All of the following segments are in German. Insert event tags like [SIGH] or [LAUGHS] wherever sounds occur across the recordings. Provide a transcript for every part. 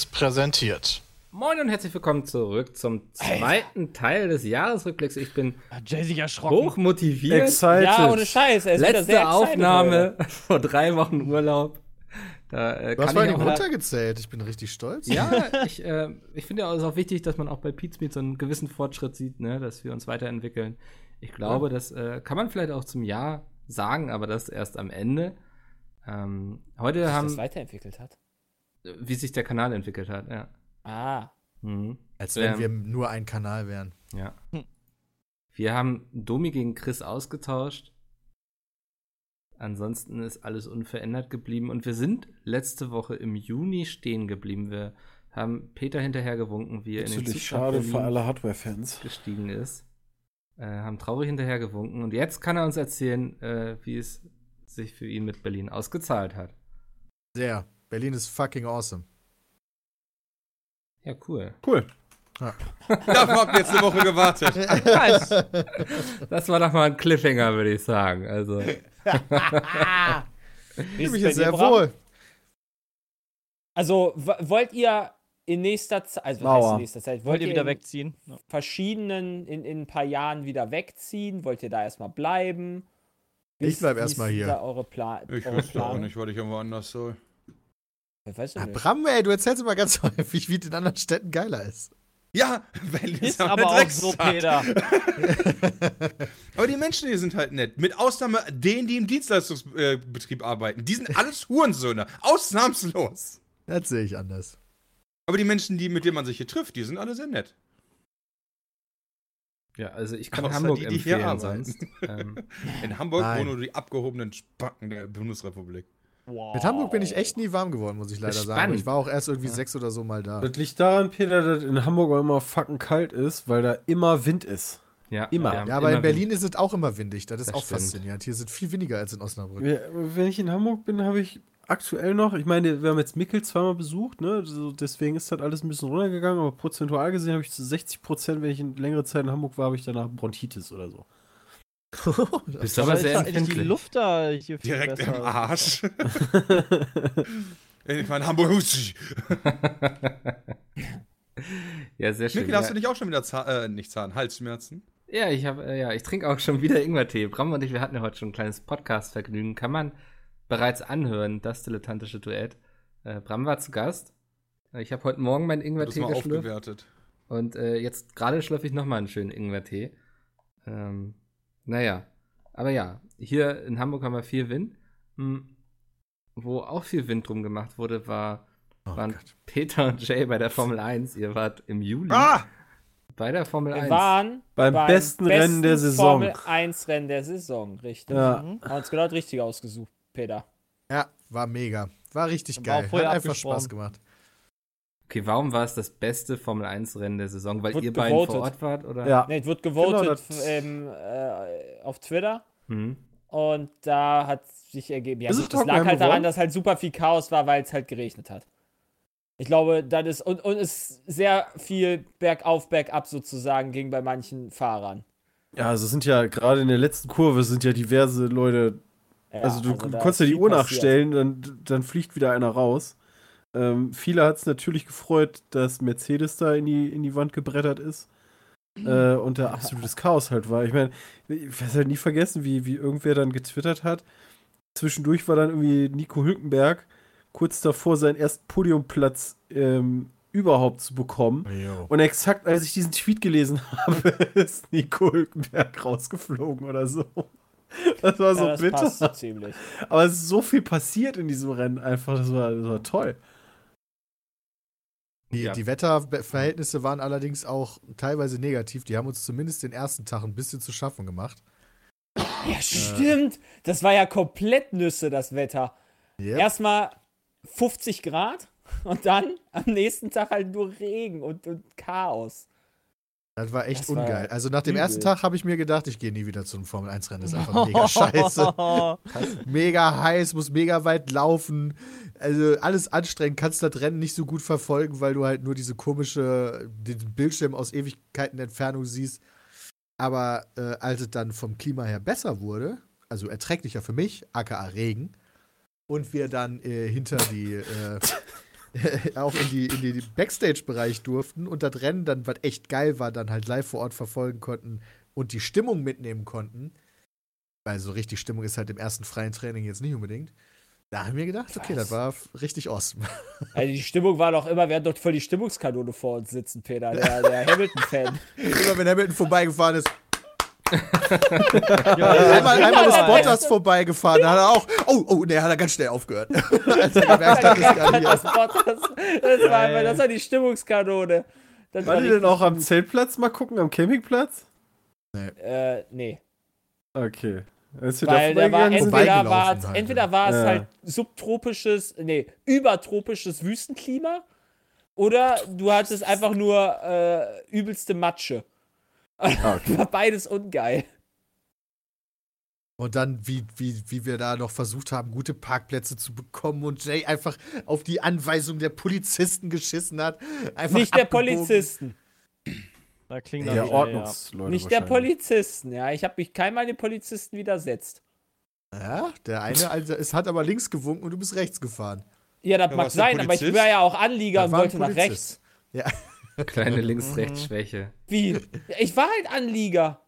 Seriös präsentiert. Moin und herzlich willkommen zurück zum zweiten Teil des Jahresrückblicks. Ich bin hochmotiviert. Excited. Ja, ohne Scheiß. Er ist wieder Letzte sehr Aufnahme [LAUGHS] vor drei Wochen Urlaub. Da, äh, Du hast vor runtergezählt. Ich bin richtig stolz. Ja, ich, äh, ich finde ja, es auch wichtig, dass man auch bei Pizmeet so einen gewissen Fortschritt sieht, ne, dass wir uns weiterentwickeln. Ich glaube, das äh, kann man vielleicht auch zum Jahr sagen, aber das erst am Ende. Ähm, heute Dass sich haben, das weiterentwickelt hat. Wie sich der Kanal entwickelt hat, ja. Ah. Mhm. Als wenn Ähm, wir nur ein Kanal wären. Ja. Hm. Wir haben Domi gegen Chris ausgetauscht. Ansonsten ist alles unverändert geblieben und wir sind letzte Woche im Juni stehen geblieben. Wir haben Peter hinterhergewunken, wie er in den Zug schade für alle Hardware-Fans. gestiegen ist. Äh, haben traurig hinterhergewunken und jetzt kann er uns erzählen, äh, wie es sich für ihn mit Berlin ausgezahlt hat. Sehr. Berlin ist fucking awesome. Ja, cool. Cool. [LAUGHS] Dafür habt ihr jetzt eine Woche gewartet. Das war doch mal ein Cliffhanger, würde ich sagen. Also, [LAUGHS] Ich mich hier sehr wohl. Also, wollt ihr in nächster Zeit, also was in nächster Zeit, Wollt ihr wieder in wegziehen? Ja. verschiedenen, in, in ein paar Jahren wieder wegziehen? Wollt ihr da erstmal bleiben? Wie Ich bleib erstmal hier. Eure Pla Ich wüsste auch nicht, was ich irgendwo anders soll. Ich weiß Ah, nicht. Bram, ey, du erzählst immer ganz [LAUGHS] häufig, wie es in anderen Städten geiler ist. Ja, Berlin Ist aber auch so. Peter. [LAUGHS] Aber die Menschen hier sind halt nett. Mit Ausnahme denen, die im Dienstleistungsbetrieb arbeiten. Die sind alles Hurensöhne. Ausnahmslos. Das sehe ich anders. Aber die Menschen, die, mit denen man sich hier trifft, die sind alle sehr nett. ja, also ich kann Außer Hamburg die, die empfehlen sonst. Ähm, In Hamburg Nein. wohnen nur die abgehobenen Spacken der Bundesrepublik. Wow. Mit Hamburg bin ich echt nie warm geworden, muss ich leider sagen. Ich war auch erst irgendwie sechs oder so mal da. Das liegt daran, Peter, dass in Hamburg auch immer fucking kalt ist, weil da immer Wind ist. ja, Immer. Ja, aber immer in Berlin ist es auch immer windig. Das ist Das auch stimmt. faszinierend. Hier sind viel weniger als in Osnabrück. Wenn ich in Hamburg bin, habe ich aktuell noch, ich meine, wir haben jetzt Mickel zweimal besucht, ne? Deswegen ist das alles ein bisschen runtergegangen, aber prozentual gesehen habe ich zu 60 Prozent, wenn ich in längere Zeit in Hamburg war, habe ich danach Bronchitis oder so. Bist aber sehr ist eigentlich die empfindlich. Luft da hier viel Direkt besser. im Arsch. [LAUGHS] ich meine, Hamburg. Ja, sehr schön. Mikkel, Ja, hast du nicht auch schon wieder Zahn, äh, nicht Zahn, Halsschmerzen? ja, ich habe, äh, ja, ich trinke auch schon wieder Ingwertee. Bram und ich, wir hatten ja heute schon ein kleines Podcast-Vergnügen. Kann man bereits anhören, das dilettantische Duett. Äh, Bram war zu Gast. Äh, Ich habe heute Morgen meinen Das Ingwertee mal geschlürft. aufgewertet. Und äh, jetzt gerade schlürfe ich nochmal einen schönen Ingwertee. Ähm, naja, aber ja, hier in Hamburg haben wir viel Wind. Hm, wo auch viel Wind drum gemacht wurde, war, Oh waren Gott. Peter und Jay bei der Formel 1. Ihr wart im Juli Ah! bei der Formel Wir 1. waren Beim besten Rennen der Saison. Formel 1 Rennen der Saison, richtig. Ja. Mhm. Haben uns genau richtig ausgesucht, Peter. Ja, war mega. War richtig War geil. Hat einfach. Spaß gemacht. Okay, warum war es das beste Formel 1 Rennen der Saison? Weil Wird ihr beiden vor gewotet. Ort wart, oder? Ja. Ne, es wird gewotet Genau, ähm, äh, auf Twitter. Hm. Und da hat sich ergeben, ja, gut, das lag halt daran, dass halt super viel Chaos war, weil es halt geregnet hat. Ich glaube, das ist, und, und es sehr viel bergauf, bergab sozusagen ging bei manchen Fahrern. Ja, also es sind ja gerade in der letzten Kurve sind ja diverse Leute Ja, also du da konntest ja die Uhr passiert. nachstellen, dann, dann fliegt wieder einer raus. Ähm, viele hat es natürlich gefreut, dass Mercedes da in die, in die Wand gebrettert ist. Äh, und da absolutes Chaos halt war. Ich meine, ich werde halt nie vergessen, wie, wie irgendwer dann getwittert hat. Zwischendurch war dann irgendwie Nico Hülkenberg kurz davor, seinen ersten Podiumplatz ähm, überhaupt zu bekommen. Jo. Und exakt als ich diesen Tweet gelesen [LAUGHS] habe, ist Nico Hülkenberg rausgeflogen oder so. Das war so ja, das bitter. passt so ziemlich. Aber es ist so viel passiert in diesem Rennen einfach. Das war, das war toll. Die, Ja. die Wetterverhältnisse waren allerdings auch teilweise negativ. Die haben uns zumindest den ersten Tag ein bisschen zu schaffen gemacht. Ja, stimmt. Das war ja komplett Nüsse, das Wetter. Yep. Erstmal 50 Grad und dann am nächsten Tag halt nur Regen und, und Chaos. Das war echt Das war ungeil. Also nach dem übel. ersten Tag habe ich mir gedacht, ich gehe nie wieder zu einem Formel 1 Rennen. Das ist einfach mega [LAUGHS] scheiße. [LAUGHS] Mega heiß, muss mega weit laufen. Also alles anstrengend, kannst das Rennen nicht so gut verfolgen, weil du halt nur diese komische, den Bildschirm aus Ewigkeiten Entfernung siehst. Aber äh, als es dann vom Klima her besser wurde, also erträglicher für mich, aka Regen, und wir dann äh, hinter die äh, [LAUGHS] auch in die, in die Backstage-Bereich durften und das Rennen dann, was echt geil war, dann halt live vor Ort verfolgen konnten und die Stimmung mitnehmen konnten. Weil so richtig Stimmung ist halt im ersten freien Training jetzt nicht unbedingt. Da haben wir gedacht, okay, Was? das war richtig awesome. [LAUGHS] Also die Stimmung war doch immer, wir hatten doch voll die Stimmungskanone vor uns sitzen, Peter, der, [LAUGHS] der Hamilton-Fan. Immer wenn Hamilton vorbeigefahren ist. Ja, [LAUGHS] einmal, einmal ist Bottas vorbeigefahren, da hat er auch. Oh, oh, ne, hat er ganz schnell aufgehört. Als er gemerkt hat, ist gar nicht das, war, das, war, einfach- das war die Stimmungskanone. Das War die denn auch am. Zeltplatz mal gucken, am Campingplatz? Äh, nee. Okay. Ist Weil da war entweder war es, halt, entweder war es Ja. halt subtropisches, nee, übertropisches Wüstenklima oder du hattest einfach nur äh, übelste Matsche. Ah, okay. [LAUGHS] War beides ungeil. Und dann, wie, wie, wie wir da noch versucht haben, gute Parkplätze zu bekommen und Jay einfach auf die Anweisung der Polizisten geschissen hat. Einfach Nicht der abgebogen. Polizisten. Da klingt wieder, Ordnungsleute. Nicht der. Polizisten, ja. Ich habe mich keinmal den Polizisten widersetzt. Ja, der eine, also, es hat aber links gewunken und du bist rechts gefahren. Ja, das Ja, mag sein, aber ich war ja auch Anlieger und wollte nach rechts. Ja. Kleine [LAUGHS] Links-Rechts-Schwäche. Wie? Ich war halt Anlieger.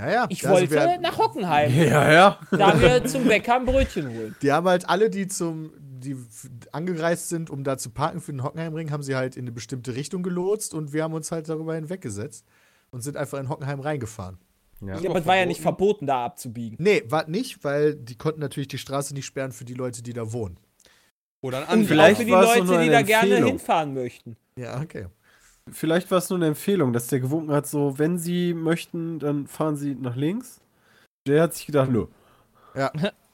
Ja, ja. Ich Also wollte wir- nach Hockenheim. Ja, ja. Da wir zum Bäcker ein Brötchen holen. Die haben halt alle, die zum, die angereist sind, um da zu parken für den Hockenheimring, haben sie halt in eine bestimmte Richtung gelotst und wir haben uns halt darüber hinweggesetzt und sind einfach in Hockenheim reingefahren. Ja. Ja, aber es war ja nicht verboten, da abzubiegen. Nee, war nicht, weil die konnten natürlich die Straße nicht sperren für die Leute, die da wohnen. Oder ein vielleicht für die war es doch Leute, nur die eine da gerne Empfehlung. hinfahren möchten. Ja, okay. Vielleicht war es nur eine Empfehlung, dass der gewunken hat, so, wenn sie möchten, dann fahren sie nach links. Der hat sich gedacht, nö. Ja. [LAUGHS]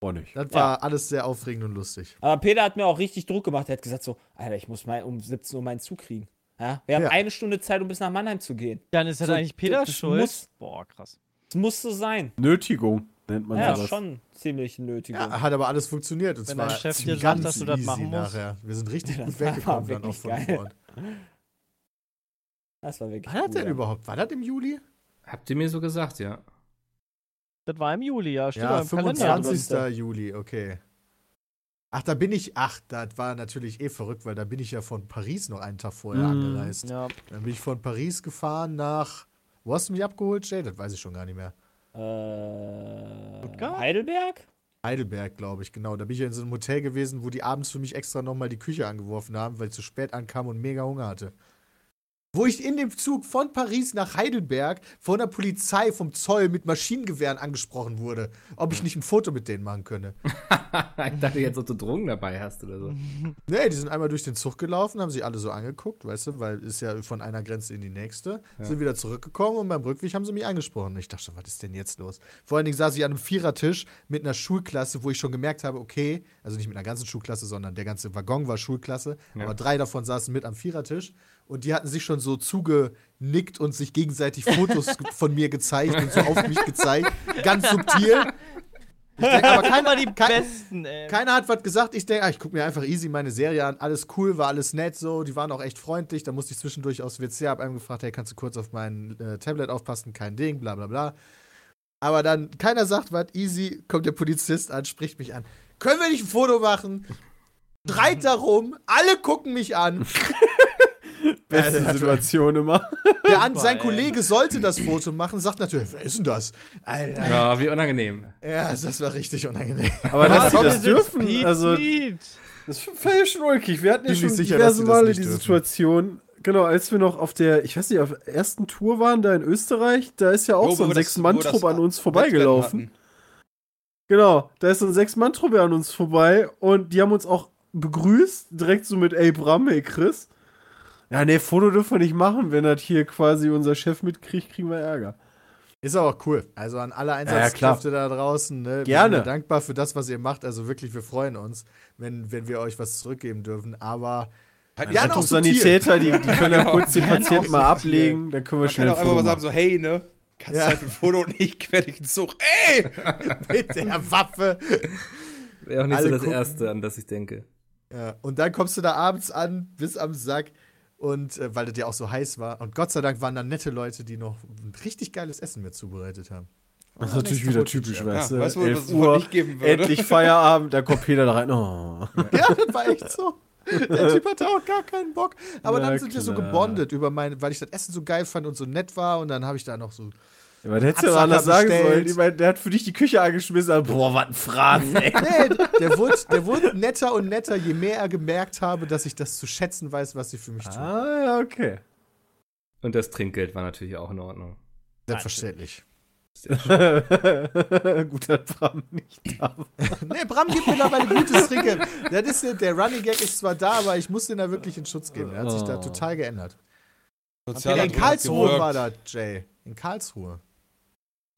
Boah, nicht. Das war alles sehr aufregend und lustig. Aber Peter hat mir auch richtig Druck gemacht. Er hat gesagt so, Alter, ich muss mein, um 17 Uhr meinen Zug kriegen. Ja? Wir haben Ja. eine Stunde Zeit, um bis nach Mannheim zu gehen. Dann ist das So, eigentlich Peter das schuld. muss- Boah, krass. Es muss so sein. Nötigung nennt man ja, sowas. schon ziemlich nötig. Ja, hat aber alles funktioniert. Und Wenn zwar dein Chef dir sagt, ganz dass du das machen musst. nachher. Wir sind richtig [LAUGHS] Das gut weggekommen dann auch von geil. Das war wirklich War das cool, denn ja. überhaupt? War das im Juli? Habt ihr mir so gesagt, ja. Das war im Juli, ja. Steht Ja, auch im Kalender. 25. drin. Juli, okay. Ach, da bin ich, ach, das war natürlich eh verrückt, weil da bin ich ja von Paris noch einen Tag vorher Mm, angereist. Ja, Dann bin ich von Paris gefahren nach, wo hast du mich abgeholt, Jay? Das weiß ich schon gar nicht mehr. Äh, Stuttgart? Heidelberg? Heidelberg, glaube ich, genau. Da bin ich ja in so einem Hotel gewesen, wo die abends für mich extra nochmal die Küche angeworfen haben, weil ich zu spät ankam und mega Hunger hatte. Wo ich in dem Zug von Paris nach Heidelberg von der Polizei, vom Zoll mit Maschinengewehren angesprochen wurde, ob ich nicht ein Foto mit denen machen könne. [LAUGHS] ich dachte jetzt, ob du Drogen dabei hast oder so. [LAUGHS] Nee, die sind einmal durch den Zug gelaufen, haben sich alle so angeguckt, weißt du, weil ist ja von einer Grenze in die nächste. Sind wieder zurückgekommen und beim Rückweg haben sie mich angesprochen. Ich dachte schon, was ist denn jetzt los? Vor allen Dingen saß ich an einem Vierertisch mit einer Schulklasse, wo ich schon gemerkt habe, okay, also nicht mit einer ganzen Schulklasse, sondern der ganze Waggon war Schulklasse, Ja. aber drei davon saßen mit am Vierertisch und die hatten sich schon so zugenickt und sich gegenseitig Fotos [LAUGHS] von mir gezeigt und so auf mich gezeigt. Ganz subtil. Ich denk, aber keiner, die kein, Besten, ey. keiner hat was gesagt. Ich denke, ah, ich gucke mir einfach easy meine Serie an. Alles cool, war alles nett so. Die waren auch echt freundlich. Da musste ich zwischendurch aufs WC, hab einem gefragt, hey, kannst du kurz auf mein äh, Tablet aufpassen? Kein Ding, bla bla bla. Aber dann, keiner sagt was, easy, kommt der Polizist an, spricht mich an. Können wir nicht ein Foto machen? Schreit darum, alle gucken mich an. [LAUGHS] Beste Alter. Situation immer. Der an, sein. Kollege sollte das Foto machen, sagt natürlich, wer ist denn das? Alter. Ja, wie unangenehm. Ja, das war richtig unangenehm. Aber dass sie das dürfen, Pete, also Pete. das ja schon ulkig. Wir hatten ja schon sicher, diverse das Male nicht die. Situation, genau, als wir noch auf der, ich weiß nicht, auf der ersten Tour waren, da in Österreich, da ist ja auch Jo, so wo ein das- Sechs-Mann-Trupp wo das an uns vorbeigelaufen. Genau, da ist so ein Sechs-Mann-Trupp an uns vorbei und die haben uns auch begrüßt, direkt so mit, ey Bram, ey Chris. Ja, nee, Foto dürfen wir nicht machen, wenn das hier quasi unser Chef mitkriegt, kriegen wir Ärger. Ist aber auch cool. Also an alle ja, Einsatzkräfte da draußen. Ne? Wir Gerne. sind ja dankbar für das, was ihr macht. Also wirklich, wir freuen uns, wenn, wenn wir euch was zurückgeben dürfen. Aber Halt, Ja, ja, noch Sanitäter, die, die können ja kurz den Patienten mal ablegen, dann können wir Man kann schnell auch ein einfach mal sagen, so, hey, ne? Kannst Ja. du halt ein Foto und ich quer dich ins Zug. Ey! [LAUGHS] mit der Waffe. Wäre auch nicht Alle so das gucken. Erste, an das ich denke. Ja, und dann kommst du da abends an, bis am Sack. Und äh, weil das ja auch so heiß war. Und Gott sei Dank waren da nette Leute, die noch ein richtig geiles Essen mir zubereitet haben. Das ist natürlich wieder typisch, weißt du? Ja, weißt du, 11 was Uhr, nicht geben würde? endlich Feierabend, da kommt Peter da rein. Oh. [LAUGHS] Ja, das war echt so. Der Typ hatte auch gar keinen Bock. Aber Na dann sind wir so klar. gebondet über meine, weil ich das Essen so geil fand und so nett war. Und dann habe ich da noch so. Ja, der hätte ja Absacker anders sagen bestellt. sollen. Ich meine, der hat für dich die Küche angeschmissen. aber Boah, was ein Fraß, [LAUGHS] ey. Nee, der wurde, der wurde netter und netter, je mehr er gemerkt habe, dass ich das zu schätzen weiß, was sie für mich tun. ah, ja, okay. Und das Trinkgeld war natürlich auch in Ordnung. Selbstverständlich. [LAUGHS] Gut, dass Bram nicht da war. [LAUGHS] Nee, Bram gibt mittlerweile gutes Trinkgeld. Das ist, ja- der Running Gag ist zwar da, aber ich muss den da wirklich in Schutz geben. Er hat sich da Oh. total geändert. Sozialer in Karlsruhe war das, Jay. In Karlsruhe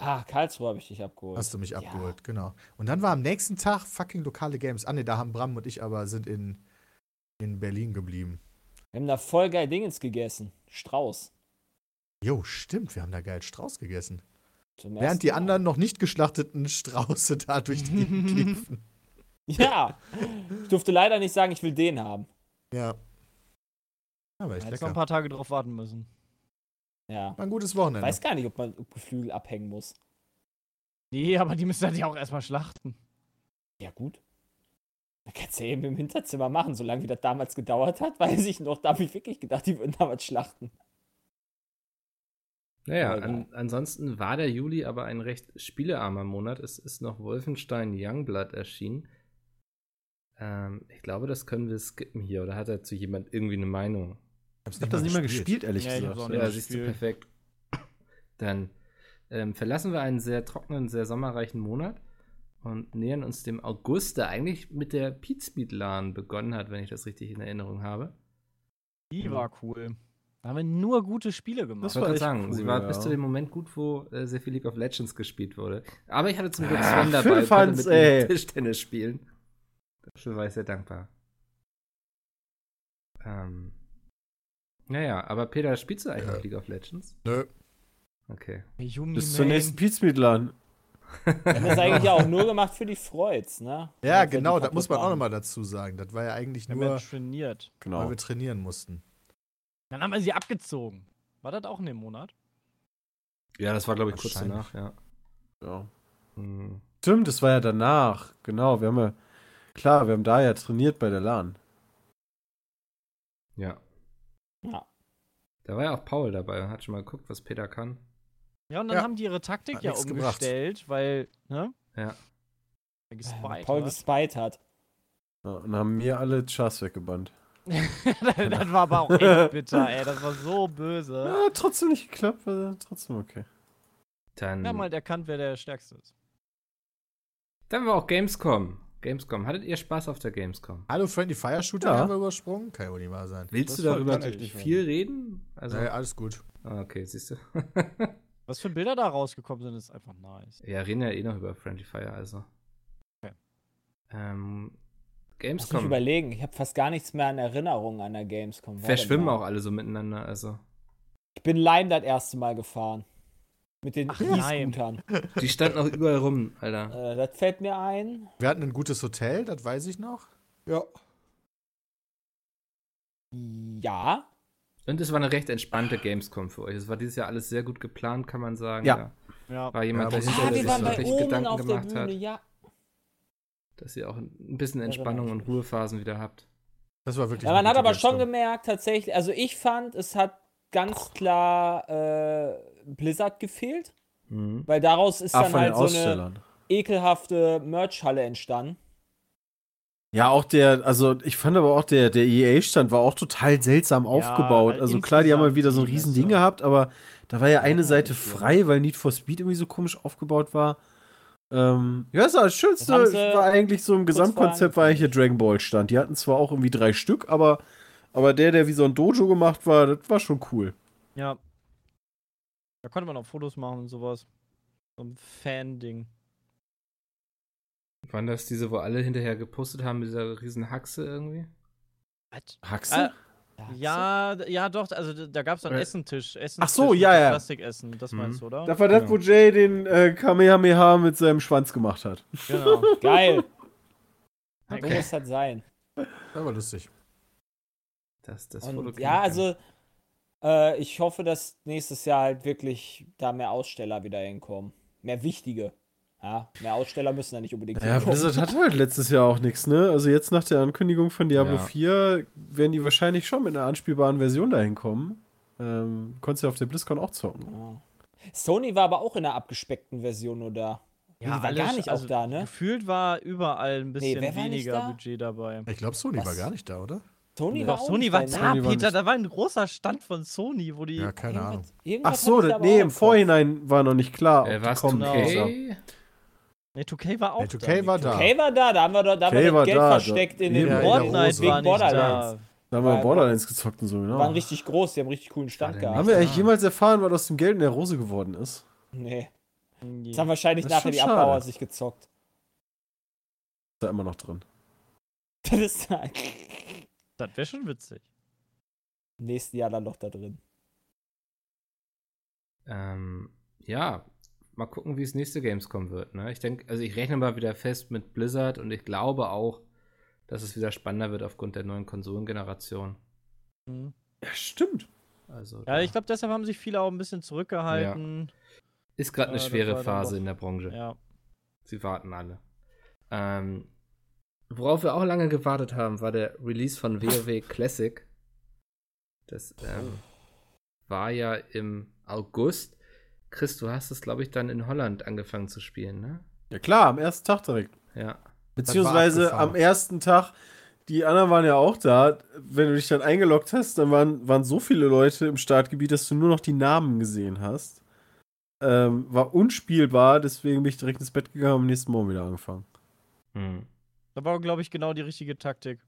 Ah, Karlsruhe habe ich dich abgeholt. hast du mich Ja. abgeholt, genau. Und dann war am nächsten Tag fucking lokale Games. Ah, ne, da haben Bram und ich aber sind in, in Berlin geblieben. Wir haben da voll geil Dingens gegessen. Strauß. Jo, stimmt, wir haben da geil Strauß gegessen. Zum Während die Mal. anderen noch nicht geschlachteten Strauße da durch die Gegend [LAUGHS] liefen. Ja. Ich durfte leider nicht sagen, ich will den haben. Ja. Aber echt Hättest noch ein paar Tage drauf warten müssen. Ja. War ein gutes Ich Wochenende. weiß gar nicht, ob man Geflügel abhängen muss. Nee, aber die müssen ja auch erstmal schlachten. Ja, gut. Da kannst du ja eben im Hinterzimmer machen, solange wie das damals gedauert hat, [LAUGHS] weiß ich noch. Da habe ich wirklich gedacht, die würden damals schlachten. Naja, an, ansonsten war der Juli aber ein recht spielearmer Monat. Es ist noch Wolfenstein Youngblood erschienen. Ähm, ich glaube, das können wir skippen hier. Oder hat dazu jemand irgendwie eine Meinung? Ich hab das nicht mal gespielt, ehrlich Nee, ich hab's gesagt. Ja, das siehst du, perfekt. Dann ähm, verlassen wir einen sehr trockenen, sehr sommerreichen Monat und nähern uns dem August, der eigentlich mit der Pete Speed LAN begonnen hat, wenn ich das richtig in Erinnerung habe. Die war cool. Da haben wir nur gute Spiele gemacht. Das Ich wollte echt sagen, cool, sie war ja. bis zu dem Moment gut, wo äh, sehr viel League of Legends gespielt wurde. Aber ich hatte zum Glück Ah, Sven dabei, konnte mit ey. ihm Tischtennis spielen. Dafür war ich sehr dankbar. Ähm, naja, aber Peter, spielst du eigentlich noch League of Legends? Nö. Okay. Yumi Bis zur nächsten Pizmeatlan. Wir haben das eigentlich ja auch nur gemacht für die Freuds, ne? Ja, Weil die genau, das muss man auch nochmal dazu sagen. Das war ja eigentlich Wir haben ja nur, trainiert. weil Genau. wir trainieren mussten. Dann haben wir sie abgezogen. War das auch in dem Monat? Ja, das war, glaube ich, kurz danach, ja. Ja. Hm. Stimmt, das war ja danach. Genau, wir haben ja. Klar, wir haben da ja trainiert bei der LAN. Ja. Ja. Da war ja auch Paul dabei und hat schon mal geguckt, was Peter kann. Ja, und dann Ja. haben die ihre Taktik Hat ja nichts gebracht. umgestellt, weil, ne? Ja. Weil gespied Paul hat. gespied hat. Ja, und haben mir alle Chars weggebannt. [LAUGHS] das war aber auch echt [LAUGHS] bitter, ey. Das war so böse. Ja, trotzdem nicht geklappt, aber trotzdem okay. Dann, Wir haben halt erkannt, wer der Stärkste ist. dann war auch Gamescom. Gamescom. Hattet ihr Spaß auf der Gamescom? Hallo, Friendly Fire Shooter Ja. haben wir übersprungen? Kann ja wohl nicht wahr sein. Willst Das du darüber nicht viel reden? Also, Nee, alles gut. Ah, okay, siehst du. [LAUGHS] Was für Bilder da rausgekommen sind, ist einfach nice. ja, reden ja eh noch über Friendly Fire, also. Okay. Ähm, Lass mich Gamescom. überlegen. Ich habe fast gar nichts mehr an Erinnerungen an der Gamescom. Verschwimmen auch alle so miteinander, also. Ich bin Lime das erste Mal gefahren. Mit den. E-Scootern. Die standen auch überall rum, Alter. äh, das fällt mir ein. Wir hatten ein gutes Hotel, das weiß ich noch. Ja. Ja. Und es war eine recht entspannte Gamescom für euch. Es war dieses Jahr alles sehr gut geplant, kann man sagen. Ja. Ja. war jemand Ja, Ah, der wir sich waren bei wirklich Omen Gedanken auf der gemacht Bühne, hat, ja. dass ihr auch ein bisschen Entspannung und. Ruhephasen wieder habt. Das war wirklich Ja, man hat aber schon gemerkt, tatsächlich, also ich fand, es hat ganz klar äh, Blizzard gefehlt, Mhm. weil daraus ist Ah, dann halt so eine ekelhafte Merch-Halle entstanden. Ja, auch der, also ich fand aber auch der, der EA-Stand war auch total seltsam aufgebaut. halt Also klar, die haben mal wieder so ein die riesen Messe. Ding gehabt, aber da war ja eine Ja, Seite so. frei, weil Need for Speed irgendwie so komisch aufgebaut war. Ähm, ja, das, war das Schönste Das war eigentlich so im Gesamtkonzept war eigentlich der Dragon Ball Stand. Die hatten zwar auch irgendwie drei Stück, aber, aber der, der wie so ein Dojo gemacht war, das war schon cool. Ja. Da konnte man auch Fotos machen und sowas. So ein Fan-Ding. Waren das diese, wo alle hinterher gepostet haben mit dieser riesen Haxe irgendwie? Haxe? Ja, d- ja, doch, also da gab es so einen Oder- Essentisch. Essentisch Ach so, ja, so ja. Plastikessen, das Mhm. meinst du, oder? das war das, Ja. wo Jay den äh, Kamehameha mit seinem Schwanz gemacht hat. Genau. Geil, [LAUGHS] so Okay. muss das sein. Das war lustig. Das, das Und ja, also äh, ich hoffe, dass nächstes Jahr halt wirklich da mehr Aussteller wieder hinkommen. mehr wichtige. Ja, mehr Aussteller müssen da nicht unbedingt Ja. Blizzard hatte halt letztes Jahr auch nichts, ne? Also jetzt nach der Ankündigung von Diablo Ja. 4 werden die wahrscheinlich schon mit einer anspielbaren Version dahin kommen. Ähm, konntest ja auf der BlizzCon auch zocken. Ja. Sony war aber auch in einer abgespeckten Version nur da. die war alles- gar nicht also auch da, ne? Gefühlt war überall ein bisschen nicht weniger? Budget dabei. Ich glaube, Sony Was? war gar nicht da, oder? Sony Doch, war Sony war da, Sony war Peter. nicht- Da war ein großer Stand von Sony, wo die. Ja, keine Ahnung. Irgendwas- irgendwas Ach so, das, nee, im. Vorhinein war noch nicht klar. Äh, ob war's die kommen. 2K? Nee, 2K war auch Nee, 2K war da. Okay, war da, da haben wir, da, da haben wir Okay, das war Geld da, da- versteckt in Ja, den in der Fortnite war nicht Borderlands. da. Da haben wir War- Borderlands gezockt und so, Die genau. waren richtig groß, die haben richtig coolen Stand War gehabt. Haben wir eigentlich jemals erfahren, was aus dem Geld in der Rose geworden ist? Nee. Das haben wahrscheinlich Das nachher die schade. Abbauer sich gezockt. Ist da immer noch drin. [LAUGHS] Das ist Das wäre schon witzig. im nächsten Jahr dann noch da drin. Ähm, ja, mal gucken, wie es nächste Gamescom wird. Ne? Ich denke, also ich rechne mal wieder fest mit Blizzard und ich glaube auch, dass es wieder spannender wird aufgrund der neuen Konsolengeneration. Mhm. Ja, stimmt. Also Ja, ich glaube, deshalb haben sich viele auch ein bisschen zurückgehalten. ist gerade eine äh, schwere Phase in der Branche. Ja. Sie warten alle. Ähm, worauf wir auch lange gewartet haben, war der Release von WoW Classic. Das ähm, war ja im August. Chris, du hast es, glaube ich, dann in Holland angefangen zu spielen, ne? Ja klar, am ersten Tag direkt. Ja. Beziehungsweise am ersten Tag, die anderen waren ja auch da. Wenn du dich dann eingeloggt hast, dann waren, waren so viele Leute im Startgebiet, dass du nur noch die Namen gesehen hast. Ähm, war unspielbar, deswegen bin ich direkt ins Bett gegangen und am nächsten Morgen wieder angefangen. Hm. Das war, glaube ich, genau die richtige Taktik.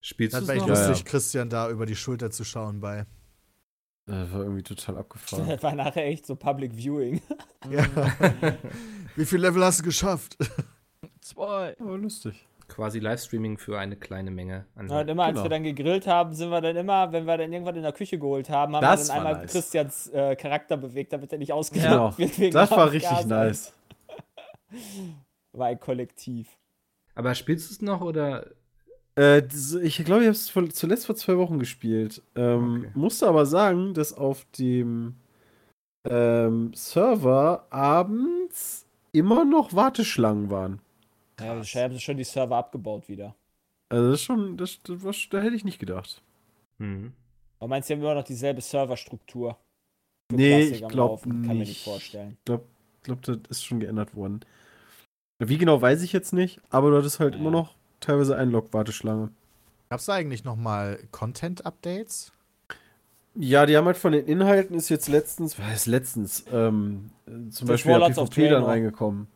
Spielst du Das es war echt noch? Ja, ja. lustig, Christian da über die Schulter zu schauen bei. Das war irgendwie total abgefahren. Das [LAUGHS] war nachher echt so Public Viewing. [LAUGHS] Ja. Wie viel Level hast du geschafft? Zwei. Aber lustig. Quasi Livestreaming für eine kleine Menge an Ja, und immer als Genau. wir dann gegrillt haben, sind wir dann immer, wenn wir dann irgendwann in der Küche geholt haben, haben Das wir dann einmal nice. Christians äh, Charakter bewegt, damit er nicht Genau. ausgenockt wird. wegen Das war richtig nice. [LAUGHS] War ein Kollektiv. Aber spielst du es noch oder? Äh, das- ich glaube, ich habe es zuletzt vor zwei Wochen gespielt. Ähm, Okay. Musste aber sagen, dass auf dem ähm, Server abends immer noch Warteschlangen waren. Ja, wahrscheinlich haben sie schon die Server abgebaut wieder. Also das ist schon, das, das war, da hätte ich nicht gedacht. Hm. Aber meinst du, die haben immer noch dieselbe Serverstruktur? Nee, Classic ich glaube Laufen? Kann mir nicht nicht. vorstellen. Ich glaube, das ist schon geändert worden. Wie genau weiß ich jetzt nicht, aber dort ist halt Ja. immer noch teilweise Einlog-Warteschlange. Gab's da eigentlich noch mal Content-Updates? Ja, die haben halt von den Inhalten ist jetzt letztens, was heißt letztens, ähm, äh, zum Das Beispiel PvP dann reingekommen.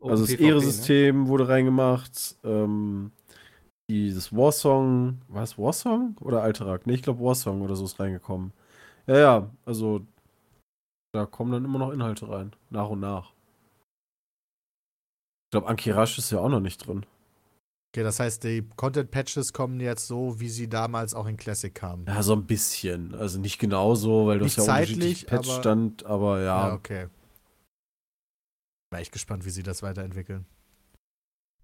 Oh, Also das PvP, ne? Ehresystem wurde reingemacht. Ähm, dieses Warsong, war es Warsong oder Alterak? Ne, ich glaube Warsong oder so ist reingekommen. Ja, ja, also da kommen dann immer noch Inhalte rein, nach und nach. Ich glaube, Ankirash ist ja auch noch nicht drin. Okay, das heißt, die Content-Patches kommen jetzt so, wie sie damals auch in Classic kamen. Ja, so ein bisschen. Also nicht genau so, weil du hast ja unterschiedlich aber- Patchstand, aber ja. Ja, okay. War echt gespannt, wie sie das weiterentwickeln.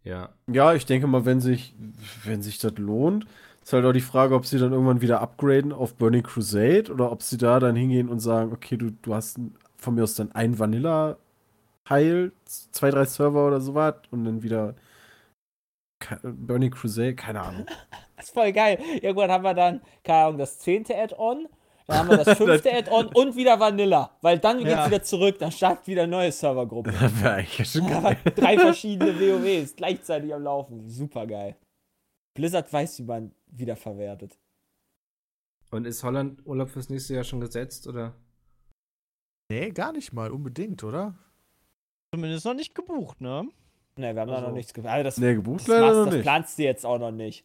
Ja. Ja, ich denke mal, wenn sich, wenn sich das lohnt, ist halt auch die Frage, ob sie dann irgendwann wieder upgraden auf Burning Crusade oder ob sie da dann hingehen und sagen, okay, du, du hast von mir aus dann ein Vanilla-Teil, zwei, drei Server oder so was und dann wieder Burning Crusade, keine Ahnung. [LAUGHS] Das ist voll geil. Irgendwann haben wir dann, keine Ahnung, das zehnte Add-on, dann haben wir das [LAUGHS] fünfte Add-on und wieder Vanilla. Weil dann geht's Ja. wieder zurück, dann startet wieder eine neue Servergruppe. [LAUGHS] Das wäre eigentlich schon geil. drei verschiedene WoWs gleichzeitig am Laufen. Super geil. Blizzard weiß, wie man wiederverwertet. Und ist Holland Urlaub fürs nächste Jahr schon gesetzt oder? Nee, gar nicht mal unbedingt, oder? Zumindest noch nicht gebucht, ne? Ne, wir haben da Also- noch nichts gemacht. Also das, Nee, gebucht das, leider machst, noch das nicht. planst du jetzt auch noch nicht.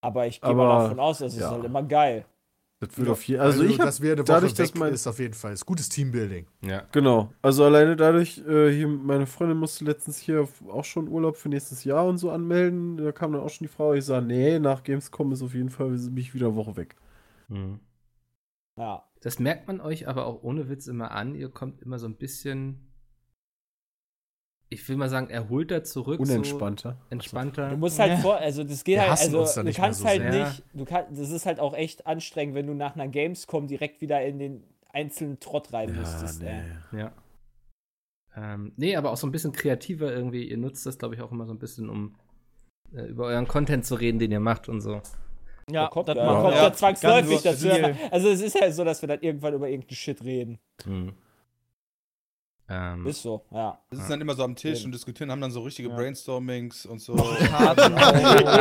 Aber ich gehe mal davon aus, das ist ja. halt immer geil. Das wird auf jeden Also, ich hab, dass wir eine Woche dadurch, weg dass mein- ist auf jeden Fall ist gutes Teambuilding. Ja. Genau. Also alleine dadurch, äh, hier, meine Freundin musste letztens hier auch schon Urlaub für nächstes Jahr und so anmelden. Da kam dann auch schon die Frau, ich sage, nee, nach Gamescom ist auf jeden Fall, bin ich wieder eine Woche weg. Hm. Ja. Das merkt man euch aber auch ohne Witz immer an. Ihr kommt immer so ein bisschen, ich will mal sagen, erholter zurück. Unentspannter. So entspannter. Du musst halt Ja. vor, also das geht Wir halt, also uns da du kannst so halt sehr. nicht, du kannst, das ist halt auch echt anstrengend, wenn du nach einer Gamescom direkt wieder in den einzelnen Trott rein Ja, müsstest. nee. Ja. Ähm, nee, aber auch so ein bisschen kreativer irgendwie. Ihr nutzt das, glaube ich, auch immer so ein bisschen, um äh, über euren Content zu reden, den ihr macht und so. Ja, Da kommt das ja, macht kommt ja zwangsläufig ganz dazu. Also es ist ja so, dass wir dann irgendwann über irgendeinen Shit reden. Hm. Ähm, Ist so, ja. Wir sitzen dann immer so am Tisch Eben. und diskutieren, haben dann so richtige Ja. Brainstormings und so. [LAUGHS]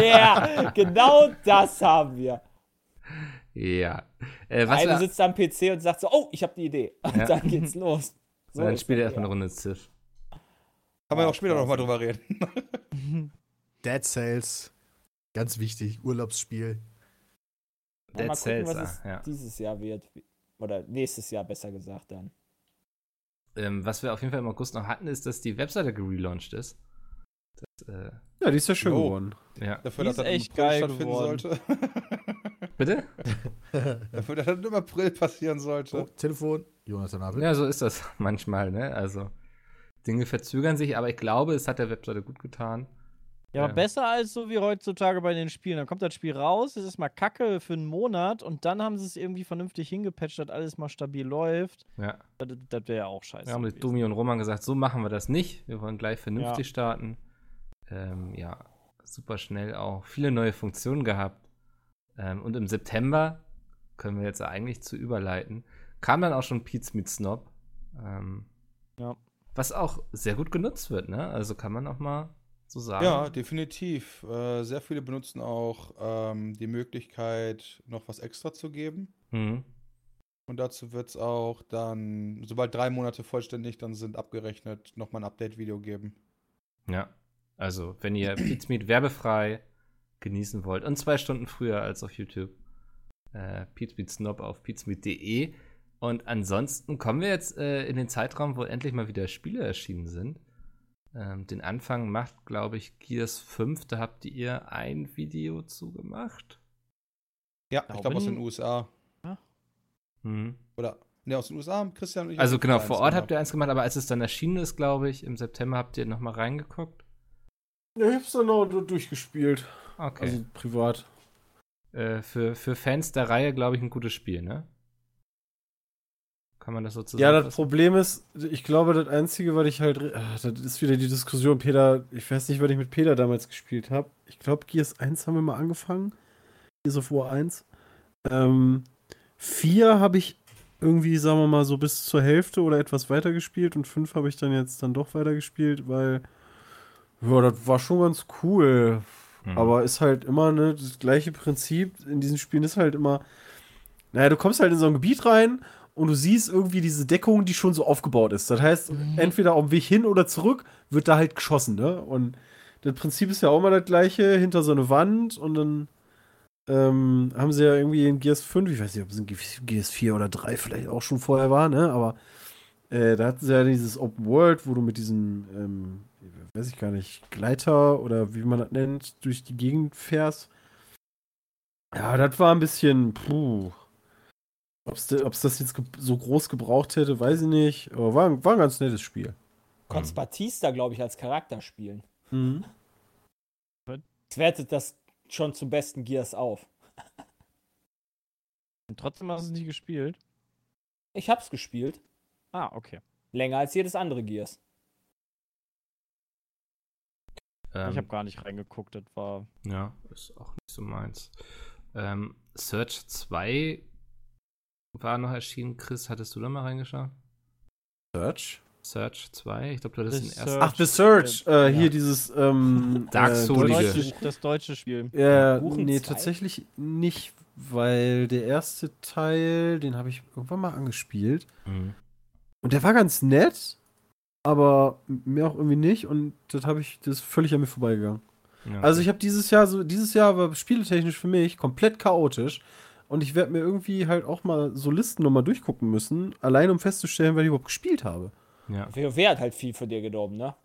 ja, [LAUGHS] genau das haben wir. ja. Äh, was Einer wir, sitzt am PC und sagt so, oh, ich habe die Idee. Und Ja. dann geht's los. [LAUGHS] So und dann spielt das, erstmal eine ja. Runde ins Tisch. Kann man Ja, auch später nochmal drüber reden. Dead Cells, ganz wichtig, Urlaubsspiel. Ja, Dead mal gucken, Cells, was ah, es ja. dieses Jahr wird. Oder nächstes Jahr besser gesagt dann. Ähm, was wir auf jeden Fall im August noch hatten, ist, dass die Webseite gelauncht ist. Das, äh, Ja, die ist ja schön Jo. geworden. ja. Dafür, Die dass das im echt April geil stattfinden geworden. sollte. [LAUGHS] [LAUGHS] Bitte? Dafür, dass das im April passieren sollte. Oh, Telefon, Jonathan Abel. Ja, so ist das [LAUGHS] manchmal, ne? Also, Dinge verzögern sich, aber ich glaube, es hat der Webseite gut getan. Ja, aber Ähm, besser als so wie heutzutage bei den Spielen. Dann kommt das Spiel raus, es ist mal kacke für einen Monat und dann haben sie es irgendwie vernünftig hingepatcht, dass alles mal stabil läuft. Ja. Das, das wäre ja auch scheiße. Wir haben mit. Domi und Roman gesagt, so machen wir das nicht. Wir wollen gleich vernünftig Ja. starten. Ähm, ja, super schnell auch. Viele neue Funktionen gehabt. Ähm, und im September können wir jetzt eigentlich zu überleiten. Kam dann auch schon Pete's Meet Snob. Ähm, Ja. Was auch sehr gut genutzt wird, ne? Also kann man auch mal so sagen. Ja, definitiv. Äh, sehr viele benutzen auch ähm, die Möglichkeit, noch was extra zu geben. Mhm. Und dazu wird es auch dann, sobald drei Monate vollständig dann sind, abgerechnet, nochmal ein Update-Video geben. Ja. Also, wenn ihr [CLEARS THROAT] Pete's Meet werbefrei genießen wollt und zwei Stunden früher als auf YouTube, äh, Pete's Meet Snob auf pete'smeet.de. Und ansonsten kommen wir jetzt äh, in den Zeitraum, wo endlich mal wieder Spiele erschienen sind. Ähm, den Anfang macht, glaube ich, Gears 5. Da habt ihr ein Video zugemacht. Ja, ich glaube aus den USA. Mhm. Oder, ne, aus den USA haben Christian und ich. Also genau, vor Ort habt ihr eins gemacht, aber als es dann erschienen ist, glaube ich, im September habt ihr noch mal reingeguckt. Ja, ich hab's dann auch du- durchgespielt. Okay. Also privat. äh, für, für Fans der Reihe, glaube ich, ein gutes Spiel, ne? Kann man das so Ja, das? Problem ist, ich glaube, das Einzige, was ich halt. ah, Das ist wieder die Diskussion, Peter. Ich weiß nicht, was ich mit Peter damals gespielt habe. Ich glaube, Gears 1 haben wir mal angefangen. Gears of War 1. Ähm, 4 habe ich irgendwie, sagen wir mal, so bis zur Hälfte oder etwas weiter gespielt und 5 habe ich dann jetzt dann doch weiter gespielt, weil. Ja, das war schon ganz cool. Mhm. Aber ist halt immer ne, das gleiche Prinzip in diesen Spielen ist halt immer, naja, du kommst halt in so ein Gebiet rein und du siehst irgendwie diese Deckung, die schon so aufgebaut ist. Das heißt, entweder auf dem Weg hin oder zurück wird da halt geschossen, ne? Und das Prinzip ist ja auch immer das gleiche, hinter so eine Wand und dann ähm, haben sie ja irgendwie in Gears 5, ich weiß nicht, ob es in Gears 4 oder 3 vielleicht auch schon vorher war, ne? Aber äh, da hatten sie ja dieses Open World, wo du mit diesem, ähm, weiß ich gar nicht, Gleiter oder wie man das nennt, durch die Gegend fährst. Ja, das war ein bisschen, puh. Ob es das jetzt so groß gebraucht hätte, weiß ich nicht. Aber war, ein- war ein ganz nettes Spiel. Konntest Batista, glaube ich, als Charakter spielen. Mhm. Das wertet das schon zum besten Gears auf. Und trotzdem hast du es nicht gespielt. Ich hab's gespielt. Ah, okay. Länger als jedes andere Gears. ähm, ich habe gar nicht reingeguckt, das war. Ja, ist auch nicht so meins. Ähm, Search 2 war noch erschienen. Chris, hattest du da mal reingeschaut? Search? Search 2? Ich glaube, du hattest den ersten. Ach, The Search. Äh, Ja. Hier dieses ähm, [LAUGHS] Dark äh, Souls. Das Deutsche- deutsche, das deutsche Spiel. Ja, Buchen nee, zwei? tatsächlich nicht, weil der erste Teil, den habe ich irgendwann mal angespielt. Mhm. Und der war ganz nett, aber mir auch irgendwie nicht. Und das habe ich, das ist völlig an mir vorbeigegangen. Ja, Also ich habe dieses Jahr so, dieses Jahr war spieletechnisch für mich komplett chaotisch. Und ich werde mir irgendwie halt auch mal so Listen nochmal durchgucken müssen, allein um festzustellen, wer ich überhaupt gespielt habe. ja. WoW hat halt viel für dir genommen, ne?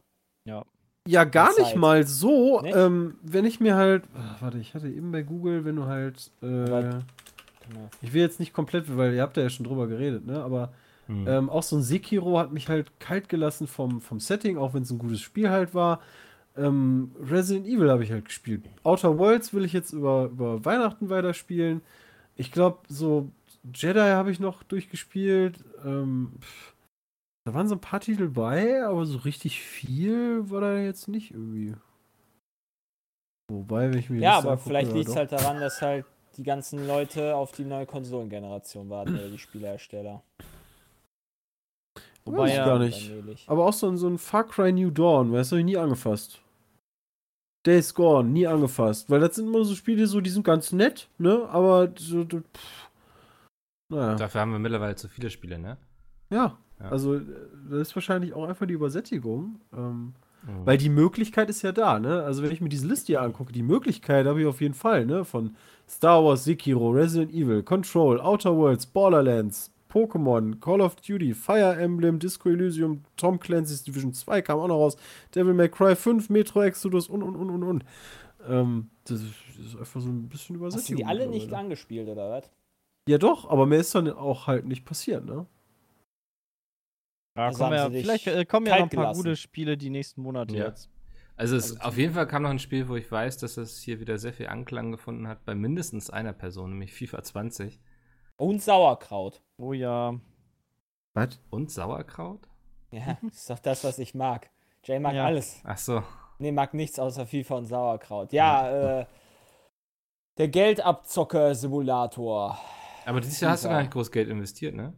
Ja, gar Die nicht Zeit. mal so. Nicht? Ähm, wenn ich mir halt. ah, warte, ich hatte eben bei Google, wenn du halt. Äh, ich will jetzt nicht komplett, weil ihr habt ja schon drüber geredet, ne? Aber Mhm. ähm, auch so ein Sekiro hat mich halt kalt gelassen vom, vom Setting, auch wenn es ein gutes Spiel halt war. Ähm, Resident Evil habe ich halt gespielt. Outer Worlds will ich jetzt über, über Weihnachten weiterspielen. Ich glaube, so Jedi habe ich noch durchgespielt. Ähm, pff, da waren so ein paar Titel bei, aber so richtig viel war da jetzt nicht irgendwie. Wobei, wenn ich mir Ja, aber angucke, vielleicht liegt es halt daran, dass halt die ganzen Leute auf die neue Konsolengeneration warten, oder die Spielehersteller. Ich ja, gar nicht. Aber auch so, ein- so ein Far Cry New Dawn, weißt du, hab ich nie angefasst. Days Gone, nie angefasst. Weil das sind immer so Spiele, so, die sind ganz nett, ne? Aber so, pff, naja. Dafür haben wir mittlerweile zu viele Spiele, ne? Ja. Ja. Also, das ist wahrscheinlich auch einfach die Übersättigung. Ähm, Mhm. Weil die Möglichkeit ist ja da, ne? Also wenn ich mir diese Liste hier angucke, die Möglichkeit habe ich auf jeden Fall, ne? Von Star Wars, Sekiro, Resident Evil, Control, Outer Worlds, Borderlands, Pokémon, Call of Duty, Fire Emblem, Disco Elysium, Tom Clancy's Division 2 kam auch noch raus, Devil May Cry 5, Metro Exodus und und und und und. Ähm, das ist das ist einfach so ein bisschen Hast du die alle nicht mittlerweile. angespielt, oder was? Ja doch, aber mehr ist dann auch halt nicht passiert, ne? Ja, Also kommen ja, vielleicht äh, kommen ja noch ein paar gelassen. gute Spiele die nächsten Monate Ja. jetzt. Also, es, Also auf jeden Fall kam noch ein Spiel, wo ich weiß, dass es hier wieder sehr viel Anklang gefunden hat, bei mindestens einer Person, nämlich FIFA 20. Und Sauerkraut. Oh ja. Was? Und Sauerkraut? Ja, ist doch das, was ich mag. Jay mag Ja. alles. Ach so. Nee, mag nichts außer FIFA und Sauerkraut. Ja, äh, der Geldabzocker-Simulator. Aber dieses Jahr hast du gar nicht groß Geld investiert, ne?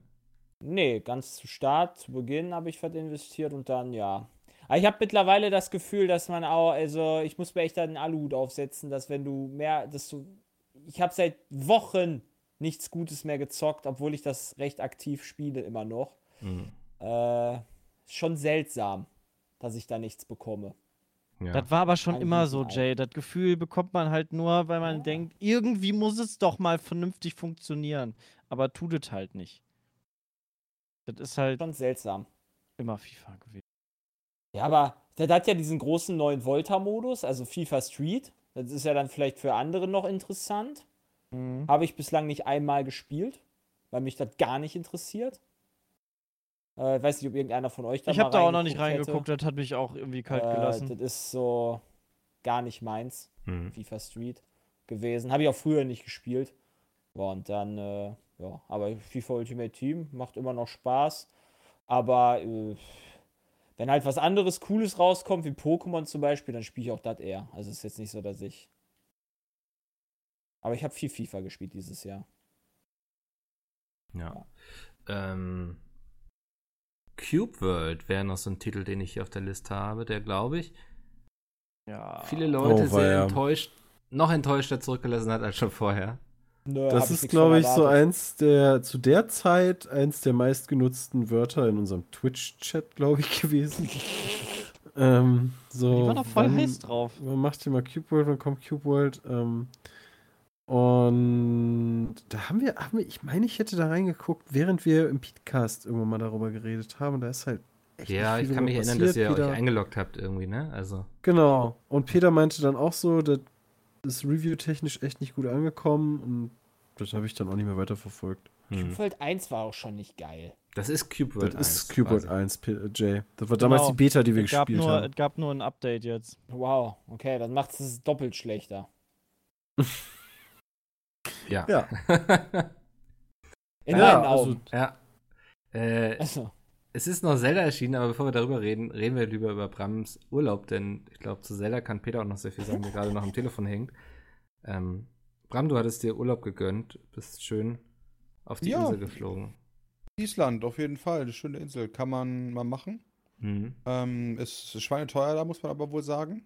Nee, ganz zu Start, zu Beginn habe ich was investiert und dann ja. Aber ich habe mittlerweile das Gefühl, dass man auch, also ich muss mir echt einen Aluhut aufsetzen, dass wenn du mehr, dass du, ich habe seit Wochen nichts Gutes mehr gezockt, obwohl ich das recht aktiv spiele immer noch. Mhm. Äh, schon seltsam, dass ich da nichts bekomme. Ja. Das war aber schon Ein immer so. Jay. Das Gefühl bekommt man halt nur, weil man Ja. denkt, irgendwie muss es doch mal vernünftig funktionieren. Aber tut es halt nicht. Das ist halt Schon seltsam. immer FIFA gewesen. Ja, aber der hat ja diesen großen neuen Volta-Modus, also FIFA Street. Das ist ja dann vielleicht für andere noch interessant. Mhm. Habe ich bislang nicht einmal gespielt, weil mich das gar nicht interessiert. Äh, weiß nicht, ob irgendeiner von euch da Ich habe da auch noch nicht reingeguckt reingeguckt, das hat mich auch irgendwie kalt hätte. gelassen. Äh, das ist so gar nicht meins, Mhm. FIFA Street gewesen. Habe ich auch früher nicht gespielt. Und dann, äh, ja, aber FIFA Ultimate Team macht immer noch Spaß. Aber äh, wenn halt was anderes Cooles rauskommt, wie Pokémon zum Beispiel, dann spiele ich auch das eher. Also ist jetzt nicht so, dass ich. Aber ich habe viel FIFA gespielt dieses Jahr. Ja. Ähm, Cube World wäre noch so ein Titel, den ich hier auf der Liste habe, der glaube ich ja. viele Leute Oh, sehr weia. enttäuscht, noch enttäuschter zurückgelassen hat als schon vorher. Nö, Das ist, glaube ich, so eins der, zu der Zeit, eins der meistgenutzten Wörter in unserem Twitch-Chat, glaube ich, gewesen. [LAUGHS] ähm, so, Die waren doch voll wann- heiß drauf. Man macht hier mal Cube World, wann kommt Cube World? Ähm, und da haben wir, haben wir, ich meine, ich hätte da reingeguckt, während wir im Podcast irgendwann mal darüber geredet haben. Da ist halt echt Ja, ich kann mich drüber erinnern, dass ihr passiert. euch Peter- eingeloggt habt irgendwie, ne? Also, Genau. Und Peter meinte dann auch so, das ist review-technisch echt nicht gut angekommen und das habe ich dann auch nicht mehr weiterverfolgt. hm. Cube World 1 war auch schon nicht geil. das ist Cube World Das ist 1 Cube World quasi. 1, P äh, Jay. Das war damals Genau. die Beta, die wir Es gespielt nur, haben. es gab nur ein Update jetzt. Wow, okay, dann macht es doppelt schlechter. [LAUGHS] Ja. Ja. In Ja, meinen also- ja. Äh, Also, es ist noch Zelda erschienen, aber bevor wir darüber reden, reden wir lieber über Brams Urlaub, denn ich glaube, zu Zelda kann Peter auch noch sehr viel sagen, der gerade noch am Telefon hängt. Ähm, Bram, du hattest dir Urlaub gegönnt, bist schön auf die Ja. Insel geflogen. Island, auf jeden Fall. Eine schöne Insel. Kann man mal machen. Mhm. Ähm, ist schweineteuer, da muss man aber wohl sagen.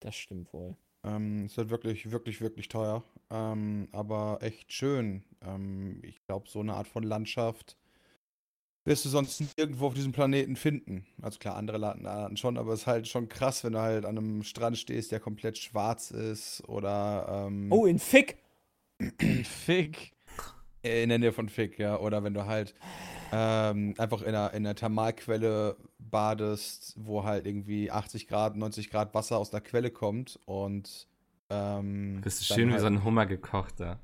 das stimmt wohl. Ähm, ist halt wirklich, wirklich, wirklich teuer. Ähm, aber echt schön. Ähm, ich glaube, so eine Art von Landschaft wirst du sonst nirgendwo auf diesem Planeten finden. Also klar, andere Arten schon, aber es ist halt schon krass, wenn du halt an einem Strand stehst, der komplett schwarz ist oder ähm, Oh, in Fick! Fick. In der Nähe von Fick, ja. Oder wenn du halt ähm, einfach in einer, in einer Thermalquelle badest, wo halt irgendwie 80 Grad, 90 Grad Wasser aus einer Quelle kommt und ähm, Bist du schön wie halt- so ein Hummer gekocht da.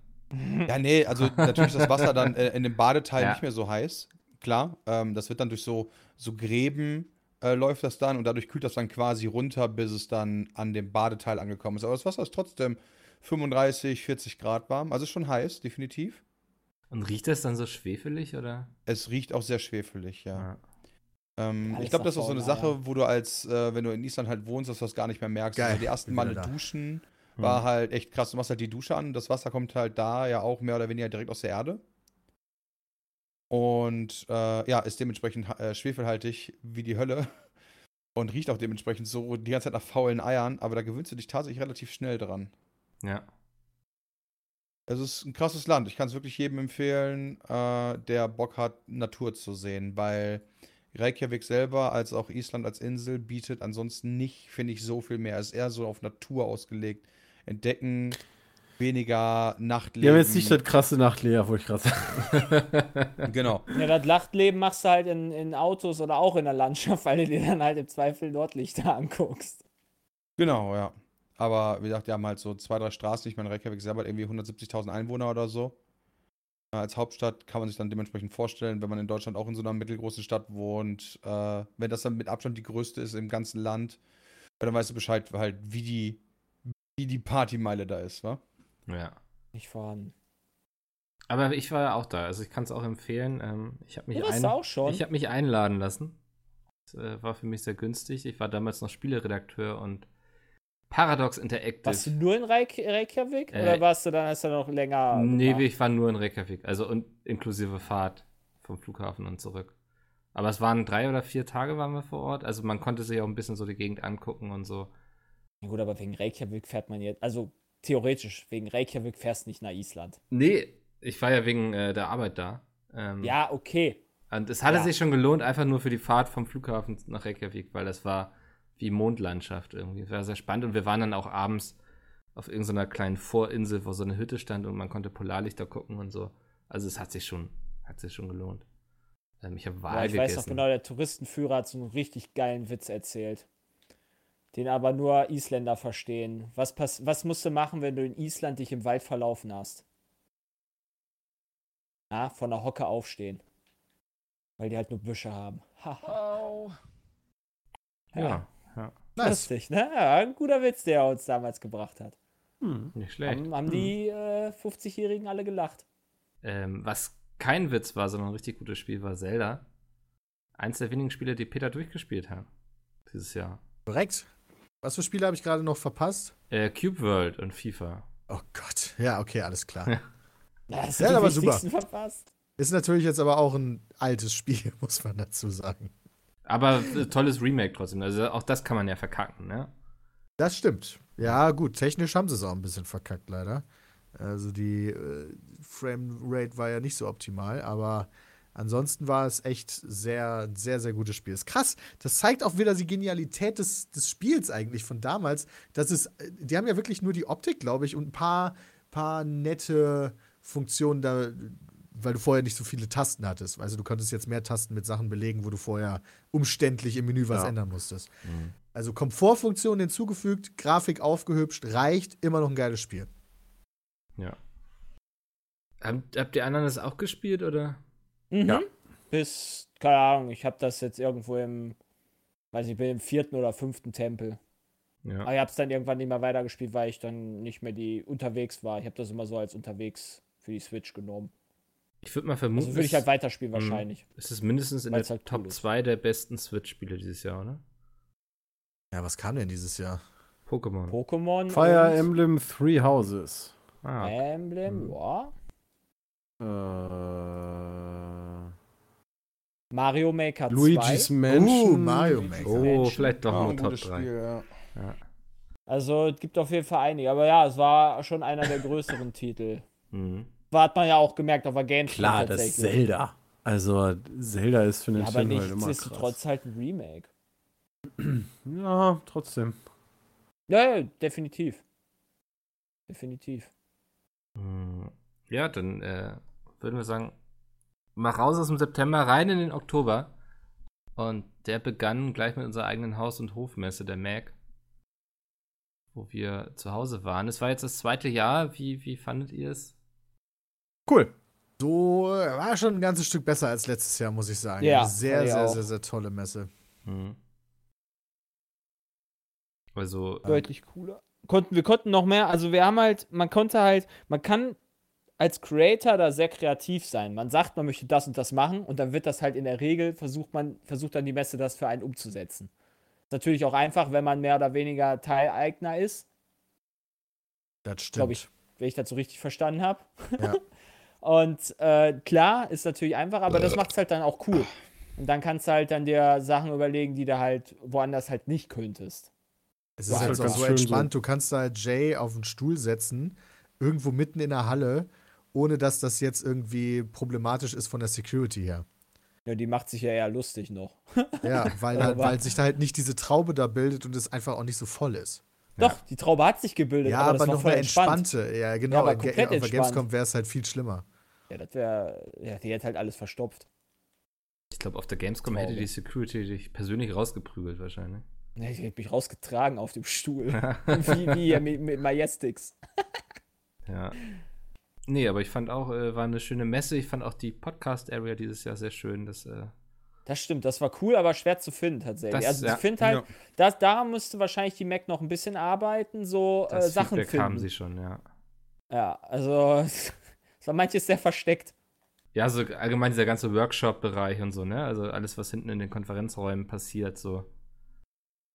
Ja, nee, also natürlich ist das Wasser dann äh, in dem Badeteil Ja. nicht mehr so heiß. Klar, ähm, das wird dann durch so, so Gräben äh, läuft das dann und dadurch kühlt das dann quasi runter, bis es dann an dem Badeteil angekommen ist. Aber das Wasser ist trotzdem 35, 40 Grad warm. Also ist schon heiß, definitiv. Und riecht das dann so schwefelig oder? Es riecht auch sehr schwefelig, ja. Ja. Ähm, ich glaube, das ist auch so eine Sache, wo du als, äh, wenn du in Island halt wohnst, dass du das gar nicht mehr merkst. Geil, Also die ersten Male duschen war halt echt krass. Du machst halt die Dusche an, das Wasser kommt halt da ja auch mehr oder weniger direkt aus der Erde. Und äh, ja, ist dementsprechend äh, schwefelhaltig wie die Hölle. [LAUGHS] Und riecht auch dementsprechend so die ganze Zeit nach faulen Eiern, aber da gewöhnst du dich tatsächlich relativ schnell dran. Ja. Es ist ein krasses Land. Ich kann es wirklich jedem empfehlen, äh, der Bock hat, Natur zu sehen, weil Reykjavik selber, als auch Island als Insel, bietet ansonsten nicht, finde ich, so viel mehr. Es ist eher so auf Natur ausgelegt. Entdecken, weniger Nachtleben. Die haben jetzt nicht das krasse Nachtleben, wo ich gerade sagen. [LAUGHS] [LAUGHS] Genau. Ja, das Nachtleben machst du halt in, in Autos oder auch in der Landschaft, [LAUGHS] weil du dir dann halt im Zweifel Nordlichter anguckst. Genau, ja. Aber wie gesagt, die haben halt so zwei, drei Straßen. Ich meine, Reykjavik selber hat irgendwie 170.000 Einwohner oder so. Als Hauptstadt kann man sich dann dementsprechend vorstellen, wenn man in Deutschland auch in so einer mittelgroßen Stadt wohnt, äh, wenn das dann mit Abstand die größte ist im ganzen Land, dann weißt du Bescheid, halt, wie die, wie die Partymeile da ist, wa? Ja. Nicht vorhanden. Aber ich war ja auch da, also ich kann es auch empfehlen. Ähm, ich habe mich, ein, ich hab mich einladen lassen. Das äh, war für mich sehr günstig. Ich war damals noch Spieleredakteur und Paradox Interactive. Warst du nur in Reik Reykjavik? Äh, oder warst du dann erst noch länger? Nee, gemacht? ich war nur in Reykjavik, also und inklusive Fahrt vom Flughafen und zurück. Aber es waren drei oder vier Tage waren wir vor Ort, also man konnte sich auch ein bisschen so die Gegend angucken und so. Ja, gut, aber wegen Reykjavik fährt man jetzt. Also theoretisch, wegen Reykjavik fährst du nicht nach Island. Nee, ich war ja wegen äh, der Arbeit da. Ähm, Ja, okay. Und es hatte Ja. sich schon gelohnt, einfach nur für die Fahrt vom Flughafen nach Reykjavik, weil das war wie Mondlandschaft irgendwie. Es war sehr spannend und wir waren dann auch abends auf irgendeiner kleinen Vorinsel, wo so eine Hütte stand und man konnte Polarlichter gucken und so. Also es hat sich schon, hat sich schon gelohnt. Ähm, ich habe Wal Ja, ich gegessen. weiß noch genau, der Touristenführer hat so einen richtig geilen Witz erzählt. Den aber nur Isländer verstehen. Was, pass was musst du machen, wenn du in Island dich im Wald verlaufen hast? Ja, von der Hocke aufstehen. Weil die halt nur Büsche haben. Haha. Ja, ja, Nice. Lustig, ne? Ja, ein guter Witz, der er uns damals gebracht hat. Hm. nicht schlecht. Haben, haben die äh, 50-Jährigen alle gelacht. Ähm, was kein Witz war, sondern ein richtig gutes Spiel war Zelda. Eins der wenigen Spiele, die Peter durchgespielt hat. Dieses Jahr. Korrekt. Was für Spiele habe ich gerade noch verpasst? Äh, Cube World und FIFA. Oh Gott. Ja, okay, alles klar. Ja. [LAUGHS] Da hast Ja, du die aber super. verpasst. Ist natürlich jetzt aber auch ein altes Spiel, [LAUGHS] muss man dazu sagen. Aber äh, tolles Remake trotzdem. Also auch das kann man ja verkacken, ne? Das stimmt. Ja, gut, technisch haben sie es auch ein bisschen verkackt, leider. Also die äh, Framerate war ja nicht so optimal, aber ansonsten war es echt sehr, sehr, sehr gutes Spiel. Ist krass. Das zeigt auch wieder die Genialität des, des Spiels eigentlich von damals. Das ist, die haben ja wirklich nur die Optik, glaube ich, und ein paar, paar nette Funktionen da, weil du vorher nicht so viele Tasten hattest. Also du konntest jetzt mehr Tasten mit Sachen belegen, wo du vorher umständlich im Menü was Ja. ändern musstest. Also Komfortfunktionen hinzugefügt, Grafik aufgehübscht, reicht, immer noch ein geiles Spiel. Ja. Habt, habt ihr anderen das auch gespielt oder? Mhm. Ja. Bis, keine Ahnung, ich habe das jetzt irgendwo im, weiß nicht, ich bin im vierten oder fünften Tempel. Ja. Aber ich habe es dann irgendwann nicht mehr weitergespielt, weil ich dann nicht mehr die unterwegs war. Ich habe das immer so als unterwegs für die Switch genommen. Ich würde mal vermuten, Also würde ich es- halt weiterspielen Mhm. wahrscheinlich. es ist mindestens in der Weil's halt cool Top ist. 2 der besten Switch-Spiele dieses Jahr, oder? Ja, was kam denn dieses Jahr? Pokémon. Pokémon Fire Emblem Three Houses. ah, Emblem, Mhm. ja. Äh, Mario Maker 2. Luigi's Mansion. Uh, Mario Maker. oh, vielleicht doch Ja, nur ein Top gutes 3. Spiel, ja. Also es gibt auf jeden Fall einige. Aber ja, es war schon einer der größeren Titel. Mhm. War, hat man ja auch gemerkt auf der Gamescom Klar, das ist. Zelda. Also, Zelda ist für Ja, aber Nintendo halt immer krass. nichtsdestotrotz halt ein Remake. [CLEARS THROAT] Ja, trotzdem. Ja, ja, definitiv. Definitiv. Mhm. Ja, dann äh, würden wir sagen, mal raus aus dem September, rein in den Oktober. Und der begann gleich mit unserer eigenen Haus- und Hofmesse, der MAC, wo wir zu Hause waren. Es war jetzt das zweite Jahr. Wie, wie fandet ihr es? Cool. So war schon ein ganzes Stück besser als letztes Jahr, muss ich sagen. Ja, Eine sehr, sehr, auch. sehr, sehr tolle Messe. Mhm. Also, Deutlich cooler. Konnten, wir konnten noch mehr, also wir haben halt, man konnte halt, man kann als Creator da sehr kreativ sein. Man sagt, man möchte das und das machen und dann wird das halt in der Regel, versucht man, versucht dann die Messe das für einen umzusetzen. Ist natürlich auch einfach, wenn man mehr oder weniger Teileigner ist, Das stimmt. glaube ich, wenn ich das so richtig verstanden habe. Ja. [LAUGHS] Und äh, klar, ist natürlich einfach, aber das macht es halt dann auch cool. Und dann kannst du halt dann dir Sachen überlegen, die du halt woanders halt nicht könntest. Es ist halt halt ganz so entspannt. Du kannst da Jay auf den Stuhl setzen, irgendwo mitten in der Halle, ohne dass das jetzt irgendwie problematisch ist von der Security her. Ja, die macht sich ja eher lustig noch. Ja, weil, [LAUGHS] da, Aber- weil sich da halt nicht diese Traube da bildet und es einfach auch nicht so voll ist. Doch, die Traube hat sich gebildet, Ja, aber, aber, das war noch voll eine entspannt. entspannte. Ja, genau. Ja, aber Ge- auf der entspannt. Gamescom wäre es halt viel schlimmer. Ja, das wäre, ja, die hätte halt alles verstopft. Ich glaube, auf der Gamescom hätte Traube. die Security dich persönlich rausgeprügelt wahrscheinlich. Ja, ich hätte mich rausgetragen auf dem Stuhl. [LAUGHS] wie, wie hier mit, mit Majestics. [LAUGHS] Ja. Nee, aber ich fand auch, äh, war eine schöne Messe. Ich fand auch die Podcast-Area dieses Jahr sehr schön. Das, äh, Das stimmt, das war cool, aber schwer zu finden tatsächlich. Das- also ja. ich finde halt, Ja. das, da müsste wahrscheinlich die Mac noch ein bisschen arbeiten, so äh, Sachen Feedback finden. haben sie schon, ja. Ja, also [LAUGHS] es war manches sehr versteckt. Ja, so allgemein dieser ganze Workshop-Bereich und so, ne? Also alles, was hinten in den Konferenzräumen passiert, so.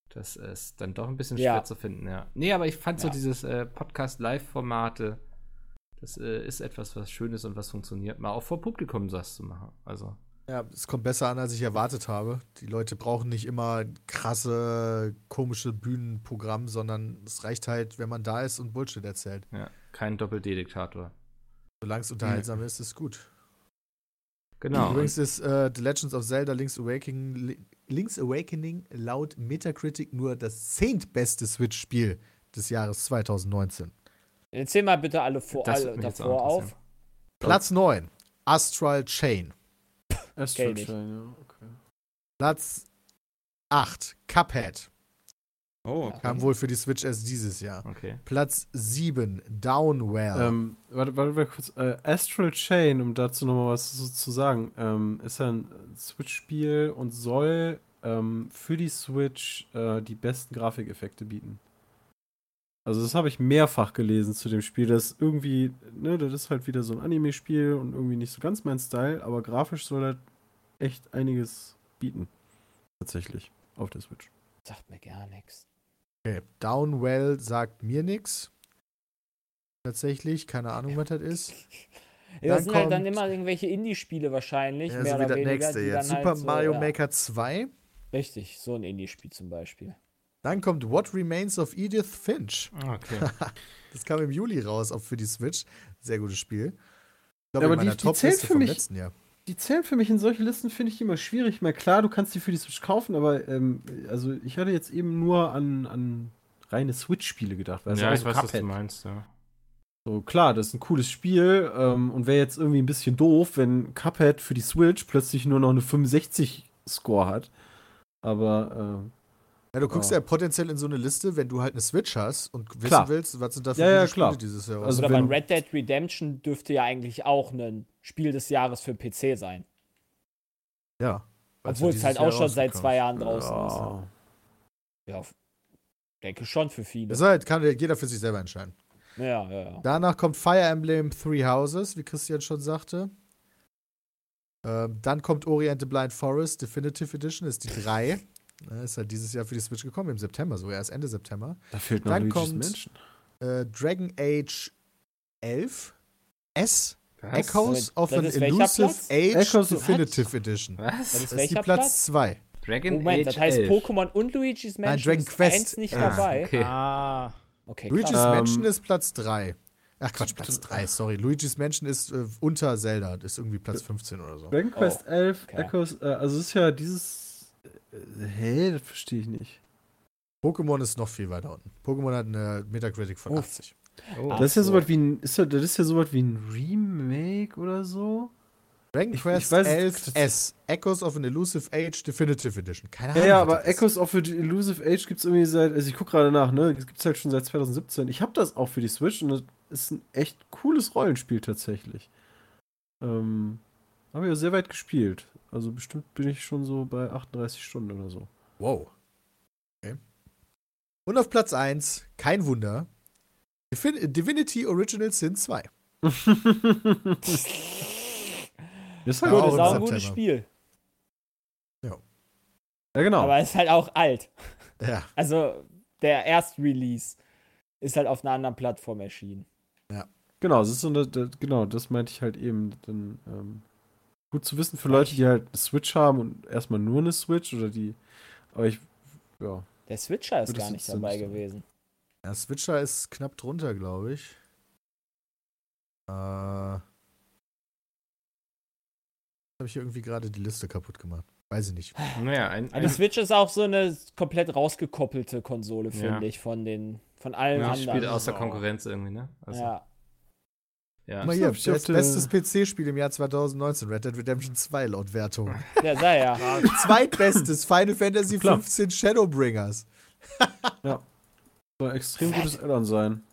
Das ist dann doch ein bisschen Ja. schwer zu finden, ja. Nee, aber ich fand so Ja. dieses äh, Podcast-Live-Formate, das äh, ist etwas, was schön ist und was funktioniert, mal auch vor Publikum das zu machen. Also, Ja, es kommt besser an, als ich erwartet habe. Die Leute brauchen nicht immer krasse, komische Bühnenprogramm, sondern es reicht halt, wenn man da ist und Bullshit erzählt. ja, kein Doppel-D-Diktator. Solange es unterhaltsam ist, ist gut. Genau. Übrigens ist äh, The Legends of Zelda Link's Awakening, Li- Link's Awakening laut Metacritic nur das zehntbeste Switch-Spiel des Jahres 2019. Erzähl mal bitte alle, vor, alle davor auf. Platz 9, Astral Chain. Astral. Chain, ja, okay. Platz 8, Cuphead. Oh, Ja. Kam wohl für die Switch erst dieses Jahr. Okay. Platz 7, Downwell. Ähm, warte, warte, warte kurz. Äh, Astral Chain, um dazu nochmal was zu, zu sagen, ähm, ist ja ein Switch-Spiel und soll ähm, für die Switch äh, die besten Grafikeffekte bieten. Also das habe ich mehrfach gelesen zu dem Spiel. Das irgendwie, ne, das ist halt wieder so ein Anime-Spiel und irgendwie nicht so ganz mein Style, aber grafisch soll das echt einiges bieten. Tatsächlich. Auf der Switch. Sagt mir gar nichts. Okay. Downwell sagt mir nichts. Tatsächlich, keine Ahnung, was das ist. [LAUGHS] Ja, das Dann sind halt dann immer irgendwelche Indie-Spiele wahrscheinlich. Ja, mehr so wie oder das weniger, nächste jetzt. dann Super halt so, Mario ja. Maker 2. Richtig, so ein Indie-Spiel zum Beispiel. Dann kommt What Remains of Edith Finch. Okay. [LAUGHS] Das kam im Juli raus, auch für die Switch. Sehr gutes Spiel. Ich Ja, glaube, aber in meiner die- die zählt für mich- letzten Jahr. Die zählen für mich in solche Listen, finde ich immer schwierig. Mal klar, du kannst die für die Switch kaufen, aber ähm, also ich hatte jetzt eben nur an, an reine Switch-Spiele gedacht. Weil es ja, auch ich so weiß, was Cuphead. du meinst, ja. So, klar, das ist ein cooles Spiel ähm, und wäre jetzt irgendwie ein bisschen doof, wenn Cuphead für die Switch plötzlich nur noch eine 65-Score hat. Aber Ja, du guckst Ja. ja potenziell in so eine Liste, wenn du halt eine Switch hast und wissen Klar. willst, was sind da für Ja, ja, Spiele klar. dieses Jahr. Also Oder wenn- bei Red Dead Redemption dürfte ja eigentlich auch ein Spiel des Jahres für PC sein. ja. Obwohl es halt Jahr auch schon seit zwei. Jahren draußen ist. ja. Denke schon für viele. Das halt, kann jeder für sich selber entscheiden. Ja, ja, ja. Danach kommt Fire Emblem Three Houses, wie Christian schon sagte. Ähm, dann kommt Ori and the Blind Forest Definitive Edition, ist die 3. ist halt dieses Jahr für die Switch gekommen, im September, so erst Ende September. Da fehlt noch Dann Luigi's kommt- Mansion. Äh, Dragon Age Was?11 S Was? Echoes Das of an ist Elusive? Age Echoes of- Definitive Edition. Was? Das Das ist die Platz Platz? 2. Dragon Moment, das Age heißt 11. Pokémon und Luigi's Nein, Mansion Dragon ist Quest. eins nicht Ah, dabei. okay. Ah. Okay, Luigi's. Ähm, Mansion ist Platz 3. Ach Quatsch, Platz 3, sorry. Luigi's Mansion ist äh, unter Zelda, das ist irgendwie Platz 15 oder so. Dragon Quest Oh, 11 okay. Echoes, äh, also es ist ja dieses. Äh, hä, das verstehe ich nicht. Pokémon ist noch viel weiter unten. Pokémon hat eine Metacritic von Uff. 80. Oh. Das ist ja so. sowas wie ein. Ist ja, das ist ja sowas wie ein Remake oder so. Dragon Ich- ich Quest weiß- 11 S, Echoes of an Elusive Age Definitive Edition. Keine Ja, Ahnung. ja, was aber das. Echoes of the Elusive Age gibt es irgendwie seit, also ich gucke gerade nach, ne? Das gibt es halt schon seit 2017. Ich habe das auch für die Switch und das ist ein echt cooles Rollenspiel tatsächlich. Ähm, habe ja sehr weit gespielt. Also bestimmt bin ich schon so bei 38 Stunden oder so. Wow. Okay. Und auf Platz 1, kein Wunder, Divin Divinity Original Sin 2. [LAUGHS] ist Ja, halt Gut, auch auch ein gutes. Spiel. Ja, genau. Aber ist halt auch alt. Ja, [LAUGHS] Also, der Erst-Release ist halt auf einer anderen Plattform erschienen. Genau, das ist so eine, das, genau, das meinte ich halt eben. Dann, ähm, gut zu wissen für Leute, die halt eine Switch haben und erstmal nur eine Switch oder die. Aber ich, ja. Der Switcher ist gar nicht dabei gewesen. der Switcher ist knapp drunter, glaube ich. Äh. Habe ich irgendwie gerade die Liste kaputt gemacht. Weiß ich nicht. Naja, ein, Aber die ein, Switch ist auch so eine komplett rausgekoppelte Konsole, Ja. finde ich, von den von allen ja, anderen. spielt außer. Konkurrenz irgendwie, ne? Also, ja. Ja. Guck mal hier, best, bestes PC-Spiel im Jahr 2019, Red Dead Redemption 2 laut Wertung. Der sei ja. [LAUGHS] Zweitbestes Final Fantasy Klar. 15 Shadowbringers. [LAUGHS] Soll ein extrem gutes Add-on sein.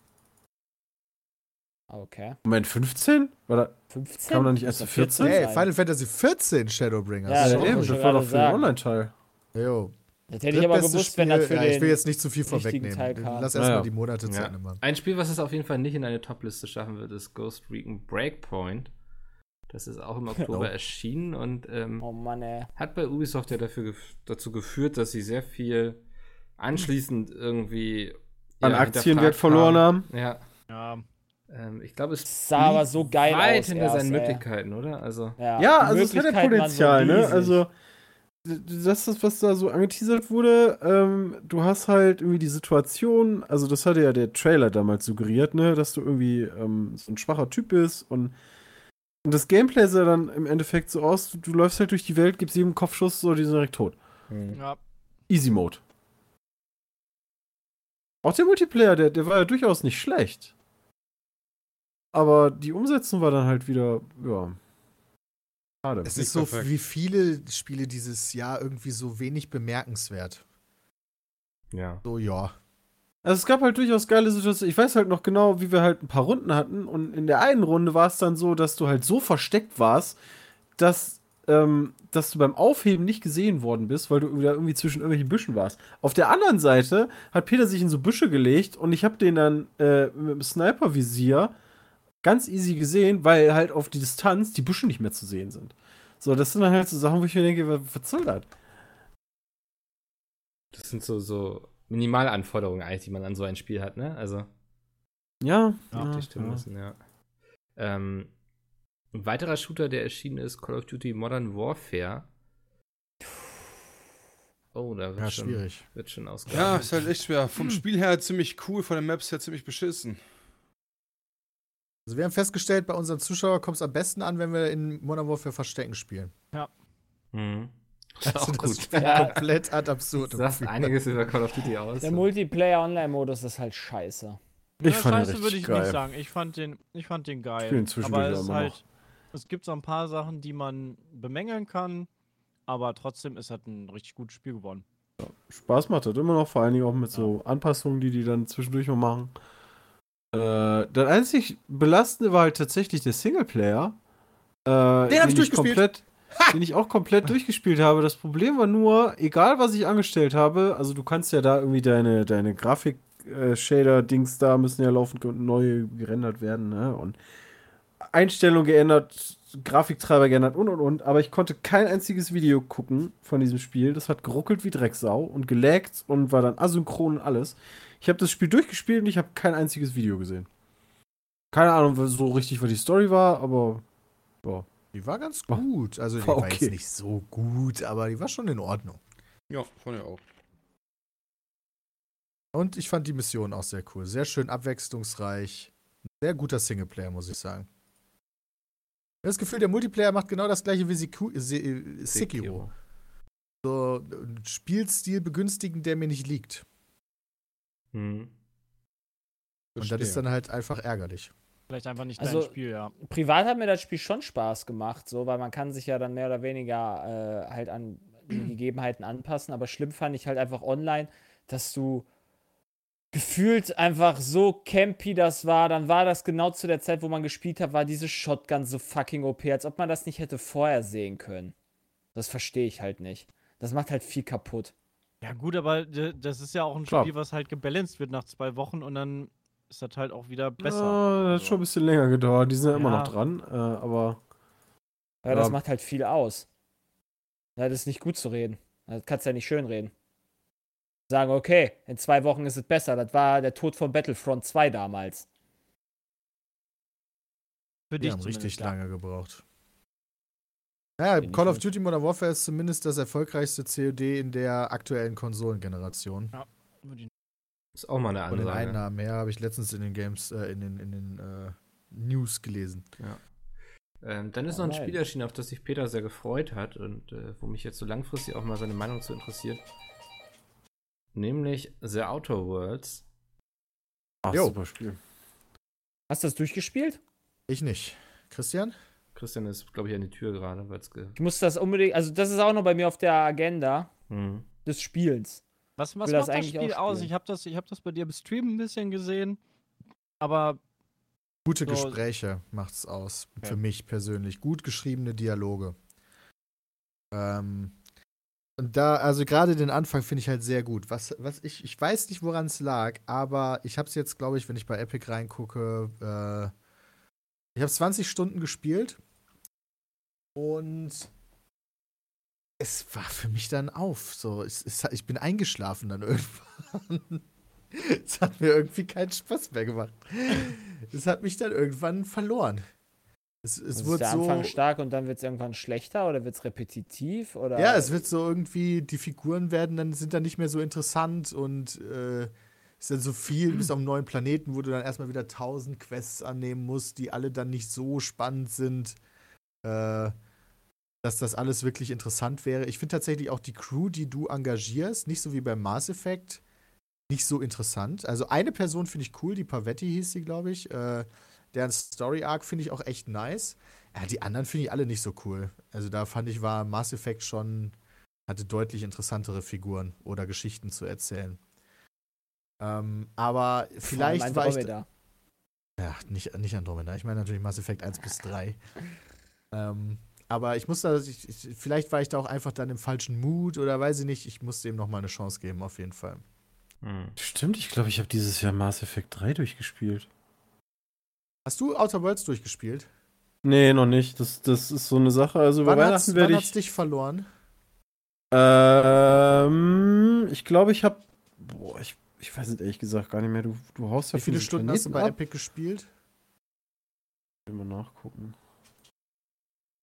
Okay. Moment, 15? War da, 15? Kam da nicht erst Muss zu doch 14? Hey, sein. Final Fantasy 14 Shadowbringers. Ja, ja, das eben, das war doch für den. Online-Teil. Jo. Das hätte ich aber gewusst, wenn das für ja, den. ich will jetzt nicht zu viel vorwegnehmen. Lass erstmal ja. die Monate zu Ja. Ende machen. Ein Spiel, was es auf jeden Fall nicht in eine Top-Liste schaffen wird, ist Ghost Recon Breakpoint. Das ist auch im [LAUGHS] Oktober Oh. erschienen und ähm, Oh Mann, hat bei Ubisoft ja dafür gef dazu geführt, dass sie sehr viel anschließend irgendwie An ja, Aktienwert verloren haben. Ja, Ja, ähm, ich glaube, es sah aber so geil weit aus hinter erst, seinen ey. Möglichkeiten, oder? Also Ja, Ja, also es hat ja Möglichkeiten waren Potenzial, ne? riesig. Also, das ist, was da so angeteasert wurde. Ähm, du hast halt irgendwie die Situation, also das hatte ja der Trailer damals suggeriert, ne? Dass du irgendwie ähm, so ein schwacher Typ bist und, und das Gameplay sah dann im Endeffekt so aus, du, du läufst halt durch die Welt, gibst jedem Kopfschuss, so, die sind direkt tot. Hm. ja. Easy Mode. Auch der Multiplayer, der, der war ja durchaus nicht schlecht. Aber die Umsetzung war dann halt wieder, ja. Schade. Es ist so perfekt. wie viele Spiele dieses Jahr irgendwie so wenig bemerkenswert. ja. So, ja. Also es gab halt durchaus geile Situationen. Ich weiß halt noch genau, wie wir halt ein paar Runden hatten. Und in der einen Runde war es dann so, dass du halt so versteckt warst, dass, ähm, dass du beim Aufheben nicht gesehen worden bist, weil du wieder irgendwie zwischen irgendwelchen Büschen warst. Auf der anderen Seite hat Peter sich in so Büsche gelegt und ich habe den dann äh, mit dem Sniper-Visier ganz easy gesehen, weil halt auf die Distanz die Büsche nicht mehr zu sehen sind. So, das sind dann halt so Sachen, wo ich mir denke, was, soll das? Das sind so, so Minimalanforderungen eigentlich, die man an so ein Spiel hat, ne? Also Ja, Ja, die stimmen ja. müssen, ja. Ähm, ein weiterer Shooter, der erschienen ist, Call of Duty Modern Warfare. Oh, da wird Ja, schon, schwierig. Wird schon Ja, ausgearbeitet. ist halt echt schwer. Vom Spiel her ziemlich cool, von den Maps her ziemlich beschissen. Also wir haben festgestellt, bei unseren Zuschauern kommt es am besten an, wenn wir in Modern Warfare Verstecken spielen. Mhm. [LAUGHS] Das ist Also auch das gut. Ja. komplett ad absurd. Das sagt einiges über Call of Duty aus. Der Multiplayer-Online-Modus ist halt scheiße. Ich Ja, fand den Scheiße richtig würde ich geil. nicht sagen. Ich fand den, ich fand den geil. spiele ihn zwischendurch aber es ist immer halt, es gibt so ein paar Sachen, die man bemängeln kann, aber trotzdem ist halt ein richtig gutes Spiel geworden. Spaß macht das immer noch, vor allen Dingen auch mit so Anpassungen, die die dann zwischendurch mal machen. Äh, das einzig Belastende war halt tatsächlich der Singleplayer. Äh, den hab ich durchgespielt. Komplett, den ich auch komplett durchgespielt habe. Das Problem war nur, egal was ich angestellt habe, also du kannst ja da irgendwie deine, deine Grafik-Shader-Dings da müssen ja laufend neu gerendert werden, ne? Und Einstellung geändert, Grafiktreiber geändert und und und, aber ich konnte kein einziges Video gucken von diesem Spiel. Das hat geruckelt wie Drecksau und gelaggt und war dann asynchron und alles. Ich habe das Spiel durchgespielt und ich habe kein einziges Video gesehen. Keine Ahnung, was so richtig, was die Story war, aber Die war ganz War- gut. Also die war war, okay. jetzt nicht so gut, aber die war schon in Ordnung. Ja, von mir auch. Und ich fand die Mission auch sehr cool. Sehr schön abwechslungsreich. Sehr guter Singleplayer, muss ich sagen. Ich Das Gefühl, der Multiplayer macht genau das gleiche wie Siku Se äh, Sekiro. So einen Spielstil begünstigen, der mir nicht liegt. Mhm. Und das ist dann halt einfach ärgerlich. Vielleicht einfach nicht Also- dein Spiel, ja. Privat hat mir das Spiel schon Spaß gemacht, so, weil man kann sich ja dann mehr oder weniger äh, halt an die [CLEARS THROAT] Gegebenheiten anpassen. Aber schlimm fand ich halt einfach online, dass du gefühlt einfach so campy das war. Dann war das genau zu der Zeit, wo man gespielt hat, war diese Shotgun so fucking OP, als ob man das nicht hätte vorher sehen können. Das verstehe ich halt nicht. Das macht halt viel kaputt. Ja, gut, aber das ist ja auch ein Klar. Spiel, was halt gebalanced wird nach zwei Wochen und dann ist das halt auch wieder besser. Ja, das hat schon ein bisschen länger gedauert. Die sind ja immer noch dran, äh, aber Ja, das Ja. macht halt viel aus. Ja, das ist nicht gut zu reden. Das kannst du ja nicht schön reden. Sagen, okay, in zwei Wochen ist es besser. Das war der Tod von Battlefront 2 damals. Für Die dich haben richtig lange gebraucht. Naja, Call of. Duty Modern Warfare ist zumindest das erfolgreichste COD in der aktuellen Konsolengeneration. Ich- Ist auch mal eine Von den. Einnahmen her habe ich letztens in den Games, äh, in den, in den äh, News gelesen. Ähm, dann ist noch ein. Spiel erschienen, auf das sich Peter sehr gefreut hat und äh, wo mich jetzt so langfristig auch mal seine Meinung zu interessiert. Nämlich The Outer Worlds. ach, Jo. super Spiel. Hast du das durchgespielt? Ich nicht. Christian? Christian ist, glaube ich, an die Tür gerade, es. Ich muss das unbedingt, also das ist auch noch bei mir auf der Agenda Hm. des Spielens. Was, was das macht das eigentlich Spiel aus? Ich habe das, ich hab das bei dir im Stream ein bisschen gesehen. Aber Gute So- Gespräche macht's aus. Okay. Für mich persönlich. Gut geschriebene Dialoge. Ähm, und da, also gerade den Anfang finde ich halt sehr gut. Was, was ich, ich weiß nicht, woran es lag, aber ich habe es jetzt, glaube ich, wenn ich bei Epic reingucke, äh, ich habe 20 Stunden gespielt und es war für mich dann auf. So, es, es, ich bin eingeschlafen dann [LAUGHS] irgendwann. Es hat mir irgendwie keinen Spaß mehr gemacht. Es hat mich dann irgendwann verloren. Es, es ist wurde der so. Anfang stark und dann wird es irgendwann schlechter oder wird es repetitiv? Oder Ja, es wird so irgendwie, die Figuren werden dann, sind dann nicht mehr so interessant und äh, ist dann so viel [CLEARS THROAT] bis auf einen neuen Planeten, wo du dann erstmal wieder tausend Quests annehmen musst, die alle dann nicht so spannend sind, äh, dass das alles wirklich interessant wäre. Ich finde tatsächlich auch die Crew, die du engagierst, nicht so wie beim Mass Effect, nicht so interessant. Also eine Person finde ich cool, die Pavetti hieß sie, glaube ich. Äh, deren Story Arc finde ich auch echt nice. Ja, die anderen finde ich alle nicht so cool. Also da fand ich, war Mass Effect schon, hatte deutlich interessantere Figuren oder Geschichten zu erzählen. Ähm, aber vielleicht war ich. Ja, nicht, nicht Andromeda. Ich meine natürlich Mass Effect 1 bis 3. Ähm, aber ich musste, ich, ich, vielleicht war ich da auch einfach dann im falschen Mut oder weiß ich nicht. Ich musste ihm noch mal eine Chance geben, auf jeden Fall. Hm. Stimmt, ich glaube, ich habe dieses Jahr Mass Effect 3 durchgespielt. Hast du Outer Worlds durchgespielt? Nee, noch nicht. Das, das ist so eine Sache. Also über Wann hat's, Weihnachten werde wann hat's ich. dich verloren? Ähm, ich glaube, ich habe. Boah, ich, ich weiß es ehrlich gesagt gar nicht mehr. Du, du haust ja Wie viele Stunden hast du bei Planeten ab. Epic gespielt? Ich will mal nachgucken.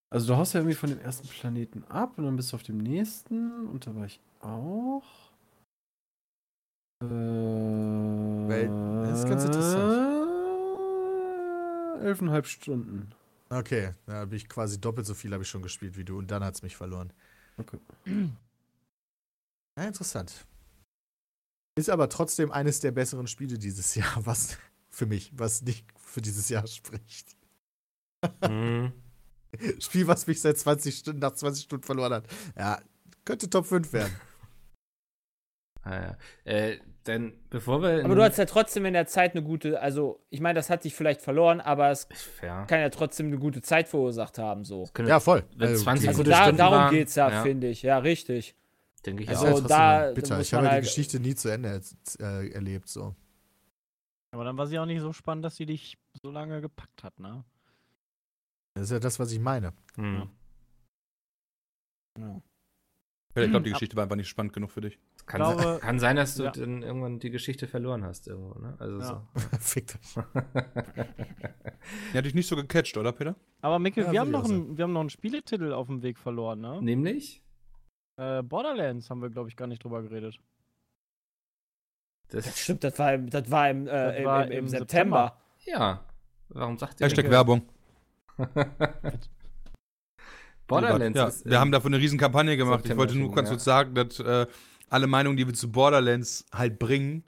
Also du haust ja irgendwie von dem ersten Planeten ab und dann bist du auf dem nächsten und da war ich auch. Äh, das ist ganz interessant. Elfeinhalb Stunden. Okay, da habe ich quasi doppelt so viel habe ich schon gespielt wie du und dann hat es mich verloren. Okay. Ja, interessant. Ist aber trotzdem eines der besseren Spiele dieses Jahr, [LAUGHS] was für mich, was nicht für dieses Jahr spricht. Hm. [LAUGHS] Spiel, was mich seit 20 Stunden, nach 20 Stunden verloren hat. Ja, könnte Top 5 werden. [LAUGHS] Ah, ja. äh, denn bevor wir. Aber du hast ja trotzdem in der Zeit eine gute, also ich meine, das hat dich vielleicht verloren, aber es Ja. kann ja trotzdem eine gute Zeit verursacht haben, so. Ja, voll. Wenn Also, 20 Also gute da, Stunden darum waren, geht's ja, ja. finde ich. Ja, richtig. Denke ich Also auch. ja trotzdem da- noch bitter. Ich habe ja die halt- Geschichte nie zu Ende äh, erlebt. So. Aber dann war sie auch nicht so spannend, dass sie dich so lange gepackt hat, ne? Das ist ja das, was ich meine. Hm. Ja. Ich glaube, die Geschichte war einfach nicht spannend genug für dich. Kann, glaube- se- kann sein, dass du Ja. dann irgendwann die Geschichte verloren hast irgendwo, ne? Also Ja. Fickt euch. so. [LAUGHS] Die hat dich nicht so gecatcht, oder, Peter? Aber Mikkel, Ja, wir, haben noch einen, wir haben noch einen Spieletitel auf dem Weg verloren, ne? Nämlich? Äh, Borderlands haben wir, glaube ich, gar nicht drüber geredet. Das, Stimmt, das war im, das war im, äh, Das im, war im, im im September. ja. Warum sagt ihr Hashtag Mikkel? Werbung. [LAUGHS] Borderlands ja, ist. wir haben dafür eine riesen Kampagne gemacht. Ich September wollte nur ganz ja. kurz sagen, dass äh, alle Meinungen, die wir zu Borderlands halt bringen,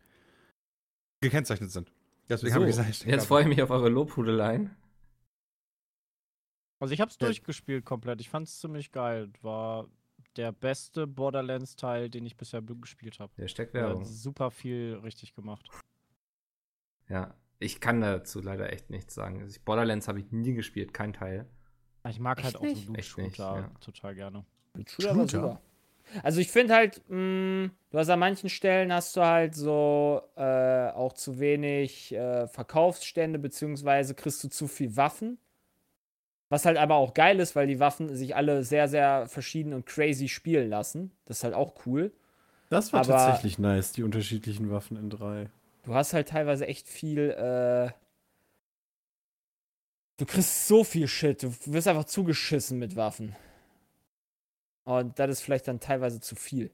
gekennzeichnet sind. Deswegen so, habe ich gesagt, Hashtag jetzt freue ich mich auf eure Lobhudeleien. Also ich habe es Ja. durchgespielt komplett. Ich fand es ziemlich geil. War der beste Borderlands-Teil, den ich bisher gespielt habe. Hashtag Ja, Werbung. super viel richtig gemacht. Ja. Ich kann dazu leider echt nichts sagen. Also ich- Borderlands habe ich nie gespielt, kein Teil. Ich mag Echt halt auch nicht? so Loot-Shooter ja. total gerne. Shooter war super. Also ich finde halt, mh, du hast an manchen Stellen hast du halt so äh, auch zu wenig äh, Verkaufsstände, beziehungsweise kriegst du zu viel Waffen. Was halt aber auch geil ist, weil die Waffen sich alle sehr, sehr verschieden und crazy spielen lassen. Das ist halt auch cool. Das war Aber- tatsächlich nice, die unterschiedlichen Waffen in 3. Du hast halt teilweise echt viel, äh, Du kriegst so viel Shit. Du wirst einfach zugeschissen mit Waffen. Und das ist vielleicht dann teilweise zu viel.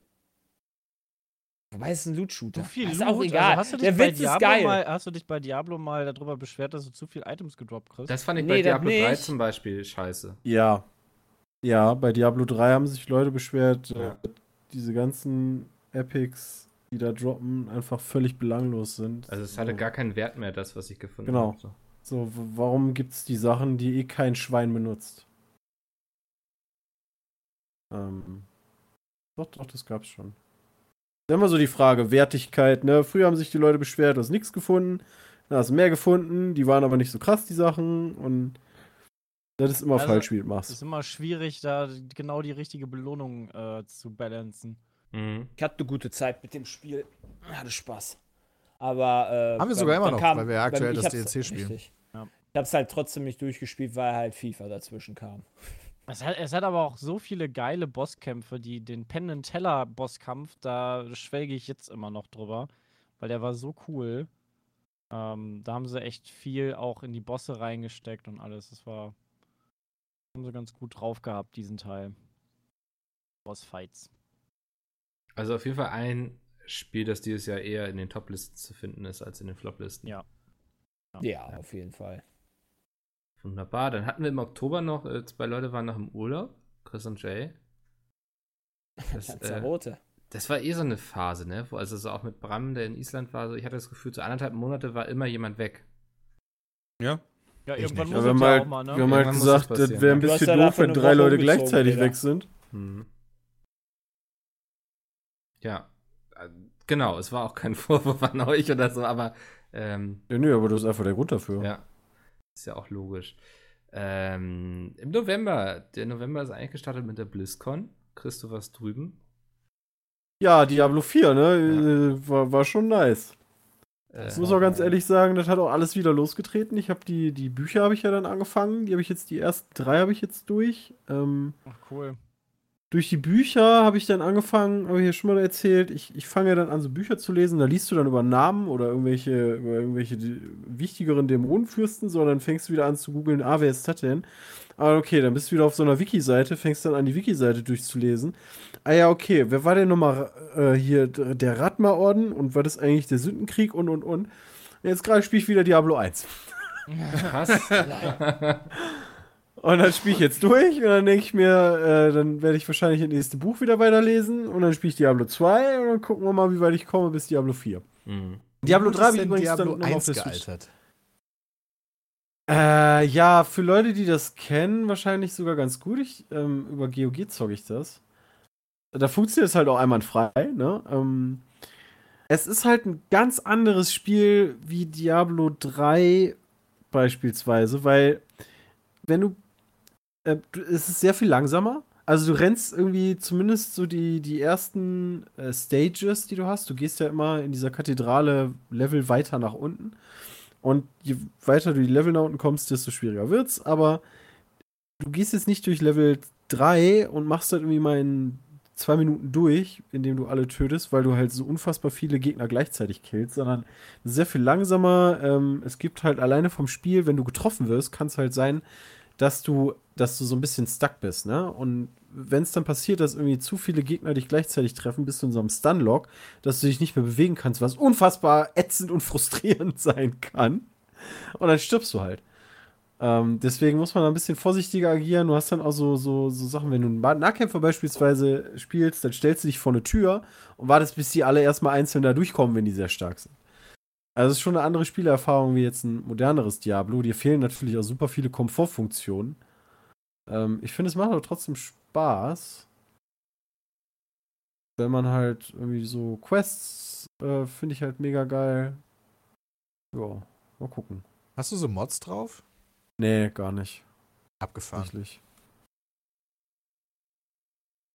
Wobei es ist ein Loot-Shooter. So viel ist Loot. auch egal. Also hast du dich Der bei Witz ist Diablo geil. Mal, hast du dich bei Diablo mal darüber beschwert, dass du zu viel Items gedroppt kriegst? Das fand ich Nee, bei Diablo 3 nicht. zum Beispiel scheiße. Ja. Ja, bei Diablo 3 haben sich Leute beschwert, Ja. äh, diese ganzen Epics, die da droppen, einfach völlig belanglos sind. Also es hatte so, gar keinen Wert mehr, das, was ich gefunden Genau. habe. So. so, warum gibt's die Sachen, die eh kein Schwein benutzt? Ähm, doch, doch, das gab's schon. Dann immer so die Frage, Wertigkeit, ne? Früher haben sich die Leute beschwert, du hast nichts gefunden, dann hast du mehr gefunden, die waren aber nicht so krass, die Sachen, und das ist immer Also, falsch, wie du Es machst. ist immer schwierig, da genau die richtige Belohnung äh, zu balancen. Mhm. Ich hatte eine gute Zeit mit dem Spiel. Hatte Spaß. Aber. Äh, Haben wir sogar immer noch, kam- weil wir ja aktuell das DLC spielen. richtig. Ja. Ich hab's halt trotzdem nicht durchgespielt, weil halt FIFA dazwischen kam. Es hat, es hat aber auch so viele geile Bosskämpfe, die den Penn and Teller Bosskampf, da schwelge ich jetzt immer noch drüber, weil der war so cool. Ähm, da haben sie echt viel auch in die Bosse reingesteckt und alles. Das war haben sie ganz gut drauf gehabt, diesen Teil. Bossfights. Also auf jeden Fall ein Spiel, das dieses Jahr eher in den Top-Listen zu finden ist als in den Flop-Listen. Ja. Ja, auf jeden Fall. Wunderbar. Dann hatten wir im Oktober noch, äh, zwei Leute waren noch im Urlaub, Chris und Jay. Das, [LAUGHS] äh, Lanzarote. das war eh so eine Phase, ne? Wo also so auch mit Bram, der in Island war, so ich hatte das Gefühl, so anderthalb Monate war immer jemand weg. Ja. Ja, Ich irgendwann nicht. muss es ja halt, auch mal, ne? wir haben halt das gesagt, das passieren, wäre ein ja. Du hast bisschen ja doof, wenn drei Woche Leute gleichzeitig Digga. weg sind. Hm. Ja, äh, genau, es war auch kein [LAUGHS] Vorwurf an euch oder so, aber ähm, Ja, nö, aber das ist einfach der Grund dafür. ja, ist ja auch logisch. Ähm, Im November, der November ist eigentlich gestartet mit der BlizzCon. Chris, du warst drüben. Ja, Diablo 4, ne? Äh, War, war schon nice. Äh, Ich muss auch ganz ehrlich sagen, das hat auch alles wieder losgetreten. Ich habe die, die Bücher habe ich ja dann angefangen. Die habe ich jetzt, die ersten drei habe ich jetzt durch. Ähm, Ach, cool. Durch die Bücher habe ich dann angefangen, habe ich ja schon mal erzählt, ich, ich fange dann an, so Bücher zu lesen, da liest du dann über Namen oder irgendwelche, über irgendwelche wichtigeren Dämonenfürsten, so, und dann fängst du wieder an zu googeln, ah, wer ist das denn? Ah, okay, dann bist du wieder auf so einer Wiki-Seite, fängst dann an, die Wiki-Seite durchzulesen. Ah ja, okay, wer war denn nochmal äh, hier der Ratma-Orden und war das eigentlich der Sündenkrieg und und und? Jetzt gerade spiele ich wieder Diablo 1. Krass. [LAUGHS] [LAUGHS] Und dann spiele ich jetzt durch und dann denke ich mir, äh, dann werde ich wahrscheinlich das nächste Buch wieder weiterlesen und dann spiele ich Diablo 2 und dann gucken wir mal, wie weit ich komme bis Diablo 4. Mhm. Diablo Gut 3 ist habe ich übrigens Diablo dann noch auf 1 der Switch. gealtert. Äh, ja, für Leute, die das kennen, wahrscheinlich sogar ganz gut. Ich, ähm, über GOG zocke ich das. Da funktioniert es halt auch einwandfrei, ne? Ähm, es ist halt ein ganz anderes Spiel wie Diablo 3 beispielsweise, weil wenn du, äh, es ist sehr viel langsamer. Also du rennst irgendwie zumindest so die, die ersten äh, Stages, die du hast. Du gehst ja immer in dieser Kathedrale Level weiter nach unten. Und je weiter du die Level nach unten kommst, desto schwieriger wird's. Aber du gehst jetzt nicht durch Level 3 und machst halt irgendwie mal in zwei Minuten durch, indem du alle tötest, weil du halt so unfassbar viele Gegner gleichzeitig killst, sondern sehr viel langsamer. Ähm, es gibt halt alleine vom Spiel, wenn du getroffen wirst, kann es halt sein, dass du, dass du so ein bisschen stuck bist, ne? Und wenn es dann passiert, dass irgendwie zu viele Gegner dich gleichzeitig treffen, bist du in so einem Stun-Lock, dass du dich nicht mehr bewegen kannst, was unfassbar ätzend und [LAUGHS] frustrierend sein kann. Und dann stirbst du halt. Ähm, deswegen muss man da ein bisschen vorsichtiger agieren. Du hast dann auch so, so, so Sachen, wenn du einen Nahkämpfer beispielsweise spielst, dann stellst du dich vor eine Tür und wartest, bis die alle erstmal einzeln da durchkommen, wenn die sehr stark sind. Also es ist schon eine andere Spielerfahrung wie jetzt ein moderneres Diablo. Dir fehlen natürlich auch super viele Komfortfunktionen. Ähm, ich finde, es macht aber trotzdem Spaß. Wenn man halt irgendwie so Quests äh, finde ich halt mega geil. Ja, mal gucken. Hast du so Mods drauf? Nee, gar nicht. Abgefahren. Tatsächlich.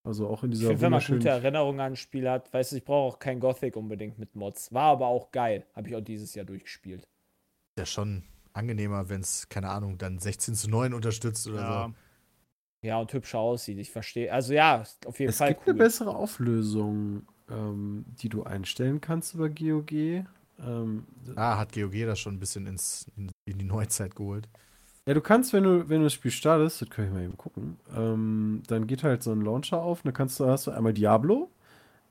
Also auch in Ich dieser finde, wenn man gute Erinnerungen an ein Spiel hat, weißt du, ich brauche auch kein Gothic unbedingt mit Mods. War aber auch geil. Habe ich auch dieses Jahr durchgespielt. Ja, schon angenehmer, wenn es, keine Ahnung, dann 16 zu 9 unterstützt oder Ja. so. Ja, und hübscher aussieht. Ich verstehe. Also ja, ist auf jeden Es Fall gibt cool. eine bessere Auflösung, ähm, die du einstellen kannst über GOG. Ähm, Ah, hat GOG das schon ein bisschen ins, in, in die Neuzeit geholt. Ja, du kannst, wenn du, wenn du das Spiel startest, das kann ich mal eben gucken, ähm, dann geht halt so ein Launcher auf und dann kannst du, hast du einmal Diablo,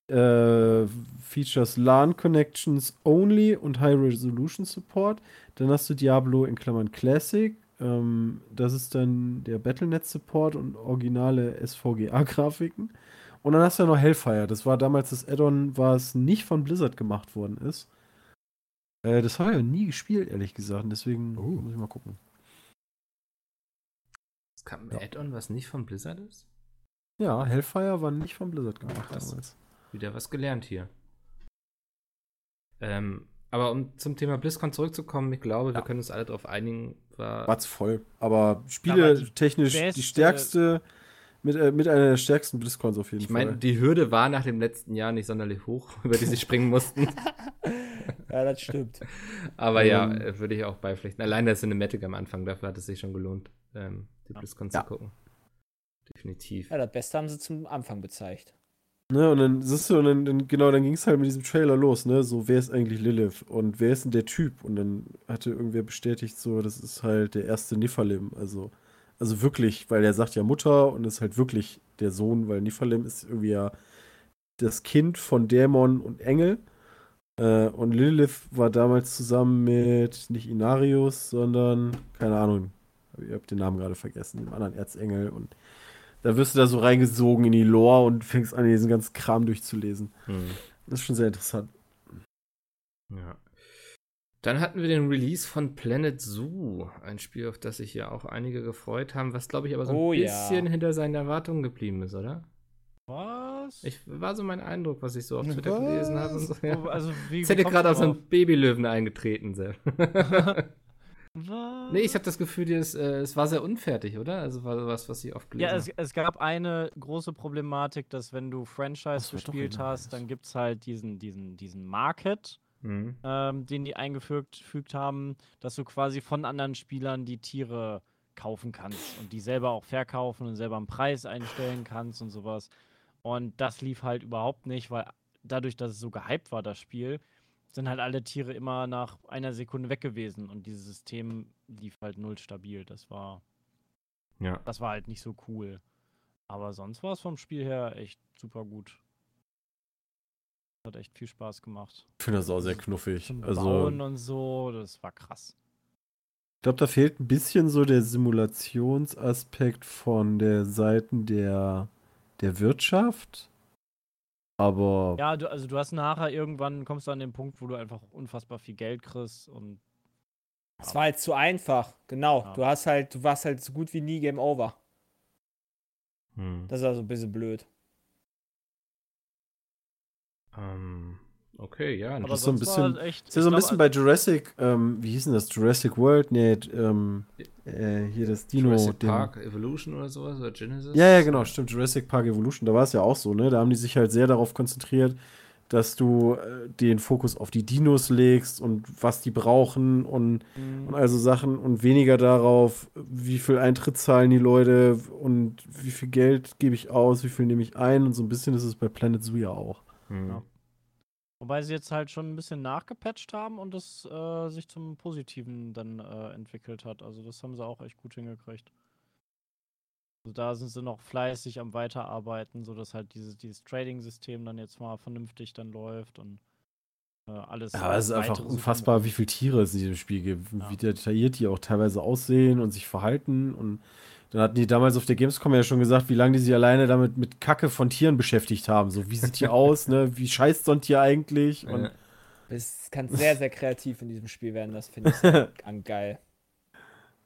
äh, Features LAN Connections Only und High Resolution Support. Dann hast du Diablo in Klammern Classic, ähm, das ist dann der Battlenet Support und originale SVGA-Grafiken. Und dann hast du ja noch Hellfire, das war damals das Add-on, was nicht von Blizzard gemacht worden ist. Äh, das habe ich ja nie gespielt, ehrlich gesagt, und deswegen Oh. muss ich mal gucken. Es kam ein Ja. Add-on, was nicht von Blizzard ist? Ja, Hellfire war nicht von Blizzard gemacht krass. damals. Wieder was gelernt hier. Ähm, aber um zum Thema BlizzCon zurückzukommen, ich glaube, wir Ja. können uns alle darauf einigen, war War's voll. Aber Aber Spiele die technisch die stärkste, mit, äh, mit einer der stärksten BlizzCons auf jeden Ich meine, Fall. die Hürde war nach dem letzten Jahr nicht sonderlich hoch, [LAUGHS] über die sie springen mussten. [LAUGHS] Ja, das stimmt. Aber ja, Ähm. äh, würde ich auch beipflichten. Allein der Cinematic am Anfang, dafür hat es sich schon gelohnt, ähm, die BlizzCon Ja. zu gucken. Definitiv. Ja, das Beste haben sie zum Anfang gezeigt. Ne, und dann siehst du, und dann, dann genau, dann ging es halt mit diesem Trailer los, ne? So, wer ist eigentlich Lilith? Und wer ist denn der Typ? Und dann hatte irgendwer bestätigt, so, das ist halt der erste Nifalem. Also, also wirklich, weil er sagt ja Mutter und ist halt wirklich der Sohn, weil Nifalem ist irgendwie ja das Kind von Dämon und Engel. Äh, und Lilith war damals zusammen mit nicht Inarius, sondern, keine Ahnung, ich hab den Namen gerade vergessen, dem anderen Erzengel. Und da wirst du da so reingesogen in die Lore und fängst an, diesen ganzen Kram durchzulesen. Hm. Das ist schon sehr interessant. Ja. Dann hatten wir den Release von Planet Zoo, ein Spiel, auf das sich ja auch einige gefreut haben, was glaube ich aber so ein Oh ja. bisschen hinter seinen Erwartungen geblieben ist, oder? Was? Ich war so mein Eindruck, was ich so auf Twitter Was? gelesen habe. Und so, ja. Also, wie, Jetzt hätte gerade auf so einen Babylöwen eingetreten, Sepp. [LAUGHS] Was? nee, ich habe das Gefühl, es, äh, es war sehr unfertig, oder? Also war sowas, was ich oft gelesen Ja, es, es gab eine große Problematik, dass wenn du Franchise gespielt hast, dann gibt es halt diesen, diesen, diesen Market, Mhm. ähm, den die eingefügt fügt haben, dass du quasi von anderen Spielern die Tiere kaufen kannst und die selber auch verkaufen und selber einen Preis einstellen kannst und sowas. Und das lief halt überhaupt nicht, weil dadurch, dass es so gehypt war, das Spiel, sind halt alle Tiere immer nach einer Sekunde weg gewesen und dieses System lief halt null stabil. Das war Ja. das war halt nicht so cool. Aber sonst war es vom Spiel her echt super gut. Hat echt viel Spaß gemacht. Ich finde das auch sehr knuffig. Zum Also, Bauen und so, das war krass. ich glaube, da fehlt ein bisschen so der Simulationsaspekt von der Seiten der, der Wirtschaft. Aber Ja, du, also du hast nachher irgendwann, kommst du an den Punkt, wo du einfach unfassbar viel Geld kriegst und Es war halt zu einfach. Genau. Ja. Du hast halt, du warst halt so gut wie nie Game Over. Hm. Das ist also ein bisschen blöd. Ähm, okay, ja. aber ist so ein bisschen- echt, ist ja so ein glaub, bisschen bei Jurassic, ähm, wie hieß denn das? Jurassic World? Nee, ähm, äh, hier das Dino. Jurassic dem- Park Evolution oder sowas oder Genesis? Ja, ja, genau, stimmt. Jurassic Park Evolution, da war es ja auch so, ne? Da haben die sich halt sehr darauf konzentriert, dass du äh, den Fokus auf die Dinos legst und was die brauchen und, und also Sachen und weniger darauf, wie viel Eintritt zahlen die Leute und wie viel Geld gebe ich aus, wie viel nehme ich ein und so ein bisschen ist es bei Planet Zoo ja auch. Hm. Ja. Wobei sie jetzt halt schon ein bisschen nachgepatcht haben und es äh, sich zum Positiven dann äh, entwickelt hat. Also das haben sie auch echt gut hingekriegt. Also da sind sie noch fleißig am Weiterarbeiten, sodass halt dieses, dieses Trading-System dann jetzt mal vernünftig dann läuft und äh, alles. Ja, es ist einfach unfassbar, wie viele Tiere es in diesem Spiel gibt, Ja. wie detailliert die auch teilweise aussehen und sich verhalten. Und dann hatten die damals auf der Gamescom ja schon gesagt, wie lange die sich alleine damit mit Kacke von Tieren beschäftigt haben. So, wie sieht die [LAUGHS] aus, ne? Wie scheißt so ein Tier eigentlich? Und Ja. Es kann sehr, sehr kreativ in diesem Spiel werden. Das finde ich [LAUGHS] an geil.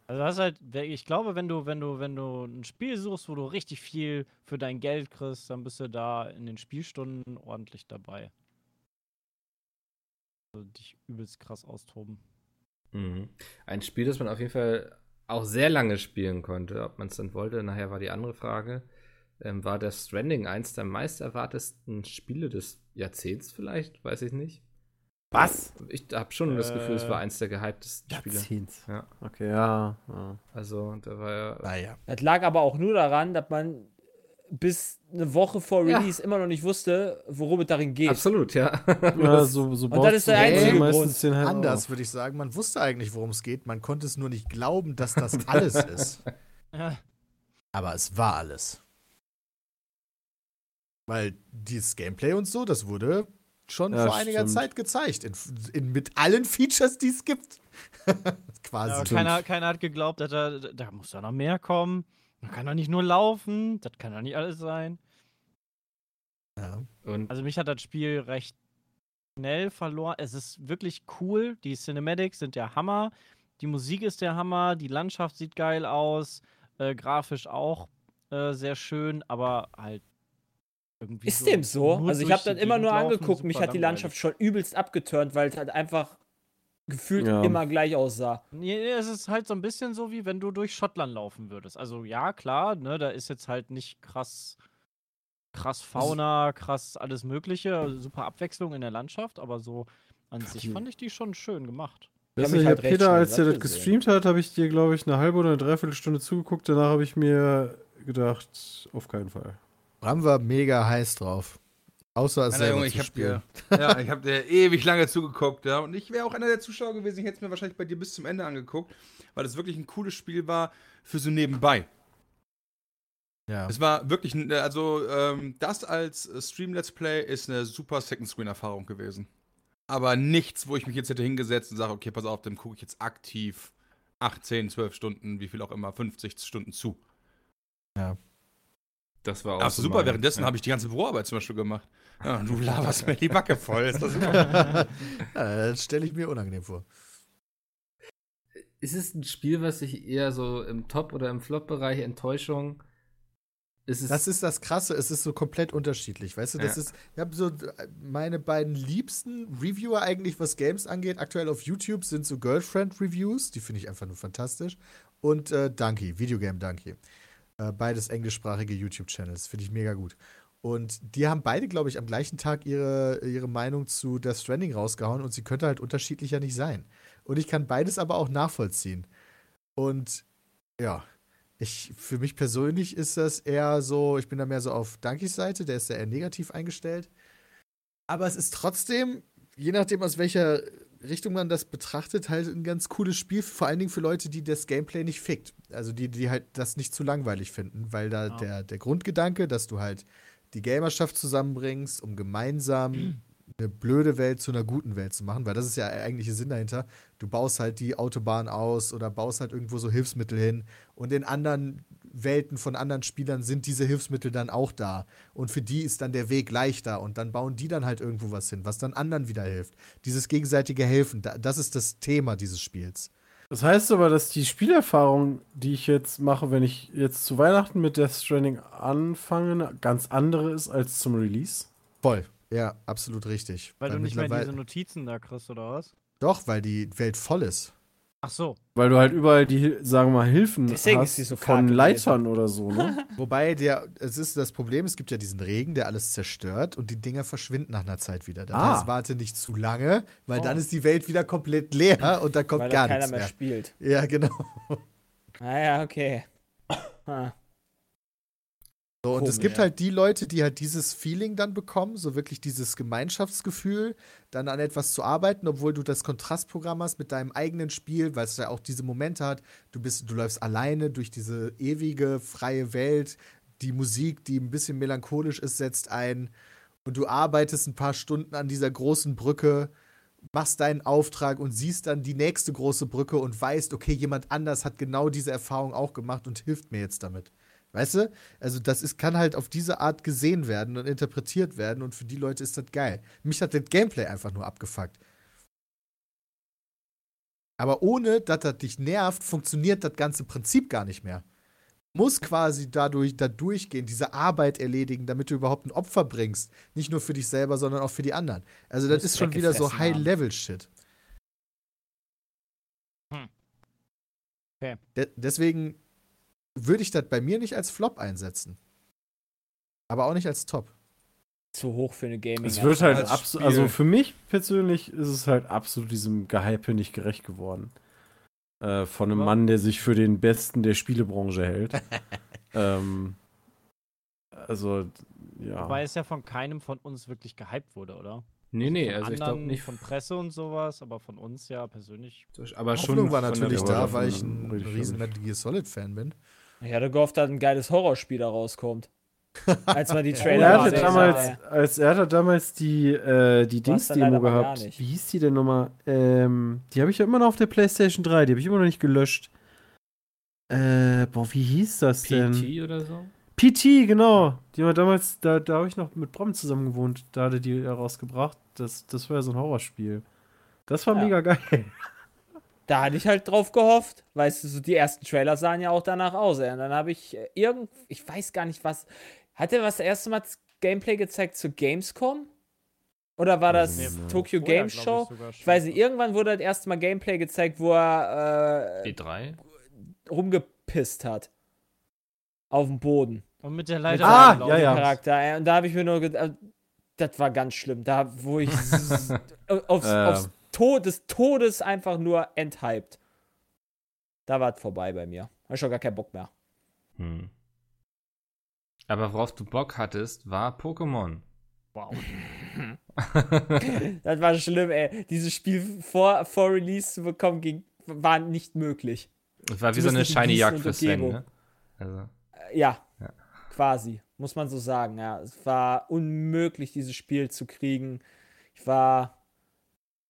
Also das ist halt, ich glaube, wenn du, wenn du, wenn du ein Spiel suchst, wo du richtig viel für dein Geld kriegst, dann bist du da in den Spielstunden ordentlich dabei. Also dich übelst krass austoben. Mhm. Ein Spiel, das man auf jeden Fall auch sehr lange spielen konnte, ob man es dann wollte, nachher war die andere Frage. ähm, war Death Stranding eins der meist erwartesten Spiele des Jahrzehnts vielleicht, weiß ich nicht. Was? Ich habe schon das Gefühl, es war Äh, eins der gehyptesten Spiele. Jahrzehnts. Ja. Okay, ja. ja. Also, da war ja. Naja. Das lag aber auch nur daran, dass man bis eine Woche vor Ja. Release immer noch nicht wusste, worum es darin geht. Absolut, ja. [LAUGHS] ja so, so Und das ist der einzige meistens den halt Anders würde ich sagen, man wusste eigentlich, worum es geht. Man konnte es nur nicht glauben, dass das [LAUGHS] alles ist. Ja. Aber es war alles. Weil dieses Gameplay und so, das wurde schon Ja, vor einiger stimmt. Zeit gezeigt. In, in, mit allen Features, die es gibt. [LAUGHS] Quasi. Ja, keiner, keiner hat geglaubt, dass da, da muss ja noch mehr kommen. Man kann doch nicht nur laufen. Das kann doch nicht alles sein. Ja. Und Also mich hat das Spiel recht schnell verloren. Es ist wirklich cool. Die Cinematics sind der Hammer. Die Musik ist der Hammer. Die Landschaft sieht geil aus. Äh, grafisch auch äh, sehr schön, aber halt irgendwie. Ist dem so? Also ich habe die immer nur angeguckt. Mich hat die. Landschaft schon übelst abgeturnt, weil es halt einfach gefühlt Ja. immer gleich aussah. Nee, es ist halt so ein bisschen so, wie wenn du durch Schottland laufen würdest. Also ja, klar, ne, da ist jetzt halt nicht krass, krass Fauna, krass alles Mögliche, also super Abwechslung in der Landschaft, aber so an sich fand ich die schon schön gemacht. Du, mich ich halt Peter, als der das gestreamt hat, habe ich dir, glaube ich, eine halbe oder eine Dreiviertelstunde zugeguckt. Danach habe ich mir gedacht, auf keinen Fall. Bram war mega heiß drauf. Außer es Alter, selber Junge, ich hab dir, ja, ich [LAUGHS] hab dir ewig lange zugeguckt, ja. Und ich wäre auch einer der Zuschauer gewesen, ich hätte es mir wahrscheinlich bei dir bis zum Ende angeguckt, weil es wirklich ein cooles Spiel war für so nebenbei. Ja. Es war wirklich, ein- also ähm, das als äh, Stream-Let's Play ist eine super Second-Screen-Erfahrung gewesen. Aber nichts, wo ich mich jetzt hätte hingesetzt und sage, okay, pass auf, dem gucke ich jetzt aktiv 8, 10, 12 Stunden, wie viel auch immer, 50 Stunden zu. das war auch. Ach, so super, mein- währenddessen ja. habe ich die ganze Büroarbeit zum Beispiel gemacht. Ja, du laberst mir die Backe voll. Ist das [LAUGHS] ja, das stelle ich mir unangenehm vor. Ist es ein Spiel, was sich eher so im Top- oder im Flop-Bereich Enttäuschung. Ist es Das ist das Krasse, es ist so komplett unterschiedlich, weißt du? Das Ja. ist, ich habe so meine beiden liebsten Reviewer eigentlich, was Games angeht, aktuell auf YouTube sind so Girlfriend-Reviews, die finde ich einfach nur fantastisch. Und äh, Donkey, Videogame Donkey. Äh, beides englischsprachige YouTube-Channels, finde ich mega gut. Und die haben beide, glaube ich, am gleichen Tag ihre, ihre Meinung zu Death Stranding rausgehauen und sie könnte halt unterschiedlicher nicht sein. Und ich kann beides aber auch nachvollziehen. Und ja, ich, für mich persönlich ist das eher so, ich bin da mehr so auf Dankys Seite, der ist ja eher negativ eingestellt. Aber es ist trotzdem, je nachdem aus welcher Richtung man das betrachtet, halt ein ganz cooles Spiel, vor allen Dingen für Leute, die das Gameplay nicht fickt. Also die, die halt das nicht zu langweilig finden, weil da Ja. der, der Grundgedanke, dass du halt die Gamerschaft zusammenbringst, um gemeinsam eine blöde Welt zu einer guten Welt zu machen, weil das ist ja der eigentliche Sinn dahinter. Du baust halt die Autobahn aus oder baust halt irgendwo so Hilfsmittel hin und in anderen Welten von anderen Spielern sind diese Hilfsmittel dann auch da und für die ist dann der Weg leichter und dann bauen die dann halt irgendwo was hin, was dann anderen wieder hilft. Dieses gegenseitige Helfen, da- das ist das Thema dieses Spiels. Das heißt aber, dass die Spielerfahrung, die ich jetzt mache, wenn ich jetzt zu Weihnachten mit Death Stranding anfange, ganz andere ist als zum Release. Voll. Ja, absolut richtig. Weil du nicht mehr diese Notizen da kriegst, oder was? Doch, weil die Welt voll ist. Ach so. Weil du halt überall die, sagen wir mal, Hilfen Deswegen ist hast die so von Leitern oder so, ne? [LAUGHS] Wobei der, es ist das Problem, es gibt ja diesen Regen, der alles zerstört und die Dinger verschwinden nach einer Zeit wieder. Das Ah. heißt, warte nicht zu lange, weil Oh. dann ist die Welt wieder komplett leer und da kommt weil gar keiner nichts mehr mehr. spielt. Ja, genau. Ah ja, okay. Ah. So, und es gibt halt die Leute, die halt dieses Feeling dann bekommen, so wirklich dieses Gemeinschaftsgefühl, dann an etwas zu arbeiten, obwohl du das Kontrastprogramm hast mit deinem eigenen Spiel, weil es ja auch diese Momente hat, du bist, du läufst alleine durch diese ewige, freie Welt, die Musik, die ein bisschen melancholisch ist, setzt ein. Und du arbeitest ein paar Stunden an dieser großen Brücke, machst deinen Auftrag und siehst dann die nächste große Brücke und weißt, okay, jemand anders hat genau diese Erfahrung auch gemacht und hilft mir jetzt damit. Weißt du? Also, das ist, kann halt auf diese Art gesehen werden und interpretiert werden und für die Leute ist das geil. Mich hat das Gameplay einfach nur abgefuckt. Aber ohne, dass das dich nervt, funktioniert das ganze Prinzip gar nicht mehr. Muss quasi dadurch da durchgehen, diese Arbeit erledigen, damit du überhaupt ein Opfer bringst. Nicht nur für dich selber, sondern auch für die anderen. Also, das ist schon wieder so. High-Level-Shit. Hm. Okay. De deswegen würde ich das bei mir nicht als Flop einsetzen. aber auch nicht als Top. Zu hoch für eine Gaming. Es wird halt als abso- Spiel. also für mich persönlich ist es halt absolut diesem Gehype nicht gerecht geworden. Äh, von einem Ja. Mann, der sich für den Besten der Spielebranche hält. [LAUGHS] ähm, also, ja. Wobei es ja von keinem von uns wirklich gehypt wurde, oder? Nee, nee, von also ich glaube anderen, nicht. Von Presse und sowas, aber von uns ja persönlich. Aber schon. Hoffnung war von der natürlich da, weil ich ein ich riesen schon Metal Gear Solid Fan bin. Ich hatte gehofft, dass ein geiles Horrorspiel da rauskommt. Als man die [LAUGHS] Er Trailer hatte gesehen damals, hat. als er hatte damals die, äh, die Dings-Demo gehabt. Wie hieß die denn nochmal? Ähm, die habe ich ja immer noch auf der PlayStation 3, die habe ich immer noch nicht gelöscht. Äh, boah, wie hieß das denn? PT oder so? PT, genau. Die war damals, da, da habe ich noch mit Brom zusammen gewohnt. Da hatte die herausgebracht. Das, das war ja so ein Horrorspiel. Das war Ja. mega geil. Da hatte ich halt drauf gehofft. Weißt du, so die ersten Trailer sahen ja auch danach aus. Ey. Und dann habe ich äh, irgend, ich weiß gar nicht was. Hat er was das erste Mal Gameplay gezeigt zu Gamescom? Oder war das Nee. Tokyo Vorher, Game ich, Show? Ich, schon. weiß nicht, irgendwann wurde das erste Mal Gameplay gezeigt, wo er äh, B3? rumgepisst hat. Auf dem Boden. Und mit der Leiter. Ah, ja, ja. Charakter. Und da habe ich mir nur gedacht, das war ganz schlimm. Da, wo ich [LAUGHS] aufs, Äh. aufs Tod des Todes einfach nur enthyped. Da war es vorbei bei mir. Hab ich schon gar keinen Bock mehr. Hm. Aber worauf du Bock hattest, war Pokémon. Wow. [LAUGHS] Das war schlimm, ey. Dieses Spiel vor, vor Release zu bekommen, ging, war nicht möglich. Das war wie Du so eine shiny Jagd für Sven, ne? Also, Äh, Ja, Ja. quasi. Muss man so sagen, ja. Es war unmöglich, dieses Spiel zu kriegen. Ich war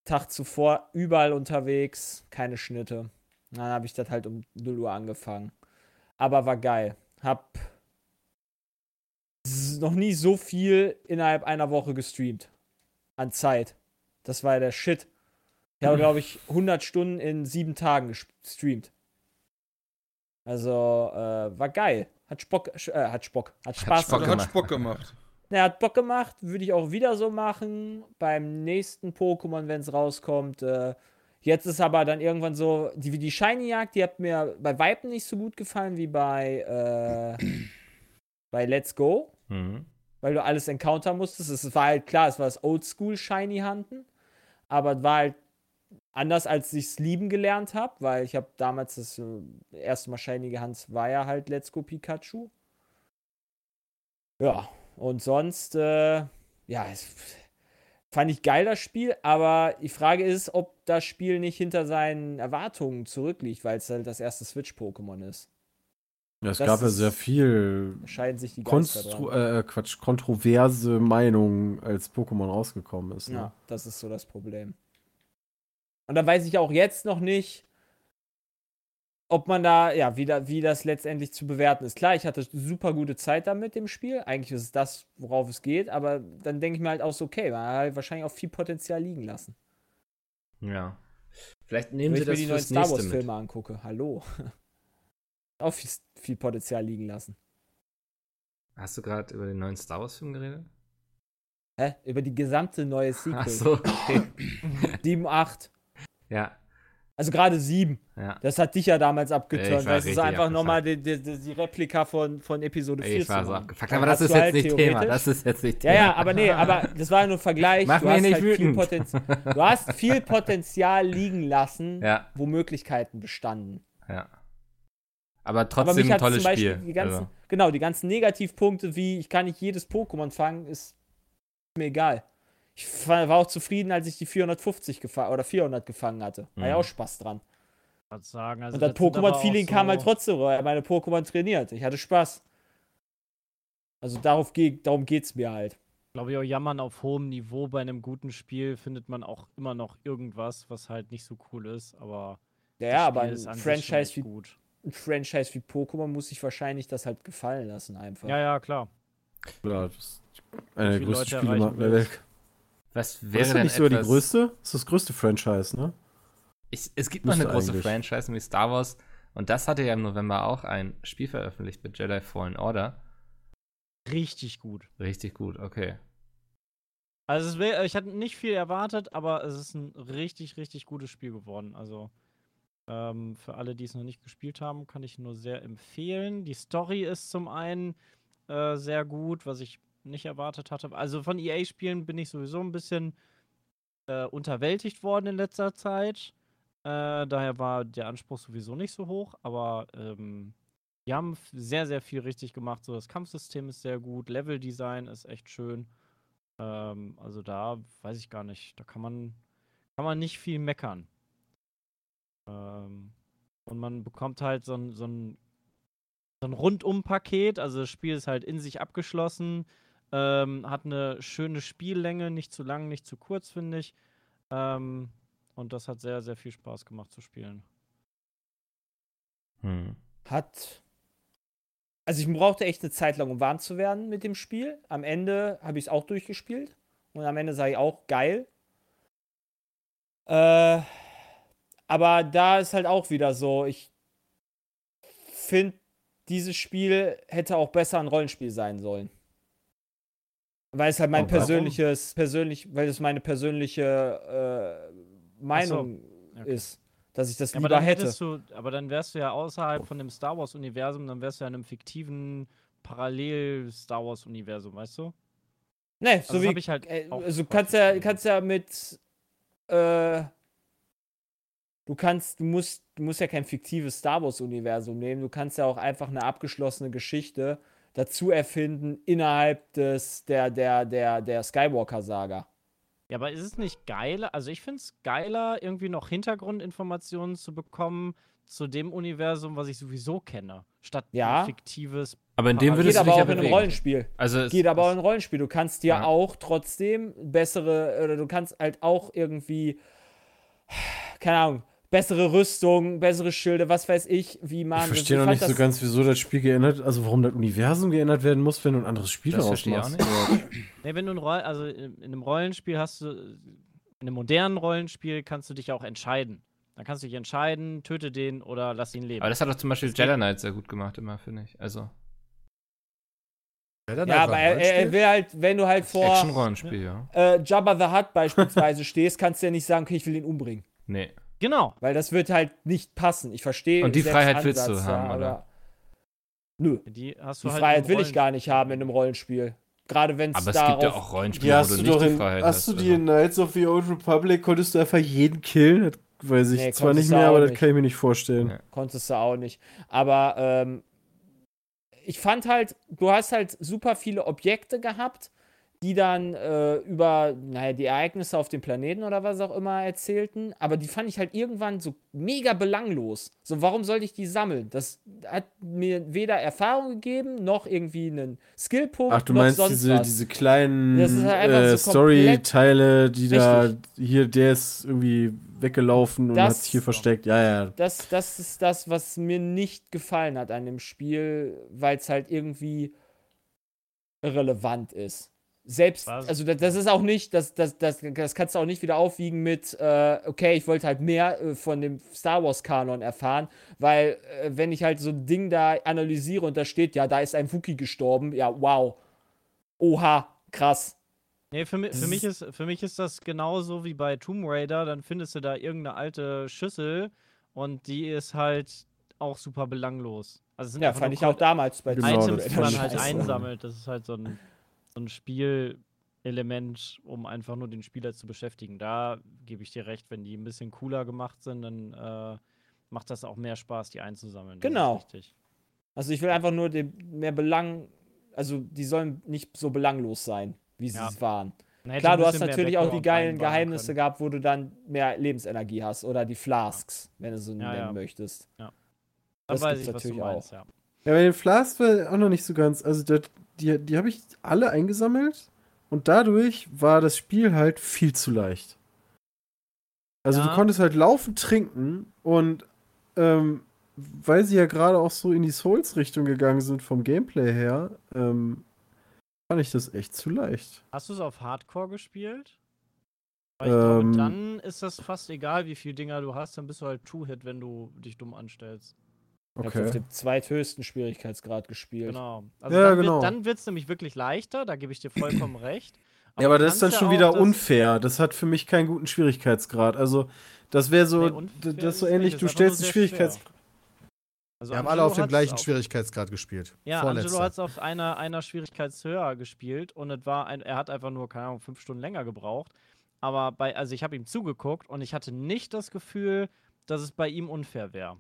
Tag zuvor überall unterwegs, keine Schnitte. Dann habe ich das halt um 0 Uhr angefangen. Aber war geil. Hab noch nie so viel innerhalb einer Woche gestreamt. An Zeit. Das war der Shit. Ich habe, glaube ich, [LAUGHS] 100 Stunden in sieben Tagen ges- gestreamt. Also, äh, war geil. Hat Spock, äh, hat Spock, hat Spaß Spock gemacht. Hat. Spock gemacht. Er hat Bock gemacht, würde ich auch wieder so machen. Beim nächsten Pokémon, wenn es rauskommt. Äh, jetzt ist aber dann irgendwann so, die, die Shiny-Jagd, die hat mir bei Weitem nicht so gut gefallen wie bei, äh, bei Let's Go, mhm. weil du alles encounter musstest. Es war halt klar, es war das Oldschool Shiny Hunten, aber es war halt anders, als ich es lieben gelernt habe, weil ich habe damals das äh, erste Mal Shiny gehandelt, war ja halt Let's Go Pikachu. Ja, und sonst, äh, ja, es fand ich geil das Spiel, aber die Frage ist, ob das Spiel nicht hinter seinen Erwartungen zurückliegt, weil es halt das erste Switch-Pokémon ist. Ja, es Das gab ja sehr viel scheiden sich die Konstru dran. äh, Quatsch, kontroverse Meinungen, als Pokémon rausgekommen ist. Ne? Ja, das ist so das Problem. Und da weiß ich auch jetzt noch nicht, ob man da, ja, wie, da, wie das letztendlich zu bewerten ist. Klar, ich hatte super gute Zeit damit im Spiel. Eigentlich ist es das, worauf es geht, aber dann denke ich mir halt auch so, okay, man hat halt wahrscheinlich auch viel Potenzial liegen lassen. Ja. Vielleicht nehmen Wenn sie ich mir das die neuen Star Wars-Filme angucke, hallo. [LAUGHS] auch viel, viel Potenzial liegen lassen. Hast du gerade über den neuen Star Wars-Film geredet? Hä? Über die gesamte neue Sequel. Ach so, okay. [LAUGHS] 7, 8. ja, Also gerade 7. ja. Das hat dich ja damals abgeturnt, es ist einfach nochmal die, die, die Replika von, von Episode 4 Ich war so abgefuckt. Aber das ist du jetzt halt nicht Thema. Das ist jetzt nicht Ja, Thema. ja, aber nee, [LAUGHS] aber das war nur ein Vergleich. Mach du mich hast nicht halt viel wütend. Potenzial. Du hast viel [LAUGHS] Potenzial liegen lassen, Ja, wo Möglichkeiten bestanden. ja. Aber Aber trotzdem mich ein tolles Spiel. die ganzen, also. genau, die ganzen Negativpunkte, wie ich kann nicht jedes Pokémon fangen, ist mir egal. Ich war auch zufrieden, als ich die 450 gefangen oder 400 gefangen hatte. War ja Mhm. auch Spaß dran. Sagen. Also Und das Pokémon-Feeling kam halt so- trotzdem, weil meine Pokémon trainiert. Ich hatte Spaß. Also darauf ge darum geht's mir halt. glaube ich, auch jammern auf hohem Niveau bei einem guten Spiel findet man auch immer noch irgendwas, was halt nicht so cool ist, aber Ja, ja aber ein Franchise, wie, gut. ein Franchise wie Pokémon muss sich wahrscheinlich das halt gefallen lassen einfach. Ja, ja, klar. Ja, das ist einer der größten Spielemarken der Welt. Was Wäre wäre ist das denn nicht sogar die etwas- größte? Das ist das größte Franchise, ne? Ich, es gibt noch eine große eigentlich. Franchise, nämlich Star Wars. Und das hatte ja im November auch ein Spiel veröffentlicht mit Jedi Fallen Order. Richtig gut. Richtig gut, okay. Also es wär, ich hatte nicht viel erwartet, aber es ist ein richtig, richtig gutes Spiel geworden. Also ähm, für alle, die es noch nicht gespielt haben, kann ich nur sehr empfehlen. Die Story ist zum einen äh, sehr gut, was ich nicht erwartet hatte. Also von EA-Spielen bin ich sowieso ein bisschen äh, unterwältigt worden in letzter Zeit. Äh, daher war der Anspruch sowieso nicht so hoch, aber ähm, die haben sehr, sehr viel richtig gemacht. So, das Kampfsystem ist sehr gut, Leveldesign ist echt schön. Ähm, also da weiß ich gar nicht, da kann man, kann man nicht viel meckern. Ähm, und man bekommt halt so ein, so ein Rundum-Paket. Also das Spiel ist halt in sich abgeschlossen, ähm, hat eine schöne Spiellänge, nicht zu lang, nicht zu kurz, finde ich. Ähm, und das hat sehr, sehr viel Spaß gemacht zu spielen. Hm. Hat. Also ich brauchte echt eine Zeit lang, um warm zu werden mit dem Spiel. Am Ende habe ich es auch durchgespielt. Und am Ende sage ich auch geil. Äh, aber da ist halt auch wieder so, ich finde, dieses Spiel hätte auch besser ein Rollenspiel sein sollen. Weil es halt mein persönliches, persönlich, weil es meine persönliche äh, Meinung okay. ist, dass ich das Ja, lieber hätte. du, aber dann wärst du ja außerhalb von dem Star Wars-Universum, dann wärst du ja in einem fiktiven Parallel-Star Wars-Universum, weißt du? Nee, so das wie. ich halt äh, also kannst ja, kannst ja mit. Äh, du kannst, du musst, du musst ja kein fiktives Star Wars-Universum nehmen. Du kannst ja auch einfach eine abgeschlossene Geschichte dazu erfinden innerhalb des, der, der, der, der Skywalker-Saga. Ja, aber ist es nicht geiler? Also ich finde es geiler, irgendwie noch Hintergrundinformationen zu bekommen zu dem Universum, was ich sowieso kenne, statt Ja. ein fiktives. Aber in dem würdest Geht du aber auch in einem. Rollenspiel. Also es, Geht aber auch in einem Rollenspiel. Du kannst dir Ja. auch trotzdem bessere, oder du kannst halt auch irgendwie, keine Ahnung, bessere Rüstung, bessere Schilde, was weiß ich, wie man. Ich verstehe noch nicht so ganz, wieso das Spiel geändert, also warum das Universum geändert werden muss, wenn du ein anderes Spiel Das daraus verstehe ich auch machst. [LAUGHS] Nee, wenn du ein Roll also in, in einem Rollenspiel hast du, in einem modernen Rollenspiel kannst du dich auch entscheiden. Dann kannst du dich entscheiden, töte den oder lass ihn leben. aber das hat doch zum Beispiel Jedi Knight sehr gut gemacht, immer, finde ich. Also, Ja, Ja, aber er, er Rollenspiel. will halt, wenn du halt vor Action-Rollenspiel, ja. äh, Jabba the Hutt beispielsweise [LAUGHS] stehst, kannst du ja nicht sagen, okay, ich will ihn umbringen. Nee. Genau. Weil das wird halt nicht passen. Ich verstehe. Und die Freiheit willst du Ansatz, haben, ja, oder? aber- Nö, Die hast die du halt Freiheit will ich gar nicht haben in einem Rollenspiel. Gerade wenn es Aber es gibt ja auch Rollenspiele, Die wo hast du du nicht die in, Freiheit hast hast. du die also. in Knights of the Old Republic, konntest du einfach jeden killen? Das weiß ich Nee, zwar nicht mehr, aber das nicht. kann ich mir nicht vorstellen. Ja. konntest du auch nicht. Aber ähm, ich fand halt, du hast halt super viele Objekte gehabt, die dann äh, über, naja, die Ereignisse auf dem Planeten oder was auch immer erzählten. Aber die fand ich halt irgendwann so mega belanglos. So, warum sollte ich die sammeln? Das hat mir weder Erfahrung gegeben, noch irgendwie einen Skillpunkt, Ach, du meinst diese, diese kleinen halt äh, so Story-Teile, die da, Richtig. hier, der ist irgendwie weggelaufen und Das- hat sich hier versteckt. Ja, ja. das, das ist das, was mir nicht gefallen hat an dem Spiel, weil es halt irgendwie irrelevant ist. Selbst, Was? also das, das ist auch nicht, das, das, das, das kannst du auch nicht wieder aufwiegen mit, äh, okay, ich wollte halt mehr äh, von dem Star Wars-Kanon erfahren, weil äh, wenn ich halt so ein Ding da analysiere und da steht, ja, da ist ein Wookie gestorben, ja, wow. Oha, krass. Nee, für, mi für, mich ist, für mich ist das genauso wie bei Tomb Raider. Dann findest du da irgendeine alte Schüssel und die ist halt auch super belanglos. Also es sind Ja, einfach fand ich auch damals bei Genau, Tomb Items, das die man halt einsammelt. Das ist halt so ein, so ein Spielelement, um einfach nur den Spieler zu beschäftigen. Da gebe ich dir recht, wenn die ein bisschen cooler gemacht sind, dann äh, macht das auch mehr Spaß, die einzusammeln. Das ist Genau. richtig. Also ich will einfach nur den, mehr Belang, also die sollen nicht so belanglos sein, wie sie Ja. es waren. Klar, du hast natürlich auch die geilen Geheimnisse können. gehabt, wo du dann mehr Lebensenergie hast oder die Flasks, wenn du so Ja, nennen ja. möchtest. Dann das weiß gibt's ich, was du natürlich meinst, auch. ja. Ja, bei den Flasks war auch noch nicht so ganz. Also, das, die, die habe ich alle eingesammelt und dadurch war das Spiel halt viel zu leicht. Also, Ja. du konntest halt laufen, trinken und ähm, weil sie ja gerade auch so in die Souls-Richtung gegangen sind vom Gameplay her, ähm, fand ich das echt zu leicht. Hast du es auf Hardcore gespielt? Weil ich glaube, Ähm. dann ist das fast egal, wie viele Dinger du hast, dann bist du halt Two-Hit, wenn du dich dumm anstellst. Ich habe Okay. auf dem zweithöchsten Schwierigkeitsgrad gespielt. Genau. Also Ja, dann, genau. Wird, dann wird es nämlich wirklich leichter, da gebe ich dir vollkommen [CLEARS THROAT] recht. Ja, aber das ist dann kannst schon ja wieder das- unfair. Das hat für mich keinen guten Schwierigkeitsgrad. Also, das wäre so, Nee, das ist so ähnlich, du stellst den sehr Schwierigkeitsgrad. Also Wir haben alle Angelo auf dem gleichen auf- Schwierigkeitsgrad gespielt. Ja, Vorletzter. Angelo hat es auf einer, einer Schwierigkeitshöher gespielt und es war ein, er hat einfach nur, keine Ahnung, fünf Stunden länger gebraucht. Aber bei, also ich habe ihm zugeguckt und ich hatte nicht das Gefühl, dass es bei ihm unfair wäre.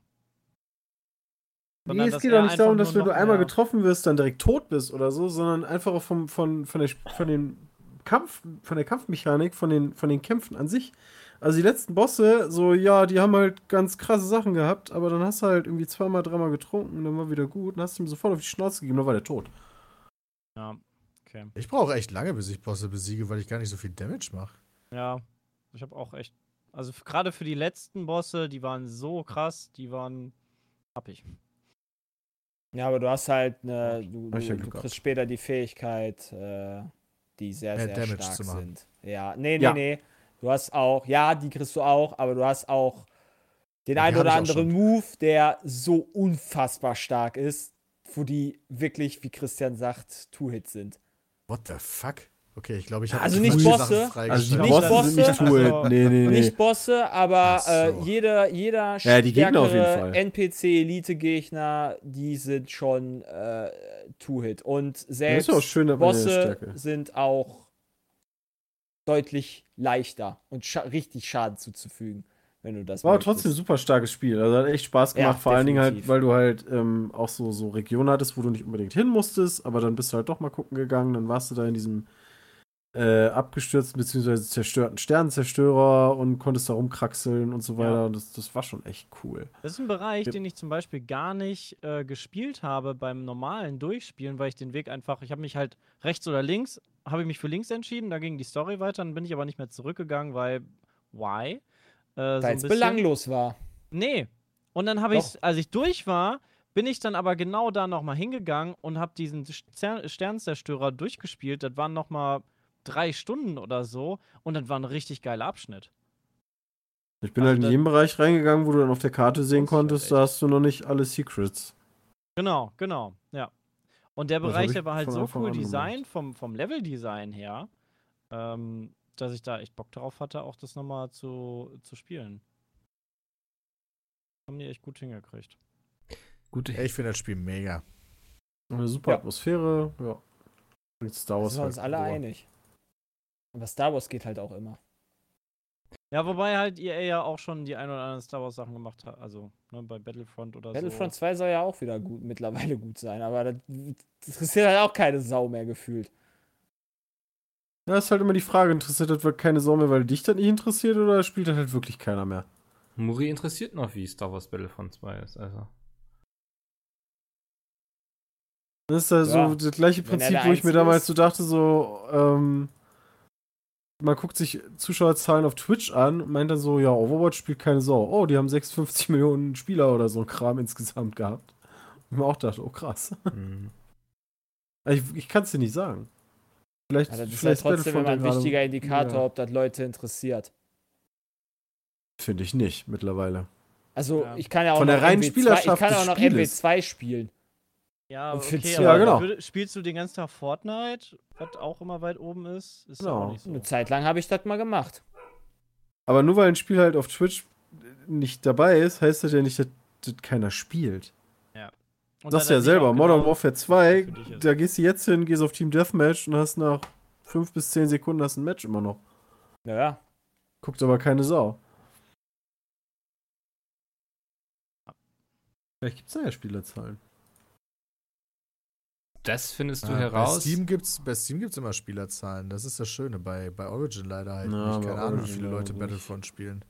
Nee, es geht auch nicht darum, dass wenn du einmal getroffen wirst, dann direkt tot bist oder so, sondern einfach auch vom, von, von, der, von, den Kampf, von der Kampfmechanik, von den, von den Kämpfen an sich. Also die letzten Bosse, so, ja, die haben halt ganz krasse Sachen gehabt, aber dann hast du halt irgendwie zweimal, dreimal getrunken, dann war wieder gut, dann hast du ihm sofort auf die Schnauze gegeben, dann war der tot. Ja, okay. Ich brauche echt lange, bis ich Bosse besiege, weil ich gar nicht so viel Damage mache. Ja, ich habe auch echt. Also gerade für die letzten Bosse, die waren so krass, die waren happig. Ja, aber du hast halt eine, du, ich ja du, du kriegst später die Fähigkeit, äh, die sehr, Mehr sehr Damage stark sind. Ja, nee, nee, Ja. nee. Du hast auch, ja, die kriegst du auch, aber du hast auch den einen oder anderen. Move, der so unfassbar stark ist, wo die wirklich, wie Christian sagt, Two-Hits sind. What the fuck? Okay, ich glaube, ich habe Also nicht Bosse, Also die Nicht Bosse sind nicht Bosse, cool. also- nee, nee, nee. Nicht Bosse, aber so. äh, jeder, jeder Ja, die Gegner auf jeden Fall. NPC-Elite-Gegner, die sind schon äh, Two-Hit. Und selbst ja auch schön, Bosse sind auch deutlich leichter und scha richtig Schaden zuzufügen, wenn du das War aber möchtest. trotzdem ein super starkes Spiel. Also hat echt Spaß Ja, gemacht. Vor allen Dingen halt, definitiv. weil du halt ähm, auch so, so Regionen hattest, wo du nicht unbedingt hin musstest, aber dann bist du halt doch mal gucken gegangen. Dann warst du da in diesem äh, abgestürzten bzw. zerstörten Sternenzerstörer und konntest da rumkraxeln und so weiter. Ja. Und das, das war schon echt cool. Das ist ein Bereich, Ja. den ich zum Beispiel gar nicht äh, gespielt habe beim normalen Durchspielen, weil ich den Weg einfach, ich habe mich halt rechts oder links, habe ich mich für links entschieden, da ging die Story weiter, dann bin ich aber nicht mehr zurückgegangen, weil, why? Äh, so Weil es bisschen. belanglos war. Nee. Und dann habe ich, als ich durch war, bin ich dann aber genau da nochmal hingegangen und habe diesen Ster Sternzerstörer durchgespielt. Das waren nochmal drei Stunden oder so und das war ein richtig geiler Abschnitt. Ich bin Also halt in jeden Bereich reingegangen, wo du dann auf der Karte sehen konntest, da hast du noch nicht alle Secrets. Genau, genau, ja. Und der Das Bereich, der war halt so cool designt, vom, vom Level-Design her, ähm, dass ich da echt Bock drauf hatte, auch das nochmal zu, zu spielen. Haben die echt gut hingekriegt. Gute Ich finde das Spiel mega. Eine super Ja. Atmosphäre, ja. Star Wars sind wir uns halt alle boah. einig. Aber Star Wars geht halt auch immer. Ja, wobei halt EA ja auch schon die ein oder anderen Star Wars Sachen gemacht hat, also ne, bei Battlefront oder Battlefront so. 2 soll ja auch wieder gut, mittlerweile gut sein, aber das, das interessiert halt auch keine Sau mehr gefühlt. Ja, ist halt immer die Frage, interessiert das wirklich keine Sau mehr, weil dich das nicht interessiert oder spielt das halt wirklich keiner mehr? Muri interessiert noch, wie Star Wars Battlefront 2 ist. Also. Das ist ja, Ja, so das gleiche Prinzip, wo ich mir damals ist. so dachte, so, ähm, man guckt sich Zuschauerzahlen auf Twitch an und meint dann so, ja, Overwatch spielt keine Sau. Oh, die haben 56 [LAUGHS] Millionen Spieler oder so Kram insgesamt gehabt. Und ich mir auch dachte, oh krass. hm. [LAUGHS] Ich, ich kann es dir nicht sagen. Vielleicht, Ja, das ist vielleicht halt trotzdem immer ein gerade- wichtiger Indikator, Ja. ob das Leute interessiert. Finde ich nicht mittlerweile. Also Ja. ich kann ja auch Von der noch reinen MW2, ich Spielerschaft kann des auch noch Spieles. MW2 spielen. Ja, Und okay, Ja, genau. würde- spielst du den ganzen Tag Fortnite, was auch immer weit oben ist? Ist ja Genau. auch nicht so. Eine Zeit lang habe ich das mal gemacht. Aber nur weil ein Spiel halt auf Twitch nicht dabei ist, heißt das ja nicht, dass das keiner spielt. Und Sagst da ja selber, Modern genau Warfare 2, für dich ist. da gehst du jetzt hin, gehst auf Team Deathmatch und hast nach 5 bis 10 Sekunden hast ein Match immer noch. Naja. Guckt aber keine Sau. Vielleicht gibt es da ja Spielerzahlen. Das findest du Ja, bei heraus. Bei Steam gibt's immer Spielerzahlen. Das ist das Schöne. Bei, bei Origin leider halt Ja, nicht. Keine Ahnung, wie viele Leute. Battlefront spielen.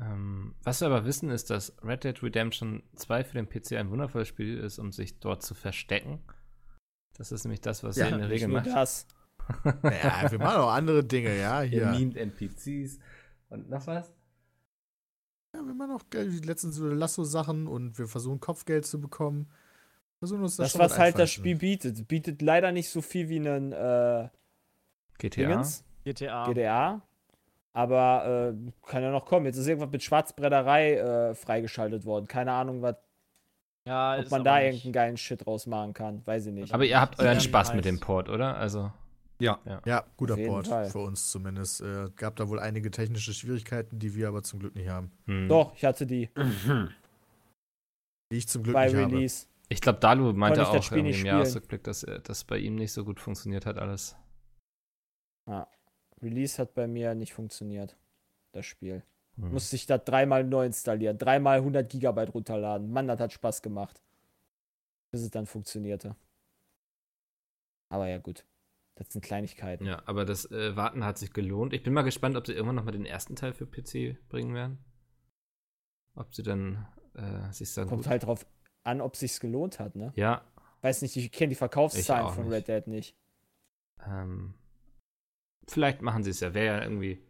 Ähm, was wir aber wissen, ist, dass Red Dead Redemption 2 für den PC ein wundervolles Spiel ist, um sich dort zu verstecken. Das ist nämlich das, was Ja, ihr in der Regel macht. das. [LAUGHS] Naja, wir machen auch andere Dinge, ja. [LAUGHS] Ihr Hier. memt NPCs und noch was? Ja, wir machen auch äh, letztens so Lasso-Sachen und wir versuchen Kopfgeld zu bekommen. Uns das, Das, was halt das Spiel bietet. Bietet leider nicht so viel wie einen äh, GTA. Dingens, GTA. GDA. Aber äh, kann ja noch kommen. Jetzt ist irgendwas mit Schwarzbretterei äh, freigeschaltet worden. Keine Ahnung, was, Ja, ob man da nicht- irgendeinen geilen Shit draus machen kann. Weiß ich nicht. Aber ihr habt euren Spaß mit dem Port, oder? Also. Ja. Ja, guter Auf jeden Port. Fall. Für uns zumindest. Äh, gab da wohl einige technische Schwierigkeiten, die wir aber zum Glück nicht haben. hm. Doch, ich hatte die. Die ich zum Glück bei nicht habe. Ich glaube, Dalu meinte auch im. Jahresrückblick, dass er- das bei ihm nicht so gut funktioniert hat alles. Release hat bei mir nicht funktioniert. Das Spiel. Hm. Musste ich da dreimal neu installieren, dreimal 100 Gigabyte runterladen. Mann, das hat Spaß gemacht. Bis es dann funktionierte. Aber ja, gut. Das sind Kleinigkeiten. Ja, aber das äh, Warten hat sich gelohnt. Ich bin mal gespannt, ob sie irgendwann noch mal den ersten Teil für PC bringen werden. Ob sie dann äh, sich sagen, Kommt gut, halt drauf an, ob sich's gelohnt hat, ne? ja, Weiß nicht, ich kenne die Verkaufszahlen von nicht. Red Dead nicht. ähm, vielleicht machen sie es ja. Wäre ja irgendwie,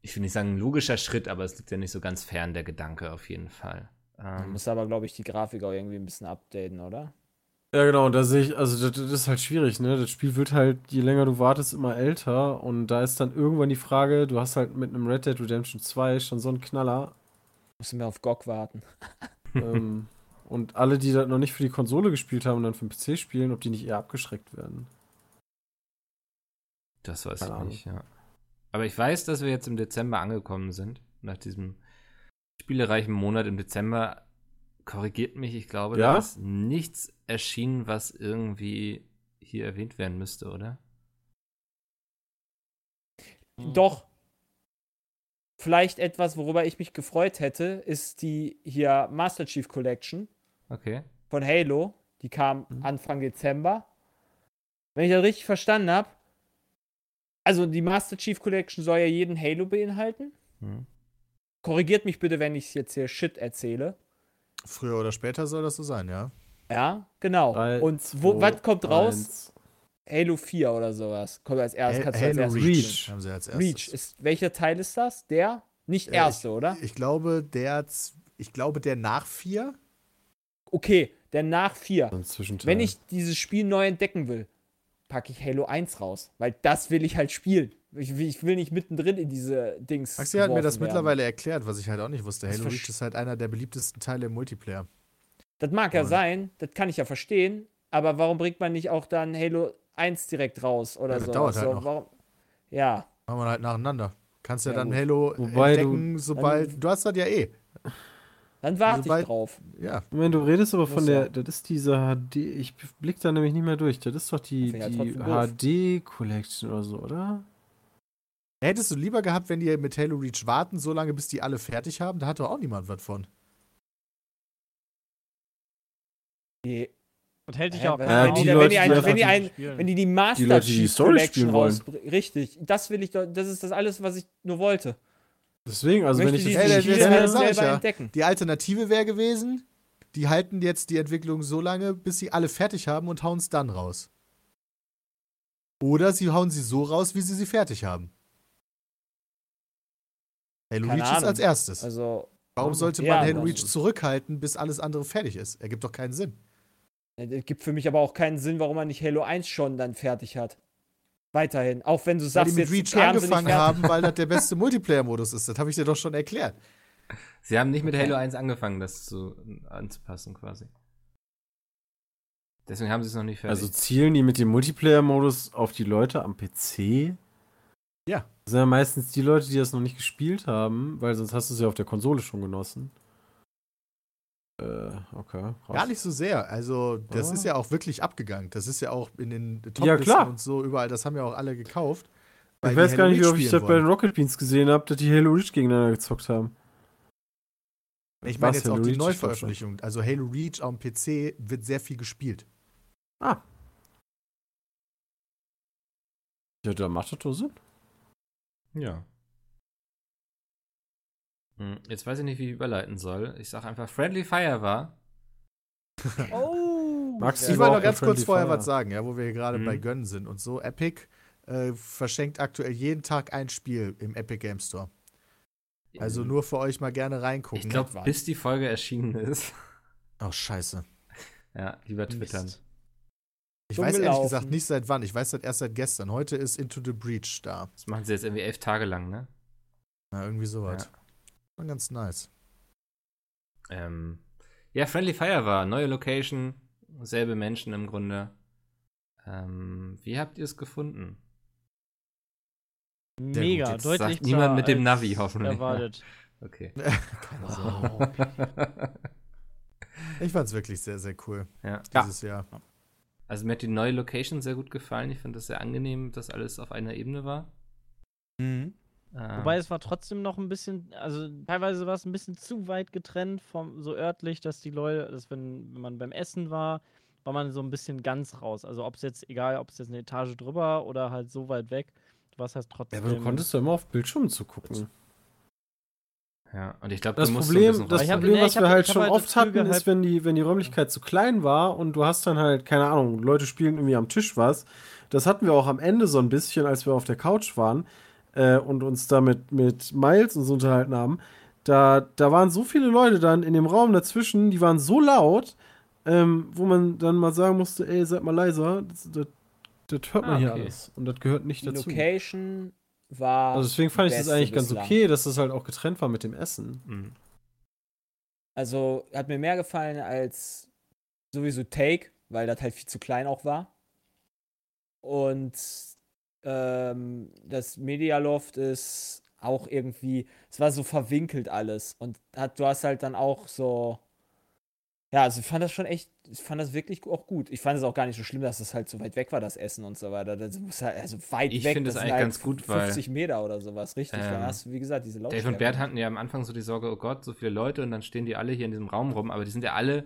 ich will nicht sagen ein logischer Schritt, aber es liegt ja nicht so ganz fern der Gedanke auf jeden Fall. Man Ähm, muss aber, glaube ich, die Grafik auch irgendwie ein bisschen updaten, oder? Ja, genau, und da sehe ich, also das, das ist halt schwierig, ne? Das Spiel wird halt, je länger du wartest, immer älter. Und da ist dann irgendwann die Frage, du hast halt mit einem Red Dead Redemption 2 schon so einen Knaller. Müssen wir auf GOG warten. ähm, [LAUGHS] und alle, die das noch nicht für die Konsole gespielt haben und dann für den PC spielen, ob die nicht eher abgeschreckt werden. Das weiß Keine ich Ahnung. nicht, ja. Aber ich weiß, dass wir jetzt im Dezember angekommen sind. Nach diesem spielereichen Monat im Dezember. Korrigiert mich, ich glaube, Ja? da ist nichts erschienen, was irgendwie hier erwähnt werden müsste, oder? Doch. Vielleicht etwas, worüber ich mich gefreut hätte, ist die hier Master Chief Collection Okay. von Halo. Die kam Mhm. Anfang Dezember. Wenn ich das richtig verstanden habe, also die Master Chief Collection soll ja jeden Halo beinhalten. Hm. Korrigiert mich bitte, wenn ich jetzt hier Shit erzähle. Früher oder später soll das so sein, ja. Ja, genau. Drei, Und wo, zwei, was kommt raus? eins. Halo 4 oder sowas. Kommt als erstes. Ha- kannst du als Halo erstes Reach, haben sie als erstes. Reach. Ist, welcher Teil ist das? Der? Nicht Äh, erste, oder? Ich glaube, der, ich glaube, der nach vier. Okay, der nach 4. So ein Zwischenteil. Wenn ich dieses Spiel neu entdecken will, packe ich Halo 1 raus. Weil das will ich halt spielen. Ich, will- ich will nicht mittendrin in diese Dings. Maxi hat mir das werden. mittlerweile erklärt, was ich halt auch nicht wusste. Das Halo Reach ist halt einer der beliebtesten Teile im Multiplayer. Das mag ja Und- sein, das kann ich ja verstehen. Aber warum bringt man nicht auch dann Halo 1 direkt raus oder Ja, das so? dauert halt so noch. Warum? Ja, Machen wir halt nacheinander. Kannst ja, Ja, dann gut. Halo Wobei du- entdecken, sobald. Du, hast das ja eh. Dann warte Sobald- ich drauf. Ja. Moment, du redest aber von Muss der, ja. das ist diese HD, ich blick da nämlich nicht mehr durch. Das ist doch die, die trotzdem doof. HD-Collection oder so, oder? Hättest du lieber gehabt, wenn die mit Halo Reach warten, so lange, bis die alle fertig haben? Da hat doch auch niemand was von. Die, Und hält dich auch wenn die- wenn die ein- wenn die ein- spielen. wenn die die Master Leute, die die Chief Story Collection spielen wollen. Richtig, das will ich doch, das ist das alles, was ich nur wollte. Deswegen, also wenn möchte ich die das sag ich selber ja. entdecken. Die Alternative wäre gewesen, die halten jetzt die Entwicklung so lange, bis sie alle fertig haben und hauen es dann raus. Oder sie hauen sie so raus, wie sie sie fertig haben. Halo Keine Reach ist Ahnung. als erstes. Also, Warum sollte man ja, Halo Reach ist- zurückhalten, bis alles andere fertig ist? Ergibt doch keinen Sinn. es gibt für mich aber auch keinen Sinn, warum man nicht Halo 1 schon dann fertig hat. Weiterhin. Auch wenn du Weil die sagst, mit jetzt Reach angefangen haben, weil das der [LAUGHS] beste Multiplayer-Modus ist. Das habe ich dir doch schon erklärt. Sie haben nicht mit Okay. Halo 1 angefangen, das zu, anzupassen quasi. Deswegen haben sie es noch nicht fertig. Also zielen die mit dem Multiplayer-Modus auf die Leute am PC? Ja. Das sind ja meistens die Leute, die das noch nicht gespielt haben, weil sonst hast du es ja auf der Konsole schon genossen. Äh, okay. krass. Gar nicht so sehr. Also, das Ja. ist ja auch wirklich abgegangen. Das ist ja auch in den top Ja, klar. und so überall. Das haben ja auch alle gekauft. Ich weiß gar nicht, wie oft ich das bei den. Rocket Beans gesehen habe, dass die Halo Reach gegeneinander gezockt haben. Ich meine jetzt auch Halo die Reach? Neuveröffentlichung. Also Halo Reach am PC wird sehr viel gespielt. Ah. Ja, da macht das doch Sinn. Ja. Hm, Jetzt weiß ich nicht, wie ich überleiten soll. Ich sage einfach, Friendly Fire war. [LAUGHS] Oh! Max, Ich wollte noch ganz kurz Friendly vorher Fire. was sagen, ja, wo wir hier gerade Mhm. bei Gönnen sind und so. Epic äh, verschenkt aktuell jeden Tag ein Spiel im Epic Game Store. Also nur für euch mal gerne reingucken. Ich glaube, war's. bis die Folge erschienen ist. Oh, scheiße. ja, lieber twittern. Mist. Ich Dumm weiß ehrlich gesagt nicht seit wann. Ich weiß das erst seit gestern. Heute ist Into the Breach da. Das machen sie jetzt irgendwie elf Tage lang, ne? Na, irgendwie sowas. Ja. War ganz nice. Ähm, ja, Friendly Fire war. Neue Location, selbe Menschen im Grunde. Ähm, wie habt ihr es gefunden? Mega, deutlich sagt niemand mit dem Navi hoffentlich? Erwartet. [LAUGHS] Okay. [LAUGHS] Keine Sorge. [LAUGHS] Ich fand es wirklich sehr, sehr cool Ja. dieses Jahr. Also mir hat die neue Location sehr gut gefallen. Ich fand das sehr angenehm, dass alles auf einer Ebene war. Mhm. Ähm, Wobei es war trotzdem noch ein bisschen, also teilweise war es ein bisschen zu weit getrennt vom so örtlich, dass die Leute, dass wenn, wenn man beim Essen war, war man so ein bisschen ganz raus. Also ob es jetzt, egal, ob es jetzt eine Etage drüber oder halt so weit weg, du warst halt Ja, trotzdem. aber du konntest ja immer auf Bildschirm zu gucken. ja, und ich glaube, Das du musst Problem, so ein das Problem nee, was wir halt schon halt oft hatten, ist, wenn die, wenn die Räumlichkeit zu klein war und du hast dann halt, keine Ahnung, Leute spielen irgendwie am Tisch was. Das hatten wir auch am Ende so ein bisschen, als wir auf der Couch waren äh, und uns da mit, mit Miles und so unterhalten haben. Da, da waren so viele Leute dann in dem Raum dazwischen, die waren so laut, ähm, wo man dann mal sagen musste, ey, seid mal leiser, das, das, das hört man Ah, hier okay. alles. Und das gehört nicht Die dazu. Location war. Also deswegen fand ich das eigentlich ganz bislang. okay, dass das halt auch getrennt war mit dem Essen. Mhm. Also hat mir mehr gefallen als sowieso Take, weil das halt viel zu klein auch war. Und ähm, das Media Loft ist auch irgendwie, es war so verwinkelt alles. Und hat, du hast halt dann auch so. Ja, also ich fand das schon echt, ich fand das wirklich auch gut. Ich fand es auch gar nicht so schlimm, dass das halt so weit weg war, das Essen und so weiter. Das muss halt, also weit Ich weg. finde es das eigentlich halt ganz gut, weil- 50 Meter oder sowas, richtig. dann Ähm, hast du, wie gesagt, diese Dave Lautstärke. und Bert hatten ja am Anfang so die Sorge, oh Gott, so viele Leute und dann stehen die alle hier in diesem Raum rum, aber die sind ja alle,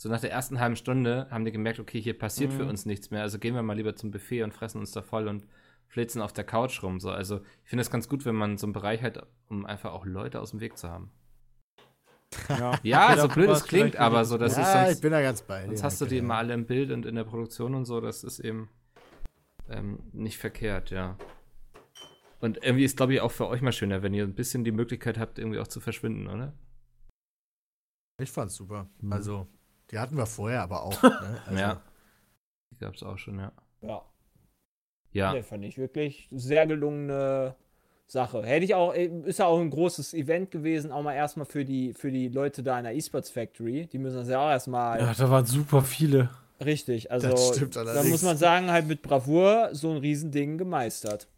so nach der ersten halben Stunde haben die gemerkt, okay, hier passiert für Mhm. uns nichts mehr, also gehen wir mal lieber zum Buffet und fressen uns da voll und flitzen auf der Couch rum. So. Also ich finde es ganz gut, wenn man so einen Bereich hat, um einfach auch Leute aus dem Weg zu haben. Ja, [LAUGHS] Ja, so blöd es klingt, aber so, das ist ja, sonst, ich bin da ganz bei sonst hast du die immer alle im Bild und in der Produktion und so, das ist eben ähm, nicht verkehrt, ja. Und irgendwie ist, glaube ich, auch für euch mal schöner, wenn ihr ein bisschen die Möglichkeit habt, irgendwie auch zu verschwinden, oder? Ich fand's super. Mhm. Also, die hatten wir vorher aber auch. [LAUGHS] ne? also, Ja. Die gab es auch schon, ja. Ja. Ja, Nee, fand ich wirklich sehr gelungene Sache. Hätte ich auch, ist ja auch ein großes Event gewesen, auch mal erstmal für die, für die Leute da in der eSports Factory. Die müssen das ja auch erstmal Ja, da waren super viele. richtig. Also Das stimmt da muss man sagen, halt mit Bravour so ein Riesending gemeistert.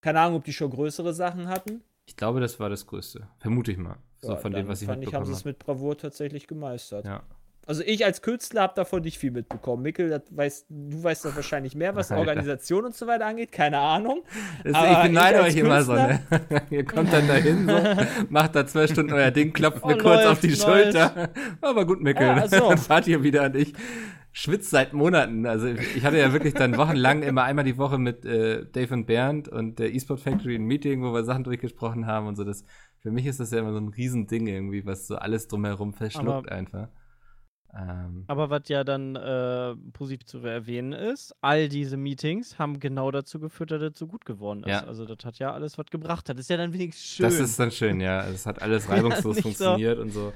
Keine Ahnung, ob die schon größere Sachen hatten. ich glaube, das war das Größte. Vermute ich mal. So Ja, von dem, was ich fand ich, haben sie es mit Bravour tatsächlich gemeistert. Ja. Also ich als Künstler habe davon nicht viel mitbekommen. Mikkel, weißt, du weißt das wahrscheinlich mehr, was [LAUGHS] Alter. Organisation und so weiter angeht. Keine Ahnung. Aber ich beneide euch immer so, ne? [LAUGHS] Ihr kommt dann dahin, so, [LAUGHS] macht da zwei Stunden euer Ding, klopft Oh, mir kurz auf läuft, die läuft. Schulter. Aber gut, Mickel, Ja, ach so. dann fahrt ihr wieder und ich schwitze seit Monaten. Also ich hatte ja wirklich dann wochenlang immer einmal die Woche mit äh, Dave und Bernd und der eSport Factory ein Meeting, wo wir Sachen durchgesprochen haben und so. Das, für mich ist das ja immer so ein Riesending irgendwie, was so alles drumherum verschluckt Aber- einfach. Ähm, Aber was ja dann äh, positiv zu erwähnen ist, all diese Meetings haben genau dazu geführt, dass das so gut geworden ist. Ja. Also das hat ja alles was gebracht. Das ist ja dann wenigstens schön. das ist dann schön, ja. Also Es hat [LAUGHS] alles reibungslos so. funktioniert und so.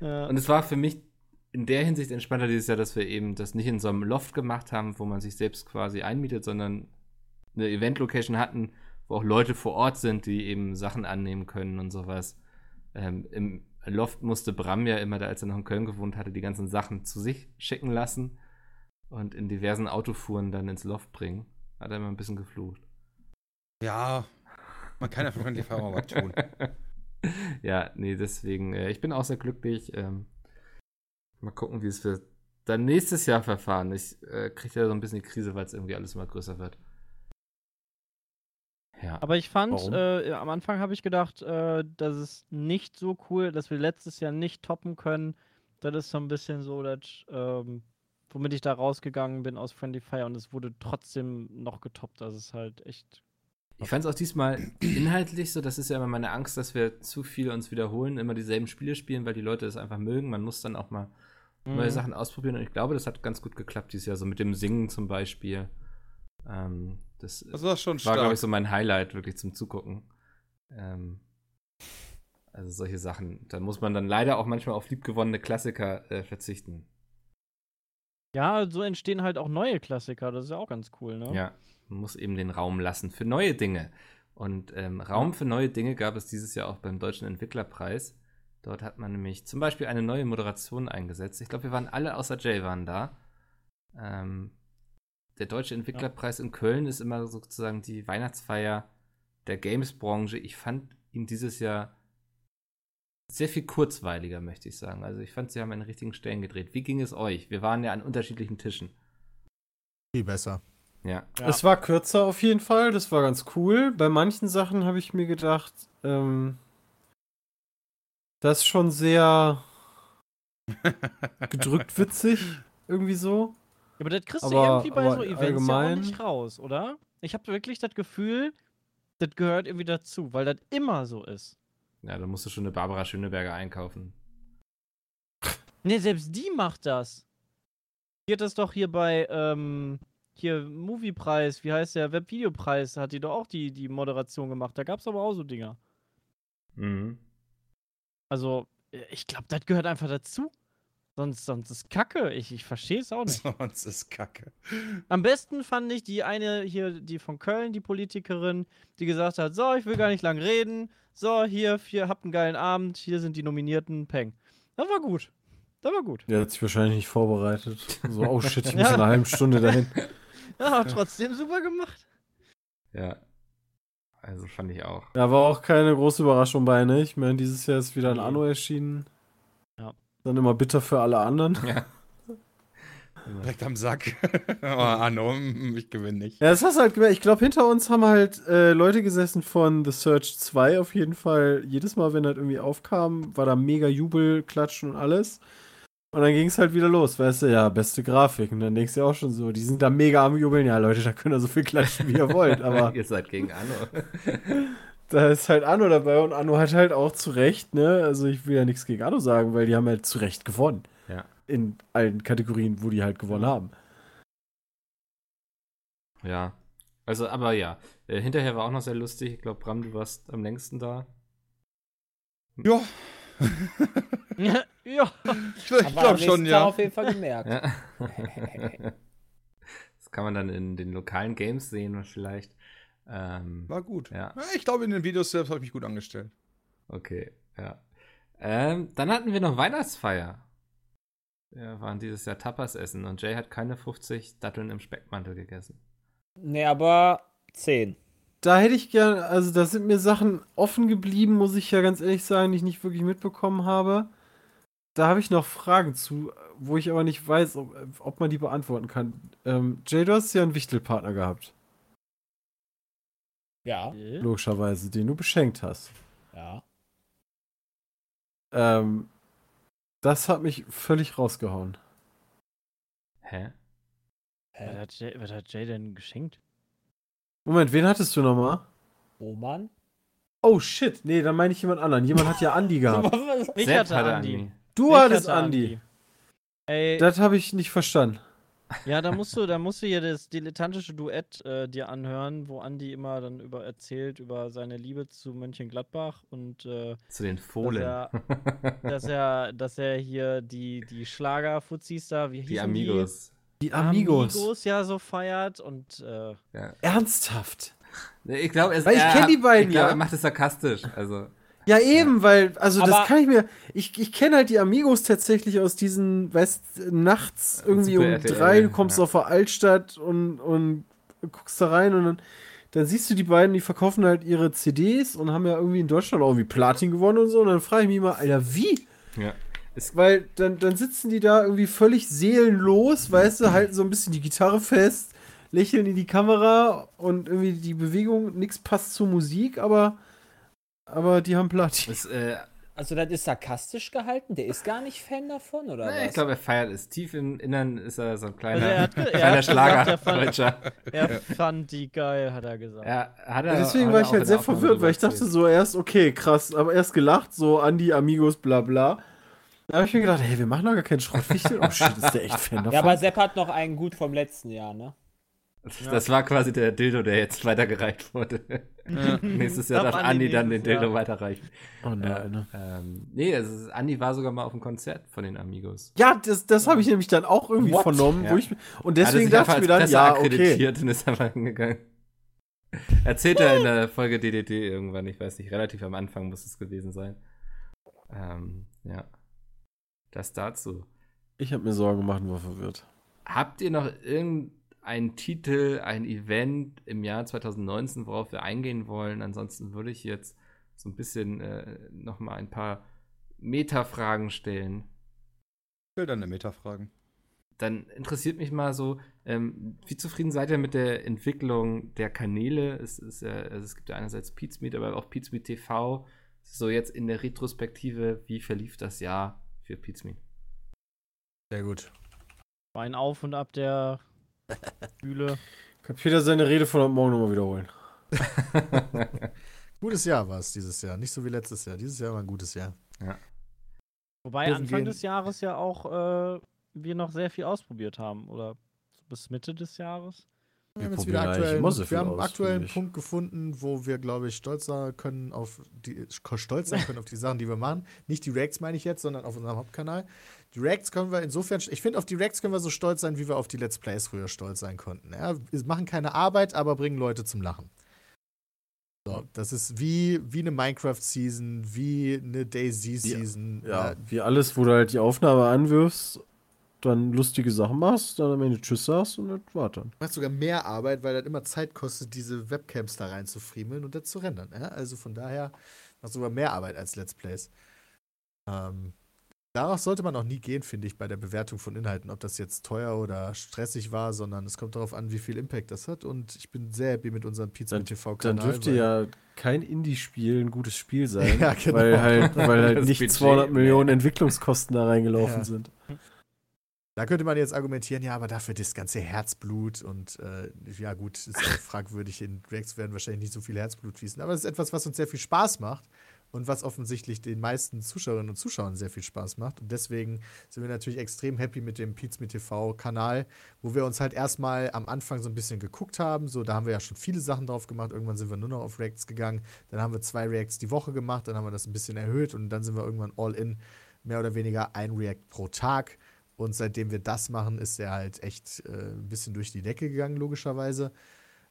ja. Und es war für mich in der Hinsicht entspannter dieses Jahr, dass wir eben das nicht in so einem Loft gemacht haben, wo man sich selbst quasi einmietet, sondern eine Event-Location hatten, wo auch Leute vor Ort sind, die eben Sachen annehmen können und sowas. Ähm, Im Loft musste Bram ja immer, da als er noch in Köln gewohnt hatte, die ganzen Sachen zu sich schicken lassen und in diversen Autofuhren dann ins Loft bringen. Hat er immer ein bisschen geflucht. Ja, man kann ja von die Erfahrung was tun. [LAUGHS] ja, nee, deswegen, äh, ich bin auch sehr glücklich. Ähm, mal gucken, wie es wir dann nächstes Jahr verfahren. Ich äh, kriege ja so ein bisschen die Krise, weil es irgendwie alles immer größer wird. Ja. Aber ich fand, äh, am Anfang habe ich gedacht, äh, das ist nicht so cool, dass wir letztes Jahr nicht toppen können. Das ist so ein bisschen so, dass, ähm, womit ich da rausgegangen bin aus Friendly Fire und es wurde trotzdem noch getoppt. Das ist halt echt. Ich fand es auch diesmal [CLEARS THROAT] inhaltlich so, das ist ja immer meine Angst, dass wir zu viel uns wiederholen, immer dieselben Spiele spielen, weil die Leute das einfach mögen. Man muss dann auch mal neue Mhm. Sachen ausprobieren und ich glaube, das hat ganz gut geklappt dieses Jahr, so mit dem Singen zum Beispiel. Ähm, das Das war schon war, glaube ich, so mein Highlight wirklich zum Zugucken. Ähm, also solche Sachen. Da muss man dann leider auch manchmal auf liebgewonnene Klassiker äh, verzichten. Ja, so entstehen halt auch neue Klassiker. Das ist ja auch ganz cool, ne? Ja, man muss eben den Raum lassen für neue Dinge. Und ähm, Raum für neue Dinge gab es dieses Jahr auch beim Deutschen Entwicklerpreis. Dort hat man nämlich zum Beispiel eine neue Moderation eingesetzt. Ich glaube, wir waren alle außer Jay waren da. Ähm, der Deutsche Entwicklerpreis in Köln ist immer sozusagen die Weihnachtsfeier der Games-Branche. Ich fand ihn dieses Jahr sehr viel kurzweiliger, möchte ich sagen. Also ich fand, sie haben an den richtigen Stellen gedreht. Wie ging es euch? Wir waren ja an unterschiedlichen Tischen. Viel besser. Ja. Ja. Es war kürzer auf jeden Fall, das war ganz cool. Bei manchen Sachen habe ich mir gedacht, ähm, das ist schon sehr [LAUGHS] gedrückt witzig, irgendwie so. Ja, aber das kriegst Aber- du irgendwie bei so Events ja auch nicht raus, oder? Ich habe wirklich das Gefühl, das gehört irgendwie dazu, weil das immer so ist. Ja, da musst du schon eine Barbara Schöneberger einkaufen. Ne, selbst die macht das. Die hat das doch hier bei, ähm, hier Moviepreis, wie heißt der, Webvideopreis, hat die doch auch die, die Moderation gemacht. Da gab's aber auch so Dinger. Mhm. Also, äh, ich glaube, das gehört einfach dazu. Sonst, sonst ist Kacke. Ich, ich verstehe es auch nicht. [LAUGHS] Sonst ist Kacke. Am besten fand ich die eine hier, die von Köln, die Politikerin, die gesagt hat: So, ich will gar nicht lang reden. So, hier, hier, habt einen geilen Abend. Hier sind die Nominierten. Peng. Das war gut. Das war gut. Der hat sich wahrscheinlich nicht vorbereitet. So, oh [LAUGHS] shit, ich muss Ja. in einer halben Stunde dahin. Ja, aber trotzdem super gemacht. Ja. Also fand ich auch. Da war auch keine große Überraschung bei, ne? Ich meine, dieses Jahr ist wieder ein. Anno erschienen. Ja. Dann immer bitter für alle anderen. Ja. Direkt am Sack. [LAUGHS] oh, Anno, mm, ich gewinne nicht. Ja, das hast du halt gemerkt. Ich glaube, hinter uns haben halt äh, Leute gesessen von The Search 2 auf jeden Fall. Jedes Mal, wenn das irgendwie aufkam, war da mega Jubel, Klatschen und alles. Und dann ging es halt wieder los, weißt du, ja, beste Grafik. Und dann denkst du auch schon so, die sind da mega am Jubeln. Ja, Leute, da könnt ihr so viel klatschen, wie ihr wollt. [LAUGHS] Aber Ihr seid gegen Anno. Da ist halt Anno dabei und Anno hat halt auch zu Recht, ne? Also ich will ja nichts gegen Anno sagen, weil die haben halt zu Recht gewonnen. Ja. In allen Kategorien, wo die halt gewonnen haben. Ja. Also, aber ja. Äh, hinterher war auch noch sehr lustig. Ich glaube, Bram, du warst am längsten da. Ja, ja. [LAUGHS] ja. ich, ich glaube schon, Tag ja. auf jeden Fall gemerkt. Ja. [LAUGHS] das kann man dann in den lokalen Games sehen, vielleicht. Ähm, War gut. Ja. Ja, Ich glaube, in den Videos selbst habe ich mich gut angestellt. okay, ja. Ähm, dann hatten wir noch Weihnachtsfeier. Wir waren dieses Jahr Tapas essen und Jay hat keine 50 Datteln im Speckmantel gegessen. Nee, aber 10. Da hätte ich gern, also da sind mir Sachen offen geblieben, muss ich ja ganz ehrlich sagen, die ich nicht wirklich mitbekommen habe. Da habe ich noch Fragen zu, wo ich aber nicht weiß, ob, ob man die beantworten kann. Ähm, Jay, du hast ja einen Wichtelpartner gehabt, Ja, logischerweise, den du beschenkt hast. ja. Ähm, das hat mich völlig rausgehauen. Hä? Was Hä? hat, Jay, was hat Jay denn geschenkt? Moment, wen hattest du nochmal? Roman? Oh shit, nee, dann meine ich jemand anderen. Jemand hat ja Andi [LAUGHS] gehabt. Ich hatte Andi. Du Ich hattest hatte Andi. Ey, Das habe ich nicht verstanden. Ja, da musst du, da musst du hier das dilettantische Duett äh, dir anhören, wo Andi immer dann über erzählt über seine Liebe zu Mönchengladbach und äh, Zu den Fohlen. er- dass er, dass er hier die, die Schlager-Fuzis da, wie die hießen Amigos. Die Die? Amigos. Amigos ja so feiert und äh, Ja. Ernsthaft. Ich glaube, es Weil ich er- kenn die beiden, Ich glaube, ja. er macht es sarkastisch. Also, Ja, eben, weil, also das Aber- kann ich mir. Ich, ich kenne halt die Amigos tatsächlich aus diesen, weißt nachts irgendwie um RTL, drei, du kommst ja. auf der Altstadt und, und guckst da rein und dann, dann siehst du die beiden, die verkaufen halt ihre CDs und haben ja irgendwie in Deutschland auch irgendwie Platin gewonnen und so. Und dann frage ich mich mal, Alter, wie? ja. Es, Weil dann, dann sitzen die da irgendwie völlig seelenlos, weißt du, halten so ein bisschen die Gitarre fest, lächeln in die Kamera und irgendwie die Bewegung, nichts passt zur Musik, aber, aber die haben Platin. es, äh, Also, das ist sarkastisch gehalten? Der ist gar nicht Fan davon, oder nee, was? ich glaube, er feiert es. Tief im Innern ist er so ein kleiner, Also er hat er [LAUGHS] kleiner hat Schlager. gesagt, er Deutscher. er fand die geil, hat er gesagt. Ja, hat er, Deswegen hat war ich halt sehr verwirrt, weil ich dachte so erst, okay, krass, aber erst gelacht, so Andi, Amigos, bla bla. Da habe ich mir gedacht, hey, wir machen doch gar keinen Schrottwichtel. Oh shit, ist der echt Fan davon? Ja, aber Sepp hat noch einen gut vom letzten Jahr, ne? Das war quasi der Dildo, der jetzt [LAUGHS] weitergereicht wurde. Nächstes Jahr Darf Andi Andi dann den Dildo Jahr. weiterreichen. oh nein, ne? Ähm, nee, es ist, Andi war sogar mal auf einem Konzert von den Amigos. Ja, das, das habe ich nämlich dann auch irgendwie What? vernommen. Ja. Wo ich, und deswegen dachte ich mir dann, ja, okay. und ist einfach hingegangen. Erzählt er in der Folge DDD irgendwann, ich weiß nicht, relativ am Anfang muss es gewesen sein. Ähm, ja. Das dazu. Ich habe mir Sorgen gemacht und war verwirrt. Habt ihr noch irgendeinen Titel, ein Event im Jahr 2019, worauf wir eingehen wollen? Ansonsten würde ich jetzt so ein bisschen äh, noch mal ein paar Meta-Fragen stellen. Ich will deine Meta-Fragen. Dann interessiert mich mal so, ähm, wie zufrieden seid ihr mit der Entwicklung der Kanäle? Es, ist, ja, also es gibt ja einerseits Pizmeet, aber auch Pizmeet TV. So jetzt in der Retrospektive, wie verlief das Jahr für Pizmeet? Sehr gut. War ein Auf und Ab der Bühle. Kann Peter seine Rede von heute Morgen nochmal wiederholen? [LAUGHS] Gutes Jahr war es dieses Jahr. Nicht so wie letztes Jahr. Dieses Jahr war ein gutes Jahr. Wobei Dürfen Anfang gehen. des Jahres ja auch äh, wir noch sehr viel ausprobiert haben. Oder so bis Mitte des Jahres. Wir Wir haben, jetzt wieder aktuell, wir haben einen aus, aktuellen. Punkt gefunden, wo wir, glaube ich, stolz sein können auf die stolz sein können auf die Sachen, die wir machen. Nicht die Reacts meine ich jetzt, sondern auf unserem Hauptkanal. Die Reacts können wir insofern, ich finde, auf die Reacts können wir so stolz sein, wie wir auf die Let's Plays früher stolz sein konnten. Ja, wir machen keine Arbeit, aber bringen Leute zum Lachen. So, das ist wie, wie eine Minecraft-Season, wie eine Daisy-Season. Ja, wie alles, wo du halt die Aufnahme anwirfst, dann lustige Sachen machst, dann am Ende Tschüss sagst und das war dann. macht sogar mehr Arbeit, weil das immer Zeit kostet, diese Webcams da rein zu friemeln und das zu rendern. Ja? Also von daher macht sogar mehr Arbeit als Let's Plays. Ähm, darauf sollte man auch nie gehen, finde ich, bei der Bewertung von Inhalten, ob das jetzt teuer oder stressig war, sondern es kommt darauf an, wie viel Impact das hat. Und ich bin sehr happy mit unserem Pizza TV-Kanal. Dann dürfte ja kein Indie-Spiel ein gutes Spiel [LAUGHS] sein, Ja, genau. weil halt, weil halt nicht Budget, 200 nee. Millionen Entwicklungskosten da reingelaufen Ja. sind. Da könnte man jetzt argumentieren, ja, aber dafür das ganze Herzblut und äh, ja gut, ist auch [LAUGHS] fragwürdig, in Reacts werden wahrscheinlich nicht so viel Herzblut fließen, aber es ist etwas, was uns sehr viel Spaß macht und was offensichtlich den meisten Zuschauerinnen und Zuschauern sehr viel Spaß macht. Und deswegen sind wir natürlich extrem happy mit dem Pizme TV Kanal, wo wir uns halt erstmal am Anfang so ein bisschen geguckt haben, so da haben wir ja schon viele Sachen drauf gemacht, irgendwann sind wir nur noch auf Reacts gegangen, dann haben wir zwei Reacts die Woche gemacht, dann haben wir das ein bisschen erhöht. Und dann sind wir irgendwann all in, mehr oder weniger ein React pro Tag. Und seitdem wir das machen, ist er halt echt äh, ein bisschen durch die Decke gegangen, logischerweise.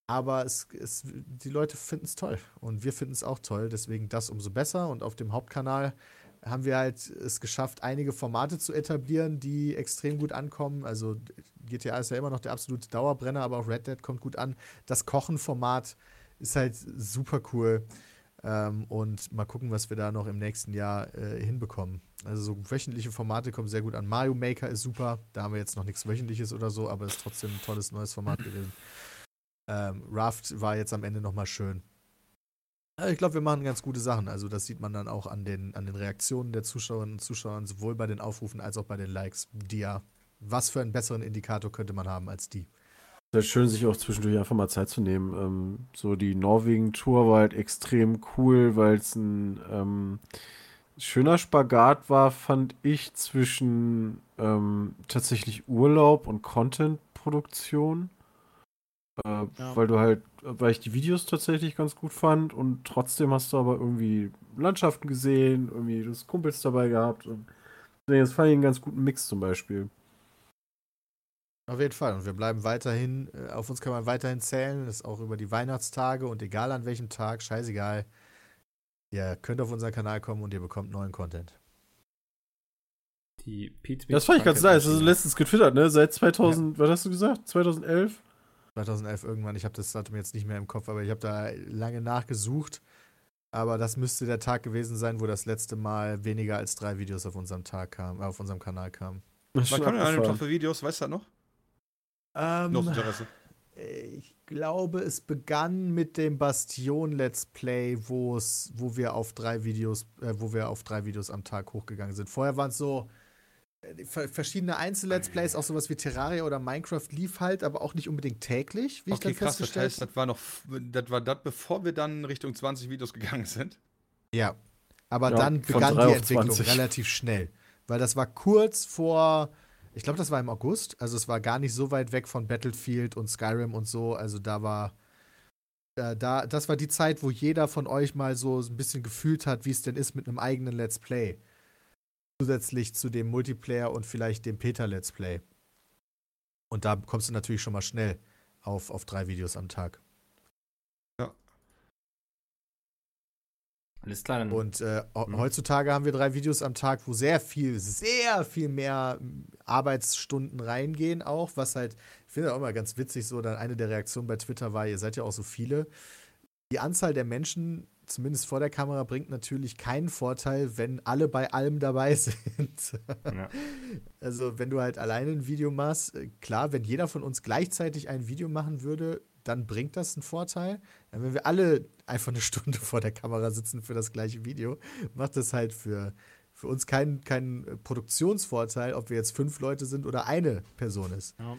Aber es, es, die Leute finden es toll und wir finden es auch toll, deswegen das umso besser. Und auf dem Hauptkanal haben wir halt es geschafft, einige Formate zu etablieren, die extrem gut ankommen. Also GTA ist ja immer noch der absolute Dauerbrenner, aber auch Red Dead kommt gut an. Das Kochen-Format ist halt super cool. Ähm, und mal gucken, was wir da noch im nächsten Jahr äh, hinbekommen. Also so wöchentliche Formate kommen sehr gut an. Mario Maker ist super. Da haben wir jetzt noch nichts Wöchentliches oder so, aber ist trotzdem ein tolles neues Format gewesen. Ähm, Raft war jetzt am Ende nochmal schön. Also ich glaube, wir machen ganz gute Sachen. Also das sieht man dann auch an den, an den Reaktionen der Zuschauerinnen und Zuschauer, sowohl bei den Aufrufen als auch bei den Likes, die ja, was für einen besseren Indikator könnte man haben als die? Es ist schön, sich auch zwischendurch einfach mal Zeit zu nehmen. Ähm, so die Norwegen-Tour war halt extrem cool, weil es ein ähm, schöner Spagat war, fand ich, zwischen ähm, tatsächlich Urlaub und Content-Produktion. Äh, Ja. Weil du halt, weil ich die Videos tatsächlich ganz gut fand und trotzdem hast du aber irgendwie Landschaften gesehen, irgendwie das Kumpels dabei gehabt und das fand ich einen ganz guten Mix zum Beispiel. Auf jeden Fall. Und wir bleiben weiterhin, äh, auf uns kann man weiterhin zählen, das ist auch über die Weihnachtstage und egal an welchem Tag, scheißegal. Ihr könnt auf unseren Kanal kommen und ihr bekommt neuen Content. Die Pete Das fand ich ganz nice. Also letztens getwittert, ne? Seit 2000, was hast du gesagt? 2011? 2011 irgendwann, ich habe das Datum jetzt nicht mehr im Kopf, aber ich habe da lange nachgesucht. Aber das müsste der Tag gewesen sein, wo das letzte Mal weniger als drei Videos auf unserem Tag kam, äh, auf unserem Kanal kamen. Was kommt denn an dem Tag für Videos? Weißt du das noch? Ähm, aus Interesse. Ich glaube, es begann mit dem Bastion Let's Play, wo es, wo wir auf drei Videos, äh, wo wir auf drei Videos am Tag hochgegangen sind. Vorher waren es so verschiedene Einzel-Let's Plays, auch sowas wie Terraria oder Minecraft lief halt, aber auch nicht unbedingt täglich, wie Okay, ich dann krass. Das festgestellt heißt, das war noch, das war das, bevor wir dann Richtung 20 Videos gegangen sind. Ja. Aber Ja, dann begann die Entwicklung 20. relativ schnell. Weil das war kurz vor, ich glaube, das war im August. Also es war gar nicht so weit weg von Battlefield und Skyrim und so. Also da war, äh, da, das war die Zeit, wo jeder von euch mal so ein bisschen gefühlt hat, wie es denn ist mit einem eigenen Let's Play. Zusätzlich zu dem Multiplayer und vielleicht dem Peter-Let's Play. Und da kommst du natürlich schon mal schnell auf, auf drei Videos am Tag. Alles klar, dann Und äh, Mhm. heutzutage haben wir drei Videos am Tag, wo sehr viel, sehr viel mehr Arbeitsstunden reingehen, auch, was halt, ich finde auch immer ganz witzig, so, dann eine der Reaktionen bei Twitter war, ihr seid ja auch so viele. Die Anzahl der Menschen zumindest vor der Kamera, bringt natürlich keinen Vorteil, wenn alle bei allem dabei [LAUGHS] sind. Ja. Also, wenn du halt alleine ein Video machst, äh, klar, wenn jeder von uns gleichzeitig ein Video machen würde, dann bringt das einen Vorteil. Wenn wir alle einfach eine [LAUGHS] Stunde vor der Kamera sitzen für das gleiche Video, macht das halt für, für uns keinen keinen äh, Produktionsvorteil, ob wir jetzt fünf Leute sind oder eine Person ist. Ja.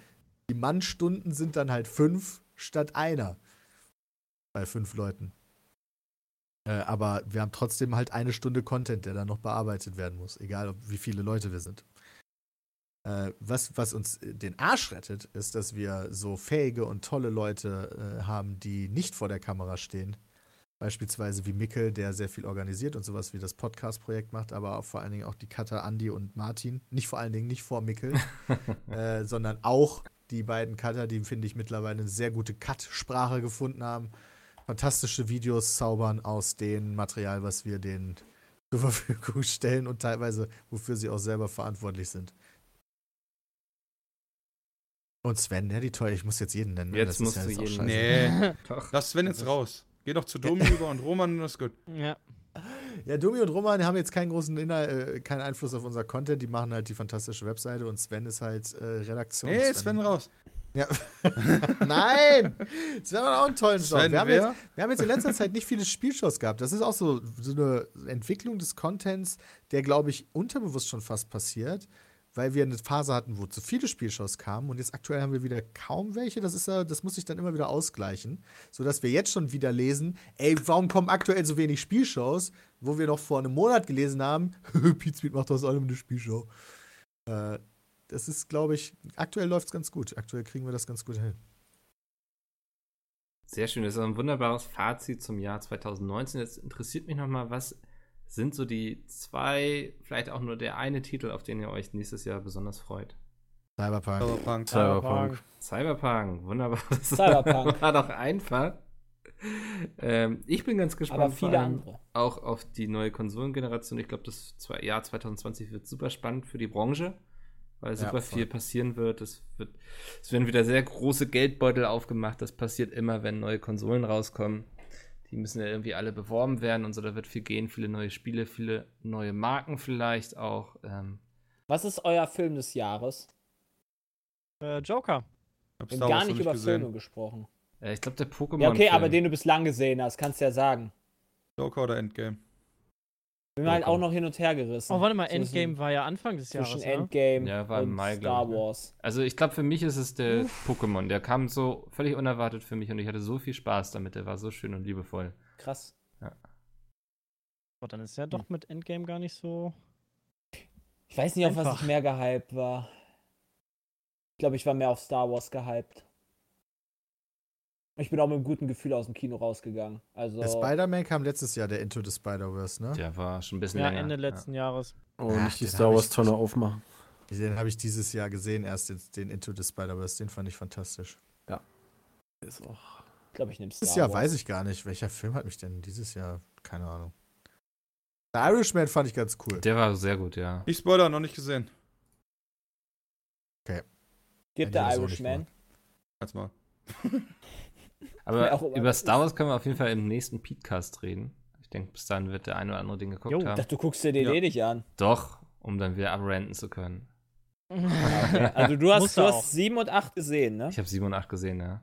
Die Mannstunden sind dann halt fünf statt einer bei fünf Leuten. Äh, aber wir haben trotzdem halt eine Stunde Content, der dann noch bearbeitet werden muss, egal ob, wie viele Leute wir sind. Äh, was, was uns äh, den Arsch rettet, ist, dass wir so fähige und tolle Leute äh, haben, die nicht vor der Kamera stehen. Beispielsweise wie Mickel, der sehr viel organisiert und sowas wie das Podcast-Projekt macht, aber auch vor allen Dingen auch die Cutter Andi und Martin. Nicht vor allen Dingen nicht vor Mickel, [LAUGHS] äh, sondern auch die beiden Cutter, die, finde ich, mittlerweile eine sehr gute Cut-Sprache gefunden haben. Fantastische Videos zaubern aus dem Material, was wir denen zur [LAUGHS] Verfügung stellen und teilweise, wofür sie auch selber verantwortlich sind. Und Sven, ja, die toll, ich muss jetzt jeden nennen. ne? Jetzt Das ist musst ja du jeden scheiße. Nee, [LAUGHS] Doch. lass Sven jetzt raus. Geh doch zu Domi über und Roman und das ist gut. Ja. Ja, Dumi und Roman haben jetzt keinen großen Inhalt, äh, keinen Einfluss auf unser Content. Die machen halt die fantastische Webseite und Sven ist halt äh, Redaktion. Nee, Sven raus. Ja. [LAUGHS] Nein! Sven hat auch einen tollen. Sven, Wir haben, jetzt, wir haben jetzt in letzter Zeit nicht viele Spielshows gehabt. Das ist auch so, so eine Entwicklung des Contents, der, glaube ich, unterbewusst schon fast passiert, weil wir eine Phase hatten, wo zu viele Spielshows kamen und jetzt aktuell haben wir wieder kaum welche. Das, ist ja, das muss sich dann immer wieder ausgleichen, sodass wir jetzt schon wieder lesen, ey, warum kommen aktuell so wenig Spielshows, wo wir noch vor einem Monat gelesen haben, [LAUGHS] Pete Speed macht aus allem eine Spielshow. Äh, das ist, glaube ich, aktuell läuft es ganz gut. Aktuell kriegen wir das ganz gut hin. Sehr schön, das ist ein wunderbares Fazit zum Jahr 2019. Jetzt interessiert mich nochmal, was sind so die zwei, vielleicht auch nur der eine Titel, auf den ihr euch nächstes Jahr besonders freut? Cyberpunk. Cyberpunk. Cyberpunk. Cyberpunk, wunderbar. Das Cyberpunk. [LAUGHS] war doch einfach. Ähm, ich bin ganz gespannt Aber viele allem andere. auch auf die neue Konsolengeneration. Ich glaube, das Jahr 2020 wird super spannend für die Branche, weil Ja, super voll. viel passieren wird. Es, wird. es werden wieder sehr große Geldbeutel aufgemacht. Das passiert immer, wenn neue Konsolen rauskommen. Die müssen ja irgendwie alle beworben werden und so. Da wird viel gehen, viele neue Spiele, viele neue Marken vielleicht auch. Ähm, Was ist euer Film des Jahres? Äh, Joker. Wir haben gar noch nicht über gesehen. Filme gesprochen. äh, ich glaube, der Pokémon. Ja, okay, aber den du bislang gesehen hast, kannst du ja sagen. Joker oder Endgame? Bin mir halt auch noch hin und her gerissen. Oh, warte mal, Endgame war ja Anfang des Jahres. Zwischen? Endgame Ja, war im und Mai, Star ne? Wars. Also ich glaube, für mich ist es der Pokémon. Der kam so völlig unerwartet für mich und ich hatte so viel Spaß damit. Der war so schön und liebevoll. Krass. Oh, dann ist ja doch mit Endgame gar nicht so. Ich weiß nicht, auf was Einfach. ich mehr gehypt war. Ich glaube, ich war mehr auf Star Wars gehypt. Ich bin auch mit einem guten Gefühl aus dem Kino rausgegangen. Also, Der Spider-Man kam letztes Jahr, der Into the Spider-Verse, ne? Der war schon ein bisschen Ja, länger. Ende letzten Jahres. Oh, Ach, nicht die den Star hab Wars ich- Tonne aufmachen. Den habe ich dieses Jahr gesehen, erst jetzt den Into the Spider-Verse. Den fand ich fantastisch. Ist auch. ich glaube, ich nehme Star Dieses Jahr Wars. weiß ich gar nicht. Welcher Film hat mich denn dieses Jahr? Keine Ahnung. The Irishman fand ich ganz cool. Ja. Der war sehr gut, ja. Ich Spoiler, noch nicht gesehen. Gibt Ja, der Irishman. Als mal. [LAUGHS] Aber auch über Star Wars können wir auf jeden Fall im nächsten Podcast reden. Ich denke, bis dahin wird der eine oder andere Ding geguckt Jo, haben. dachte, du guckst dir den Ja. eh nicht an. Doch, um dann wieder abranten zu können. [LAUGHS] Also du hast, du hast auch. 7 und 8 gesehen, ne? Ich habe 7 und 8 gesehen, ja.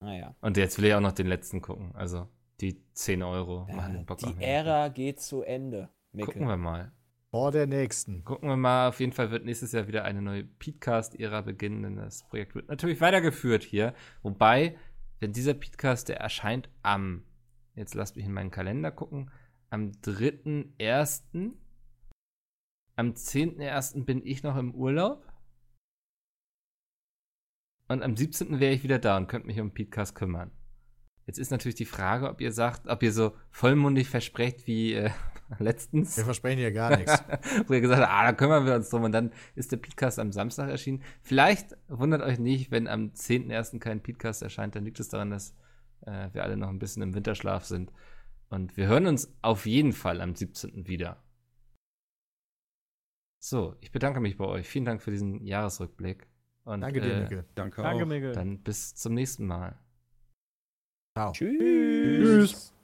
Naja. Und jetzt will ich auch noch den letzten gucken. Also die 10 Euro machen Ja, den Bock die auf mich. Ära geht zu Ende, Mikkel. Gucken wir mal. Vor der nächsten. Gucken wir mal. Auf jeden Fall wird nächstes Jahr wieder eine neue Podcast-Ära beginnen, denn das Projekt wird natürlich weitergeführt hier. Wobei, wenn dieser Podcast, der erscheint am, jetzt lasst mich in meinen Kalender gucken, am 3.1., am 10.1. bin ich noch im Urlaub. Und am 17. wäre ich wieder da und könnte mich um Podcast kümmern. Jetzt ist natürlich die Frage, ob ihr sagt, ob ihr so vollmundig versprecht wie äh, [LAUGHS] letztens Wir versprechen hier gar nichts. [LAUGHS] wo ihr gesagt habt, ah, da kümmern wir uns drum. Und dann ist der Podcast am Samstag erschienen. Vielleicht wundert euch nicht, wenn am 10.01. kein Podcast erscheint, dann liegt es daran, dass äh, wir alle noch ein bisschen im Winterschlaf sind. Und wir hören uns auf jeden Fall am 17. wieder. So, ich bedanke mich bei euch. Vielen Dank für diesen Jahresrückblick. Und, Danke dir, äh, Mikkel. Danke Danke, auch. Miguel. Dann bis zum nächsten Mal. Ciao. Tschüss. Tschüss.